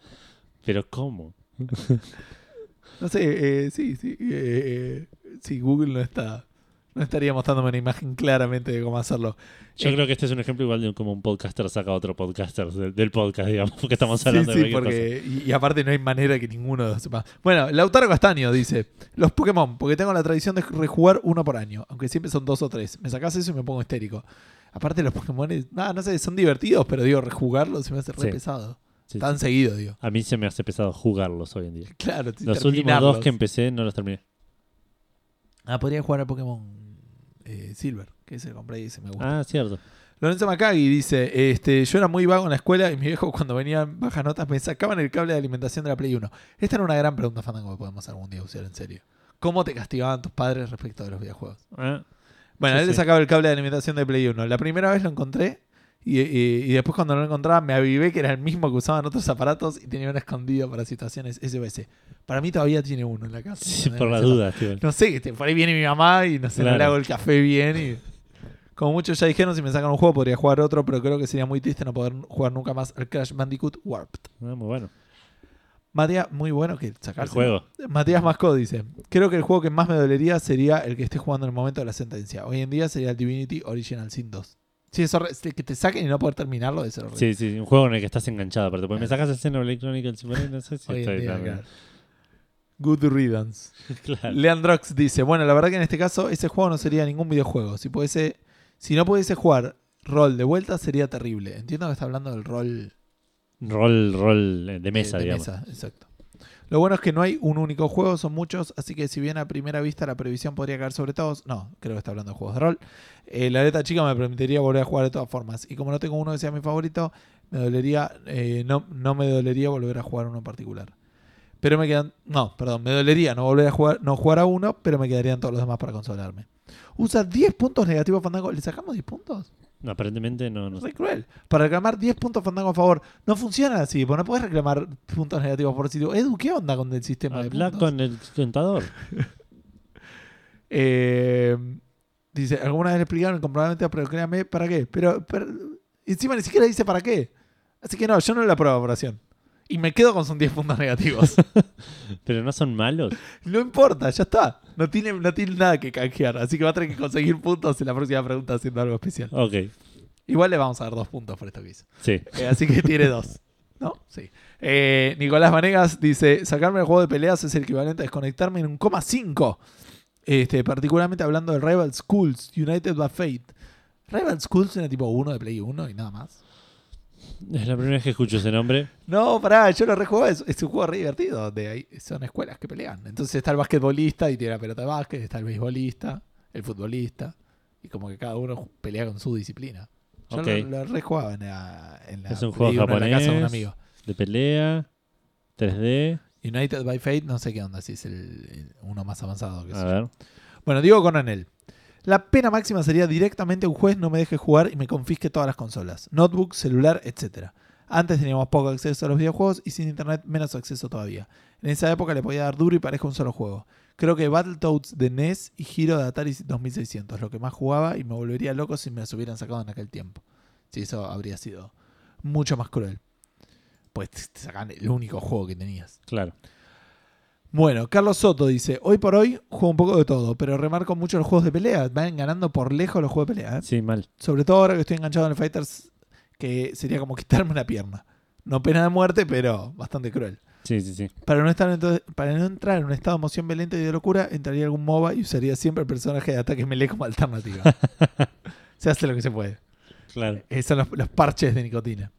Pero ¿cómo? No sé, eh, sí, sí. eh, eh, sí, Google no está. No estaría mostrándome una imagen claramente de cómo hacerlo. Yo Eh, creo que este es un ejemplo igual de cómo un podcaster saca a otro podcaster de- del podcast, digamos, porque estamos Sí, hablando sí, de cualquier porque. Y, y aparte no hay manera que ninguno sepa. Bueno, Lautaro Castaño dice: Los Pokémon, porque tengo la tradición de rejugar uno por año, aunque siempre son dos o tres. Me sacás eso y me pongo histérico. Aparte, los Pokémon, nada, no sé, son divertidos, pero digo, rejugarlos se me hace re Sí. pesado. Sí, Tan sí. seguido, digo. A mí se me hace pesado jugarlos hoy en día. Claro, sí, Los últimos dos que empecé no los terminé. Ah, podría jugar a Pokémon eh, Silver, que ese compré y ese me gusta. Ah, cierto. Lorenzo Macagui dice, este, yo era muy vago en la escuela y mi viejo cuando venían bajas notas me sacaban el cable de alimentación de la Play 1. Esta era una gran pregunta, Fandango, que podemos algún día usar en serio. ¿Cómo te castigaban tus padres respecto de los videojuegos? Ah, Bueno, Sí, él le sacaba el cable de alimentación de Play 1. La primera vez lo encontré y, y- y después cuando no lo encontraba me avivé que era el mismo que usaban otros aparatos y tenía uno escondido para situaciones SOS. Para mí todavía tiene uno en la casa. sí, por las dudas, tío. No sé, por ahí viene mi mamá y no sé, no le hago el café bien y... Como muchos ya dijeron, si me sacan un juego podría jugar otro, pero creo que sería muy triste no poder jugar nunca más al Crash Bandicoot Warped. Ah, muy bueno. Matías, muy bueno que El sacarse. juego. Matías Masco dice, creo que el juego que más me dolería sería el que esté jugando en el momento de la sentencia. Hoy en día sería el Divinity Original Sin 2. Sí, es horri- que te saquen y no poder terminarlo de ser horrible. Sí, sí, un juego en el que estás enganchado. Pero porque me sacas el Xenoblade Chronicles no sé si Hoy estoy día, claro. Good riddance. Claro. Leandrox dice, bueno, la verdad que en este caso ese juego no sería ningún videojuego. Si pudiese, si no pudiese jugar rol de vuelta sería terrible. Entiendo que está hablando del rol Rol, rol eh, de mesa, de digamos. mesa, exacto. Lo bueno es que no hay un único juego, son muchos, así que si bien a primera vista la previsión podría caer sobre todos, no, creo que está hablando de juegos de rol. eh, la letra chica me permitiría volver a jugar de todas formas. Y como no tengo uno que sea mi favorito, me dolería, eh, no, no me dolería volver a jugar uno en particular. Pero me quedan, no, perdón, me dolería no volver a jugar, no jugar a uno, pero me quedarían todos los demás para consolarme. Usa 10 puntos negativos Fandango. ¿Le sacamos 10 puntos? No, aparentemente no, no Es re cruel. Para reclamar 10 puntos Fandango a favor. No funciona así, porque no puedes reclamar puntos negativos por sitio. Edu, ¿qué onda con el sistema de Habla puntos? con el contador. Eh, dice, alguna vez le explicaron comprobablemente, pero créame, ¿para qué? Pero, pero encima ni siquiera dice para qué. Así que no, yo no la apruebo operación. Y me quedo con sus 10 puntos negativos. Pero no son malos. no importa, ya está. No tiene, no tiene nada que canjear. Así que va a tener que conseguir puntos en la próxima pregunta haciendo algo especial. Ok, Igual le vamos a dar dos puntos por esto que hizo. sí. Eh, así que tiene dos. ¿No? Sí. Eh, Nicolás Vanegas dice: Sacarme el juego de peleas es el equivalente a desconectarme en un coma 5. Este, particularmente hablando de Rival Schools, United by Fate. Rival Schools era tipo 1 de Play 1 y nada más. Es la primera vez que escucho ese nombre. No, pará, yo lo rejugué. Es, es un juego re divertido. Donde hay, son escuelas que pelean. Entonces está el basquetbolista y tiene la pelota de básquet. Está el beisbolista, el futbolista. Y como que cada uno pelea con su disciplina. Yo lo, lo rejugaba en la, en la Es un juego 1 en la casa de un japonés. amigo. De pelea. 3D. United by Fate, no sé qué onda, si es el, el uno más avanzado que A ver. Bueno, digo con Anel. La pena máxima sería directamente un juez no me deje jugar y me confisque todas las consolas, notebook, celular, etc. Antes teníamos poco acceso a los videojuegos y sin internet menos acceso todavía. En esa época le podía dar duro y parejo un solo juego. Creo que Battletoads de NES y Hero de Atari 2600, lo que más jugaba y me volvería loco si me los hubieran sacado en aquel tiempo. Si eso habría sido mucho más cruel. Pues te sacan el único juego que tenías. Claro. Bueno, Carlos Soto dice, hoy por hoy juego un poco de todo, pero remarco mucho los juegos de pelea. Van ganando por lejos los juegos de pelea. ¿eh? Sí, mal. Sobre todo ahora que estoy enganchado en el Fighters, que sería como quitarme una pierna. No pena de muerte, pero bastante cruel. Sí, sí, sí. Para no, estar entonces- para no entrar en un estado de emoción violenta y de locura, entraría algún MOBA y usaría siempre el personaje de ataque melee como alternativa. se hace lo que se puede. Claro. Eh, son los, los parches de nicotina.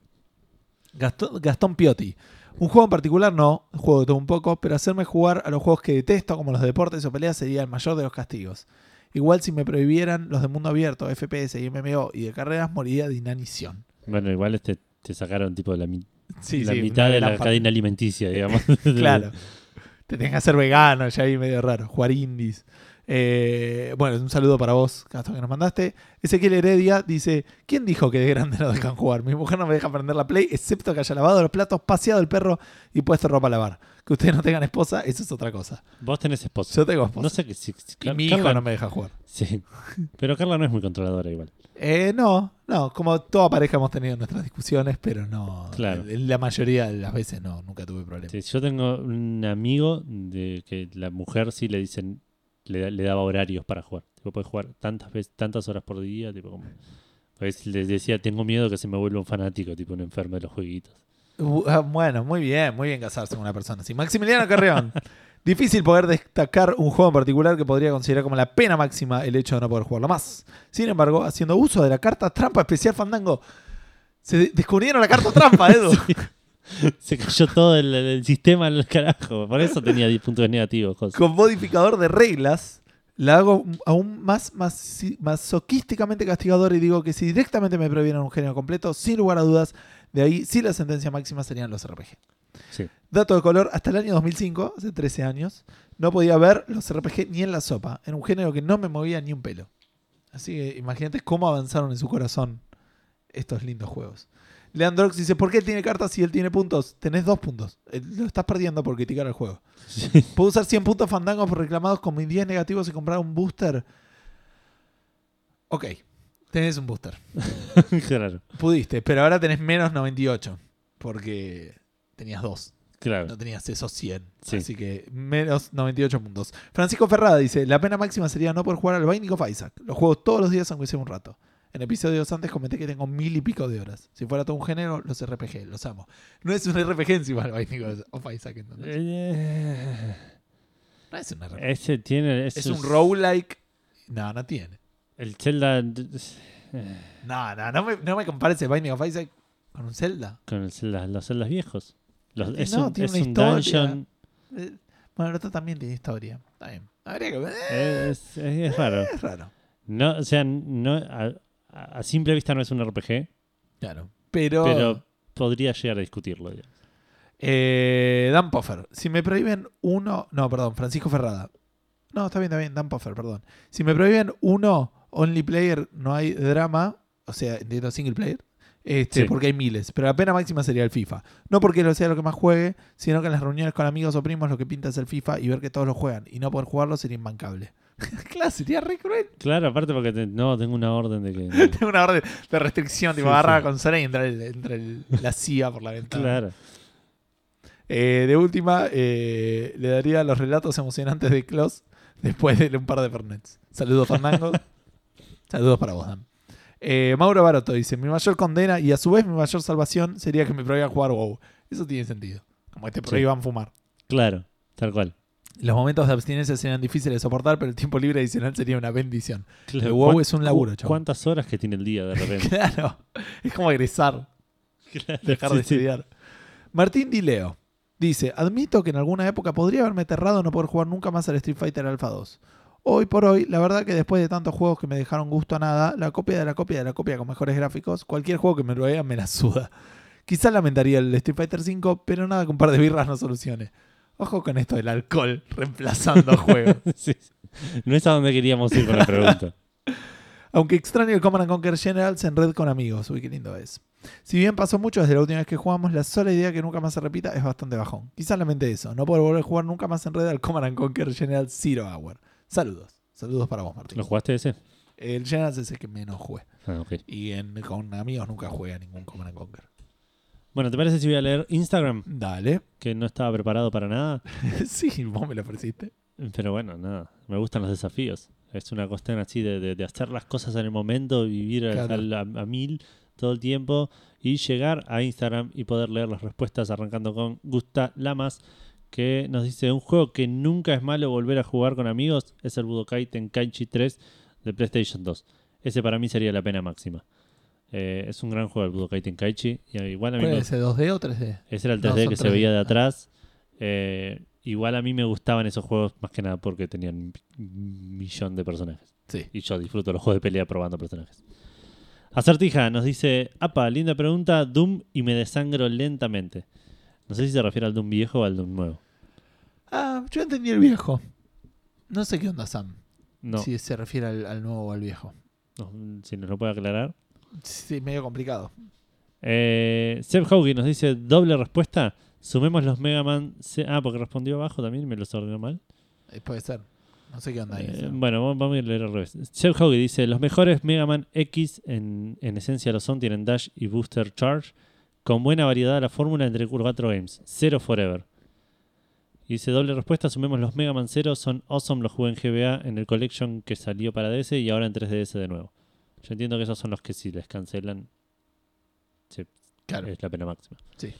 Gastón, Gastón Piotti. Un juego en particular no, juego de todo un poco, pero hacerme jugar a los juegos que detesto, como los de deportes o peleas, sería el mayor de los castigos. Igual si me prohibieran los de mundo abierto, FPS y MMO y de carreras, moriría de inanición. Bueno, igual este te sacaron tipo la, mi- Sí, la sí, mitad de la cadena alimenticia, digamos. Claro. Te tenés que hacer vegano, ya ahí medio raro. Jugar indies. Eh, bueno, un saludo para vos, Gastón, que nos mandaste. Ezequiel Heredia dice: ¿Quién dijo que de grande no dejan jugar? Mi mujer no me deja prender la play, excepto que haya lavado los platos, paseado el perro y puesto ropa a lavar. Que ustedes no tengan esposa, eso es otra cosa. Vos tenés esposa. Yo tengo esposa. No sé qué si, si- y Car- mi Carla- hijo no me deja jugar. Sí. Pero Carla no es muy controladora igual. Eh, no, no, como toda pareja hemos tenido nuestras discusiones, pero no. Claro. La mayoría de las veces no, nunca tuve problemas. Sí, yo tengo un amigo de que la mujer sí le dicen, le, le daba horarios para jugar. Tipo, puede jugar tantas veces, tantas horas por día, tipo como. Pues les decía, tengo miedo que se me vuelva un fanático, tipo un enfermo de los jueguitos. Uh, ah, bueno, muy bien, muy bien casarse con una persona así. Maximiliano Carreón. Difícil poder destacar un juego en particular que podría considerar como la pena máxima el hecho de no poder jugarlo más. Sin embargo, haciendo uso de la carta trampa especial Fandango, se de- descubrieron la carta trampa, Edu. Se cayó todo el, el sistema al carajo. Por eso tenía 10 puntos negativos. cosas. Con modificador de reglas, la hago aún más masi- masoquísticamente castigador y digo que si directamente me prohibieran un género completo, sin lugar a dudas, de ahí sí la sentencia máxima serían los RPG. Sí. Dato de color, hasta el año 2005, hace 13 años, no podía ver los RPG ni en la sopa, en un género que no me movía ni un pelo. Así que imagínate cómo avanzaron en su corazón estos lindos juegos. Leandrox dice, ¿por qué él tiene cartas si él tiene puntos? Tenés dos puntos. Eh, Lo estás perdiendo por criticar el juego. Sí. Puedo usar 100 puntos fandangos reclamados como 10 negativos y comprar un booster. Ok, tenés un booster. claro, Pudiste, pero ahora tenés menos 98. Porque tenías dos. claro. No tenías esos 100. Sí. Así que menos 98 puntos. Francisco Ferrada dice: La pena máxima sería no poder jugar al Binding of Isaac. Lo juego todos los días, aunque sea un rato. En episodios antes comenté que tengo mil y pico de horas. Si fuera todo un género, los RPG, los amo. No es un RPG encima el Binding of Isaac. ¿entendés? Eh, No es un RPG. ese tiene. Es esos- un roguelike. No, no tiene. El Zelda. No, no, no me, no me compares el Binding of Isaac con un Zelda. Con el Zelda- los Zeldas viejos. Los- Eh, es no, un, tiene es una un historia. dungeon. Eh, bueno, el otro también tiene historia. Está bien. Habría que ver. Es, es- es raro. Es raro. No, o sea, no, a, a simple vista no es un RPG, Claro. Pero. pero podría llegar a discutirlo. digamos. Eh, Dan Poffer. Si me prohíben uno. No, perdón, Francisco Ferrada. No, está bien, está bien, Dan Poffer, perdón. Si me prohíben uno, only player, no hay drama. O sea, entiendo single player. Este, Sí. Porque hay miles. Pero la pena máxima sería el FIFA. No porque lo sea lo que más juegue, sino que en las reuniones con amigos o primos lo que pinta es el FIFA y ver que todos lo juegan. Y no poder jugarlo sería imbancable. claro, sería re cruel. Claro, aparte porque te- no tengo una orden de que. Tengo una orden de restricción, tipo Sí, agarrar sí. la consola y el- entra el- la CIA por la ventana. claro. Eh, de última, eh, le daría los relatos emocionantes de Klaus después de un par de Fernets. Saludos, Fernando. Saludos para vos, Dan. Eh, Mauro Baroto dice: Mi mayor condena y a su vez mi mayor salvación sería que me prohíban jugar WoW. Eso tiene sentido. Como que te prohíban fumar. Claro, tal cual. Los momentos de abstinencia serían difíciles de soportar, pero el tiempo libre adicional sería una bendición. Claro, El WoW ¿cuán- es un laburo, chabón. ¿Cuántas horas que tiene el día de repente? Claro, es como egresar. Claro, dejar sí, de sí. estudiar. Martín Dileo dice: Admito que en alguna época podría haberme aterrado no poder jugar nunca más al Street Fighter Alpha 2. Hoy por hoy, la verdad que después de tantos juegos que me dejaron gusto a nada, la copia de la copia de la copia con mejores gráficos, cualquier juego que me lo vea me la suda. Quizás lamentaría el Street Fighter 5, pero nada que un par de birras no solucione. Ojo con esto del alcohol reemplazando juegos. Sí. No es a donde queríamos ir con la pregunta. Aunque extraño el Command and Conquer Generals en red con amigos. Uy, qué lindo es. Si bien pasó mucho desde la última vez que jugamos, la sola idea que nunca más se repita es bastante bajón. Quizás lamente eso, no poder volver a jugar nunca más en red al Command and Conquer General Zero Hour. Saludos. Saludos para vos, Martín. ¿Lo jugaste ese? El Generals es el que menos jugué. Ah. Y en- con amigos nunca jugué a ningún Command and Conquer. Bueno, ¿te parece si voy a leer Instagram? Dale. Que no estaba preparado para nada. sí, vos me lo ofreciste. Pero bueno, nada. Me gustan los desafíos. Es una cuestión así de, de- de hacer las cosas en el momento, vivir al- Claro. al- a, a mil todo el tiempo y llegar a Instagram y poder leer las respuestas arrancando con Gusta Lamas que nos dice un juego que nunca es malo volver a jugar con amigos es el Budokai Tenkaichi 3 de PlayStation 2. Ese para mí sería la pena máxima. Eh, es un gran juego el Budokai Tenkaichi y igual a mí ¿Cuál me, es ese 2D o 3D? ese era el No, 3D son que se 3D. veía de Ah. atrás. Eh, igual a mí me gustaban esos juegos más que nada porque tenían un millón de personajes. Sí. Y yo disfruto los juegos de pelea probando personajes. Acertija nos dice, apa, linda pregunta, Doom y me desangro lentamente. No sé si se refiere al Doom viejo o al Doom nuevo. Ah, yo entendí el viejo. No sé qué onda, Sam. No, Si se refiere al, al nuevo o al viejo. no, si nos lo puede aclarar. Sí, medio complicado. Eh, Seb Haugi nos dice, doble respuesta. Sumemos los Mega Man. C- Ah, porque respondió abajo también y me los ordenó mal. Eh, puede ser. No sé qué onda ahí. Eh, bueno, vamos- a leer al revés. Chef Hoggy dice: Los mejores Mega Man X, en, en esencia lo son, tienen Dash y Booster Charge, con buena variedad de la fórmula entre 4 games. Zero Forever. Y dice: Doble respuesta: Sumemos los Mega Man 0, son awesome, los jugué en GBA en el Collection que salió para DS y ahora en 3DS de nuevo. Yo entiendo que esos son los que si les cancelan claro. es la pena máxima. Sí.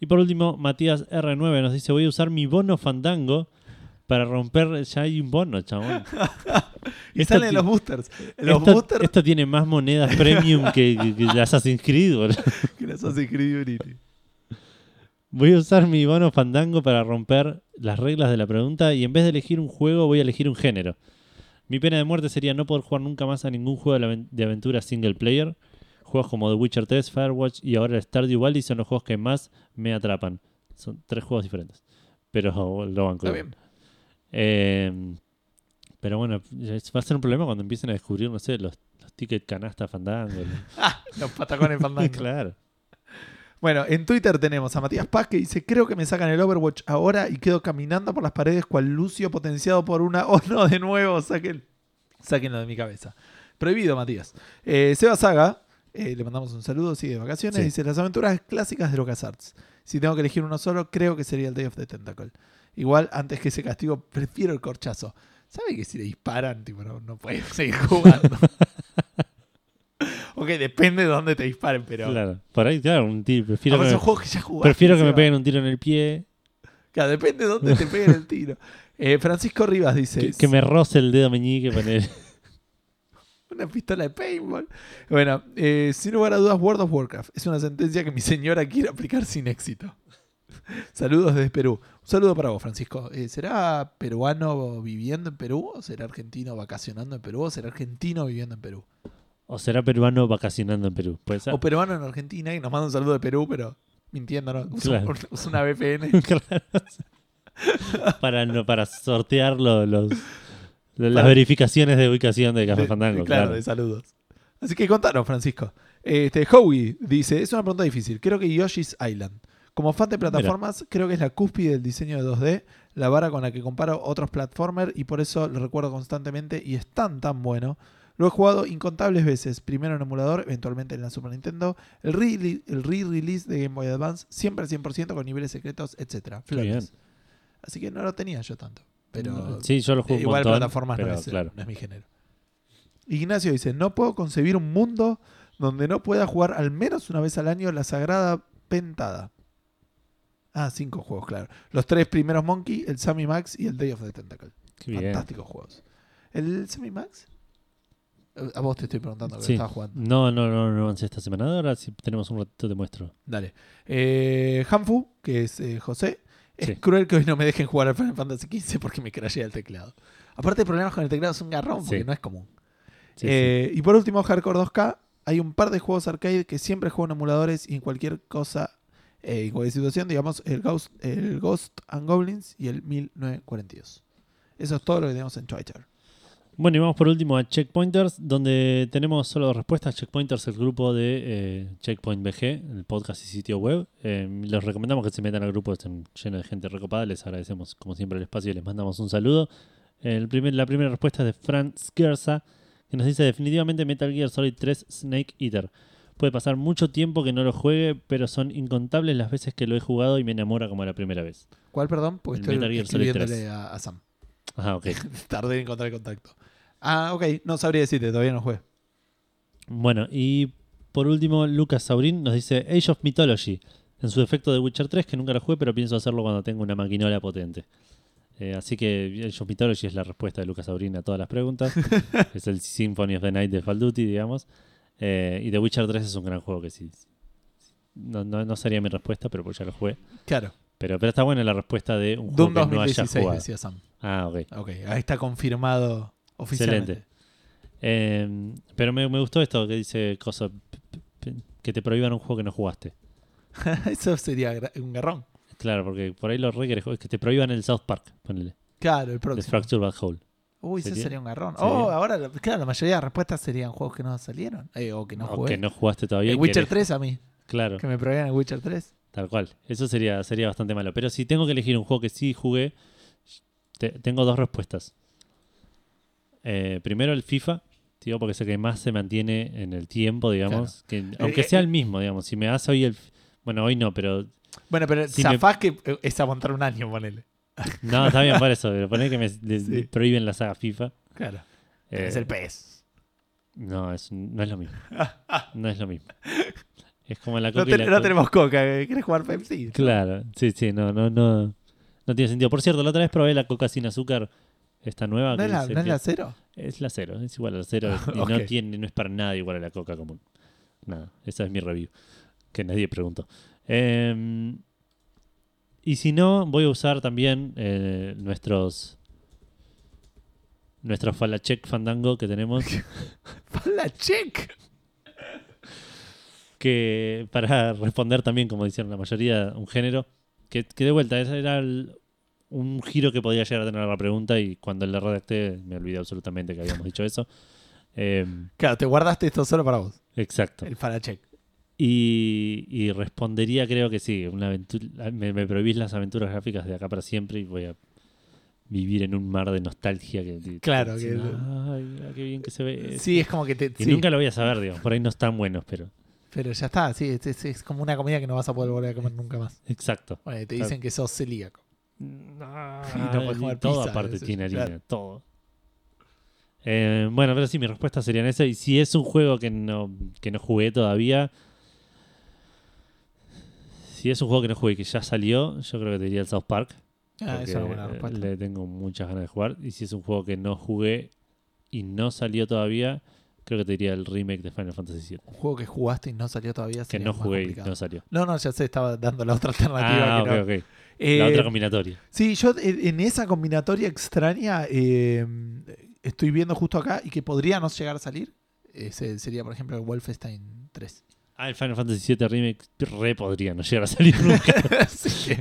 Y por último, Matías R9 nos dice: Voy a usar mi bono fandango para romper. Ya hay un bono, chabón. Y Esto salen ti- los boosters. Los esto, boosters esto tiene más monedas premium que, que, que las Assassin's Creed, boludo. que las hace Credibility. Voy a usar mi bono fandango para romper las reglas de la pregunta y en vez de elegir un juego voy a elegir un género. Mi pena de muerte sería no poder jugar nunca más a ningún juego de, aventura single player. Juegos como The Witcher 3, Firewatch y ahora el Stardew Valley son los juegos que más me atrapan. Son tres juegos diferentes. Pero lo banco. Está bien. Eh, pero bueno, va a ser un problema cuando empiecen a descubrir, no sé, los, los tickets canasta fandango. los- Los patacones fandango. claro. Bueno, en Twitter tenemos a Matías Paz que dice: Creo que me sacan el Overwatch ahora y quedo caminando por las paredes cual Lucio potenciado por una. Oh no, de nuevo, saquen, sáquenlo de mi cabeza. Prohibido, Matías. Eh, Seba Saga, eh, le mandamos un saludo, sigue de vacaciones. Sí. Dice: Las aventuras clásicas de LucasArts. Si tengo que elegir uno solo, creo que sería el Day of the Tentacle. Igual, antes que ese castigo, prefiero el corchazo. ¿Sabe que si le disparan, tipo, no, no puedes seguir jugando? ok, depende de dónde te disparen, pero. Claro. Por ahí, claro, un tiro. Prefiero Ahora que, son juegos que ya jugaste, prefiero que me peguen un tiro en el pie. Claro, depende de dónde te peguen el tiro. Eh, Francisco Rivas dice: Que, que me roce el dedo meñique poner. Una pistola de paintball. Bueno, eh, sin lugar a dudas, World of Warcraft es una sentencia que mi señora quiere aplicar sin éxito. Saludos desde Perú. Un saludo para vos, Francisco. Eh, ¿Será peruano viviendo en Perú? ¿O será argentino vacacionando en Perú? ¿O será argentino viviendo en Perú? O será peruano vacacionando en Perú. Puede ser. O peruano en Argentina y nos manda un saludo de Perú, pero mintiendo, ¿no? Usa, Claro. usa una VPN. Claro. para, no, para sortear lo- los, las Para- verificaciones de ubicación de Café De- Fandango. claro, Claro, de saludos. Así que contanos, Francisco. Este, Howie dice, es una pregunta difícil. Creo que Yoshi's Island. Como fan de plataformas, creo que es la cúspide del diseño de 2D, la vara con la que comparo otros platformers y por eso lo recuerdo constantemente y es tan tan bueno. Lo he jugado incontables veces, primero en emulador, eventualmente en la Super Nintendo, el re- el re-release de Game Boy Advance, siempre al 100% con niveles secretos, etc. Así que no lo tenía yo tanto. Pero sí, yo lo juego un Igual montón, plataformas pero no, es, claro. no es mi género. Ignacio dice, no puedo concebir un mundo donde no pueda jugar al menos una vez al año la sagrada pentada. Ah, cinco juegos, claro. Los tres primeros Monkey, el Sammy Max y el Day of the Tentacle. Qué bien. Fantásticos juegos. ¿El Sammy Max? Eh, A vos te estoy preguntando que Sí. jugando. No, no, no, no avancé esta semana. Ahora si tenemos un ratito te muestro. Dale. Eh, Hanfu, que es eh, José. Es Sí. cruel que hoy no me dejen jugar al Final Fantasy XV porque me crashea el teclado. Aparte, problemas con el teclado es un garrón porque Sí. no es común. Eh, Y por último, Hardcore 2K. Hay un par de juegos arcade que siempre juego en emuladores y en cualquier cosa, eh, en cualquier situación, digamos, el Ghost, el Ghost and Goblins y el 1942. Eso es todo lo que tenemos en Twitter. Bueno, y vamos por último a Checkpointers, donde tenemos solo dos respuestas. Checkpointers, el grupo de eh, Checkpoint BG, el podcast y sitio web. Eh, les recomendamos que se metan al grupo, están lleno de gente recopada. Les agradecemos, como siempre, el espacio y les mandamos un saludo. El primer, la primera respuesta es de Fran Skierza, que nos dice: Definitivamente Metal Gear Solid 3 Snake Eater. Puede pasar mucho tiempo que no lo juegue, pero son incontables las veces que lo he jugado y me enamora como la primera vez. ¿Cuál, perdón? Porque El estoy Metal Gear Solid escribiéndole 3. a, a Sam. Ah, ok. Tardé en encontrar el contacto. Ah, ok. No sabría decirte, todavía no jugué. Bueno, y por último, Lucas Saurín nos dice Age of Mythology. En su defecto de Witcher 3, que nunca lo jugué, pero pienso hacerlo cuando tenga una maquinola potente. Eh, así que Age of Mythology es la respuesta de Lucas Saurín a todas las preguntas. es el Symphony of the Night de Fall Duty, digamos. Eh, y The Witcher 3 es un gran juego que sí. No, no, no sería mi respuesta, pero pues ya lo jugué. Claro. Pero, pero está buena la respuesta de un Doom juego que no haya 2016, jugado. decía Sam. Ah, ok. Ok, ahí está confirmado oficialmente. Excelente. Eh, pero me, me gustó esto que dice cosa, que te prohíban un juego que no jugaste. Eso sería un garrón. Claro, porque por ahí lo re querés jugar, es que te prohíban el South Park, ponele. Claro, el The próximo. Fracture Bad Hole. Uy, ese Sería- sería un garrón. sería- Oh, ahora, la- claro, la mayoría de las respuestas serían juegos que no salieron. eh, o que no o jugué. que no jugaste todavía. el y Witcher querés- 3 a mí. Claro. Que me prohíban el Witcher 3. Tal cual. Eso sería, sería bastante malo. Pero si tengo que elegir un juego que sí jugué, te- tengo dos respuestas. Eh, primero el FIFA, digo, porque sé que más se mantiene en el tiempo, digamos. Que, aunque Eh, sea eh, el mismo, digamos. Si me das hoy el... Bueno, hoy no, pero... Bueno, pero Si me- zafás que eh, es aguantar un año, ponele. No, está bien por eso. Pero poner que me Sí. prohíben la saga FIFA. Claro. eh, es el pez. No, es, no es lo mismo. No es lo mismo. Es como la No, coca y te- la no tenemos coca. ¿eh? ¿Quieres jugar Pepsi? Claro, sí, sí, no, no, no. No tiene sentido. Por cierto, la otra vez probé la coca sin azúcar, esta nueva. ¿No que es la, dice no es que- la cero? es la cero, es igual a la cero. y no tiene, no es para nada igual a la coca común. Nada, esa es mi review. Que nadie preguntó. Em, y si no, voy a usar también eh, nuestros. Nuestros Falachek Fandango que tenemos. ¡Fala check! que para responder también, como decían la mayoría, un género, que, que de vuelta, ese era el- un giro que podía llegar a tener la pregunta y cuando le redacté me olvidé absolutamente que habíamos dicho eso. Eh, Claro, te guardaste esto solo para vos. exacto. El check. Y, y respondería, creo que sí, una aventura, me, me prohibís las aventuras gráficas de acá para siempre y voy a vivir en un mar de nostalgia. Que, Claro, que- Ay, qué bien que se ve. Sí, es como que te. y sí, nunca lo voy a saber, digamos, por ahí no están buenos, pero Pero ya está, sí, es, es- es como una comida que no vas a poder volver a comer nunca más. exacto. Bueno, te Claro. dicen que sos celíaco. No, no puedes comer todo pizza, aparte eso, tiene harina, claro. todo. Eh, bueno, pero sí, mi respuesta sería en esa. Y si es un juego que no, que no jugué todavía, si es un juego que no jugué y que ya salió, yo creo que te diría el South Park. Ah, esa es una buena respuesta. le tengo muchas ganas de jugar. Y si es un juego que no jugué y no salió todavía, creo que te diría el remake de Final Fantasy VII. Un juego que jugaste y no salió todavía. Que no jugué y no salió. No, no, ya sé, estaba dando la otra alternativa. Ah, que ok, no. ok. Eh, La otra combinatoria. Sí, yo en esa combinatoria extraña eh, estoy viendo justo acá y que podría no llegar a salir. Ese sería, por ejemplo, el Wolfenstein 3. Ah, el Final Fantasy VII Remake re podría no llegar a salir nunca.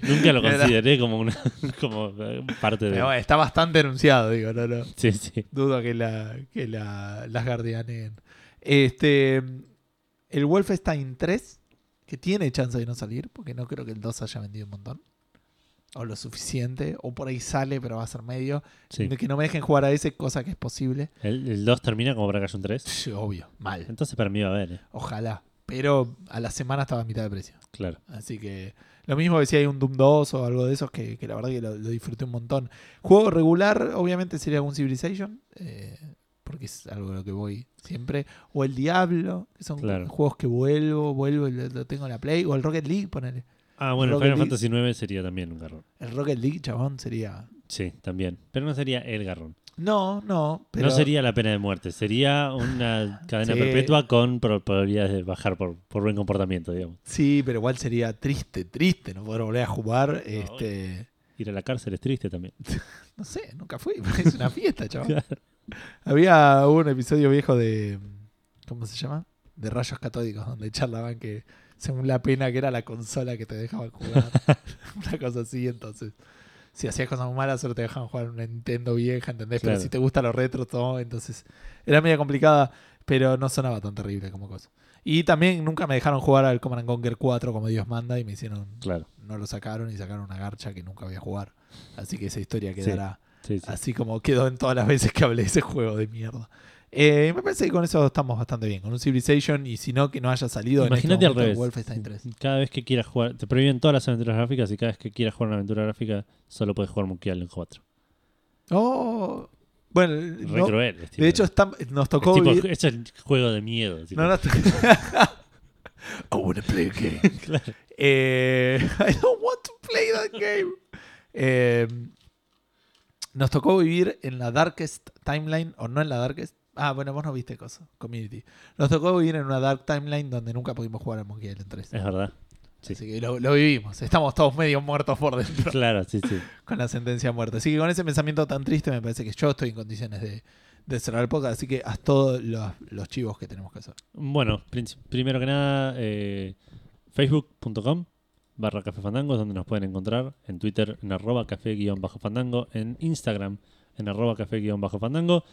Nunca lo consideré como una como eh, parte de. Pero está bastante anunciado, digo, no, no. Sí, sí. Dudo que la, que la, las guardianen. Este, el Wolfenstein 3, que tiene chance de no salir, porque no creo que el 2 haya vendido un montón. O lo suficiente, o por ahí sale, pero va a ser medio. sí. De que no me dejen jugar a ese, cosa que es posible. El, el 2 termina como para que haya un 3. Psh, Obvio, mal. Entonces para mí va a haber, eh. Ojalá. Pero a la semana estaba a mitad de precio. Claro. Así que lo mismo que si hay un Doom 2 o algo de esos, que, que la verdad que lo, lo disfruté un montón. Juego regular, obviamente sería algún Civilization, eh, porque es algo a lo que voy siempre. O el Diablo, que son Claro. juegos que vuelvo, vuelvo y lo, lo tengo en la Play. O el Rocket League, ponele. Ah, bueno, el Rocket Final League. Fantasy 9 sería también un garrón. El Rocket League, chabón, sería... Sí, también. Pero no sería el garrón. No, no, pero... No sería la pena de muerte. Sería una cadena Sí. perpetua con pro- probabilidades de bajar por, por buen comportamiento, digamos. Sí, pero igual sería triste, triste no poder volver a jugar. Este... Ir a la cárcel es triste también. No sé, nunca fui. Es una fiesta, chaval. Había un episodio viejo de. ¿Cómo se llama? De rayos catódicos, donde charlaban que según la pena que era la consola que te dejaban jugar. una cosa así, entonces. Si hacías cosas muy malas, solo te dejaban jugar una Nintendo vieja, ¿entendés? Claro. Pero si te gustan los retros, todo. Entonces, era media complicada, pero no sonaba tan terrible como cosa. Y también nunca me dejaron jugar al Command and Conquer 4 como Dios manda y me hicieron. Claro. No lo sacaron y sacaron una garcha que nunca voy a jugar. Así que esa historia Sí. quedará Sí, sí. así como quedó en todas las veces que hablé de ese juego de mierda. Eh, me parece que con eso estamos bastante bien. Con un Civilization y si no, que no haya salido Imagínate en al este momento revés. Wolfenstein 3. Cada vez que quieras jugar, te prohíben todas las aventuras gráficas y cada vez que quieras jugar una aventura gráfica, solo puedes jugar Monkey Island 4. Oh, bueno, Re no, cruel. es de hecho está- nos es tocó tipo, vivir- es el juego de miedo. tipo. No, no, I wanna play a game. Claro. Eh, I don't want to play that game. Eh, nos tocó vivir en la darkest timeline, o no en la darkest. Ah, bueno, vos no viste cosa, community. Nos tocó vivir en una dark timeline donde nunca pudimos jugar al Monkey Island 3. Es verdad. Sí. Así que lo, lo vivimos. Estamos todos medio muertos por dentro Claro, sí, sí. con la sentencia a muerte. Así que con ese pensamiento tan triste me parece que yo estoy en condiciones de, de cerrar el podcast. Así que haz todos los, los chivos que tenemos que hacer. Bueno, primero que nada, eh, facebook.com barra café fandango es donde nos pueden encontrar. En Twitter en arroba café guion bajo fandango. En Instagram en arroba café guion bajo fandango.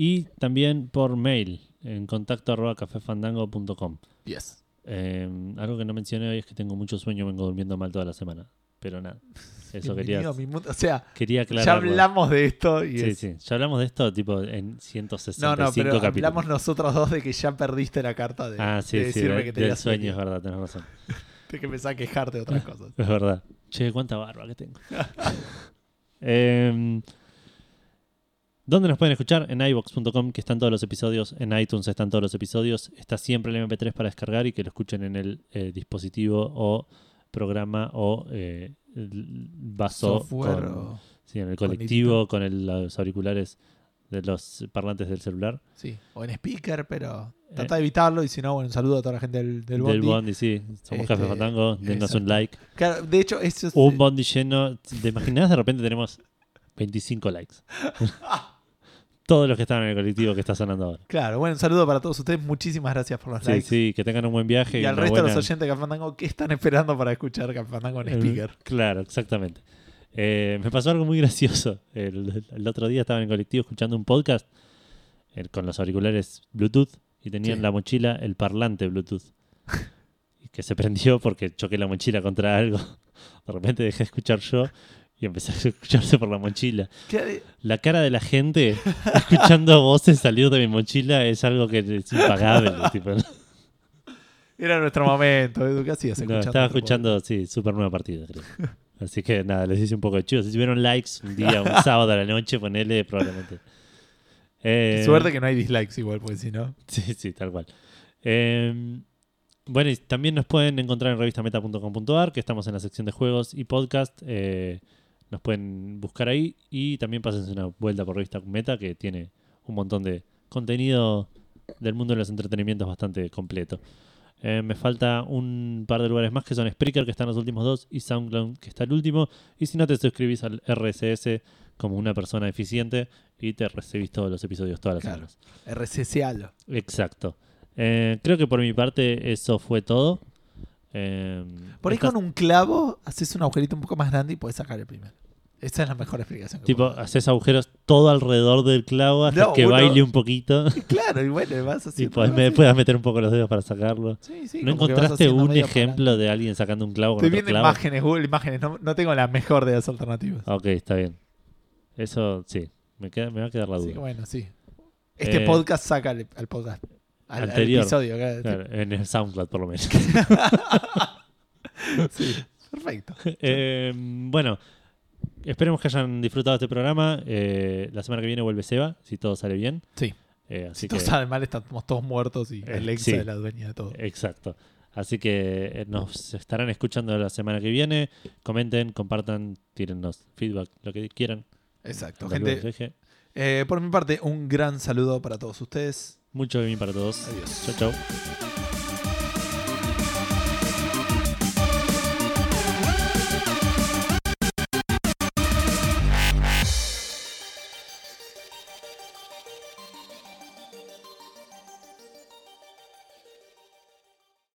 Y también por mail en contacto arroba cafefandango.com. Yes. Eh, algo que no mencioné hoy es que tengo mucho sueño, vengo durmiendo mal toda la semana. Pero nada, eso quería, Bienvenido. O sea, quería ya aclarar. hablamos de esto y Sí, es- sí, ya hablamos de esto tipo en No, 165 no, pero capítulos. hablamos nosotros dos de que ya perdiste la carta de, ah, sí, de sí, decirme de- que tenías sueño, es verdad, tenés razón. de que me a quejarte de otras cosas. Es verdad. Che, cuánta barba que tengo. Em, ¿Dónde nos pueden escuchar? En iVox.com, que están todos los episodios. En iTunes están todos los episodios. Está siempre el MP3 para descargar y que lo escuchen en el eh, dispositivo o programa o eh, vaso Software con- o- sí, en el colectivo con el- los auriculares de los parlantes del celular. Sí, o en speaker, pero Eh. trata de evitarlo. Y si no, bueno, un saludo a toda la gente del, del Bondi. Del Bondi, sí. Somos Este, Café Fandango. Denos un like. Claro, de hecho, eso es. Un Bondi lleno. ¿Te imaginas? De repente tenemos 25 likes. Todos los que están en el colectivo que está sonando ahora. Claro, bueno, un saludo para todos ustedes. Muchísimas gracias por los Sí, likes. sí, que tengan un buen viaje. Y al resto de los oyentes de Café Fandango, ¿qué están esperando para escuchar Café Fandango en Eh, speaker? Claro, exactamente. Eh, me pasó algo muy gracioso. El, el otro día estaba en el colectivo escuchando un podcast eh, con los auriculares Bluetooth y tenía en la mochila el parlante Bluetooth. que se prendió porque choqué la mochila contra algo. De repente dejé de escuchar yo y empecé a escucharse por la mochila. ¿Qué- La cara de la gente escuchando voces salir de mi mochila es algo que es impagable. Era nuestro momento, Edu. ¿Qué hacías No, estaba este escuchando, sí, super nueva partida, creo. Así que nada, les hice un poco de chivo. Si tuvieron likes un día, un sábado a la noche, ponele probablemente. Eh, Suerte que no hay dislikes igual, porque si no. Sí, sí, tal cual. Eh, bueno, y también nos pueden encontrar en revistameta.com.ar, que estamos en la sección de juegos y podcast. eh, nos pueden buscar ahí y también pásense una vuelta por Revista Meta, que tiene un montón de contenido del mundo de los entretenimientos bastante completo. Eh, me falta un par de lugares más que son Spreaker, que están los últimos dos, y SoundCloud, que está el último. Y si no te suscribís al RSS como una persona eficiente y te recibís todos los episodios todas las Claro. semanas. RCCalo. Exacto. Eh, creo que por mi parte eso fue todo. Eh, Por ahí estas- con un clavo haces un agujerito un poco más grande y puedes sacar el primero. Esa es la mejor explicación. que Tipo, puedo dar. haces agujeros todo alrededor del clavo hasta No, que uno- baile un poquito Claro, y bueno, vas y haciendo. pues, vas me puedas meter un poco los dedos para sacarlo. Sí, sí, ¿No como que vas encontraste haciendo un medio para ejemplo de alguien sacando un clavo con Estoy otro viendo clavo? imágenes, Google Imágenes. No, no tengo la mejor de las alternativas. Ok, está bien. Eso sí, me, queda, me va a quedar la Así duda. que bueno, sí. Este Eh, podcast saca al, al podcast. Al, al Anterior. episodio. claro. Claro, en el SoundCloud por lo menos. Sí, perfecto. Eh, bueno, esperemos que hayan disfrutado este programa. Eh, la semana que viene vuelve Seba, si todo sale bien. Sí. Eh, así Si que, todos saben mal, estamos todos muertos y Eh, Alexa sí. es la dueña de todo. Exacto. Así que nos estarán escuchando la semana que viene. Comenten, compartan, tírennos feedback, lo que quieran. Exacto. Gente, eh, por mi parte, un gran saludo para todos ustedes. Mucho de mí para todos. Adiós. Chau, chau.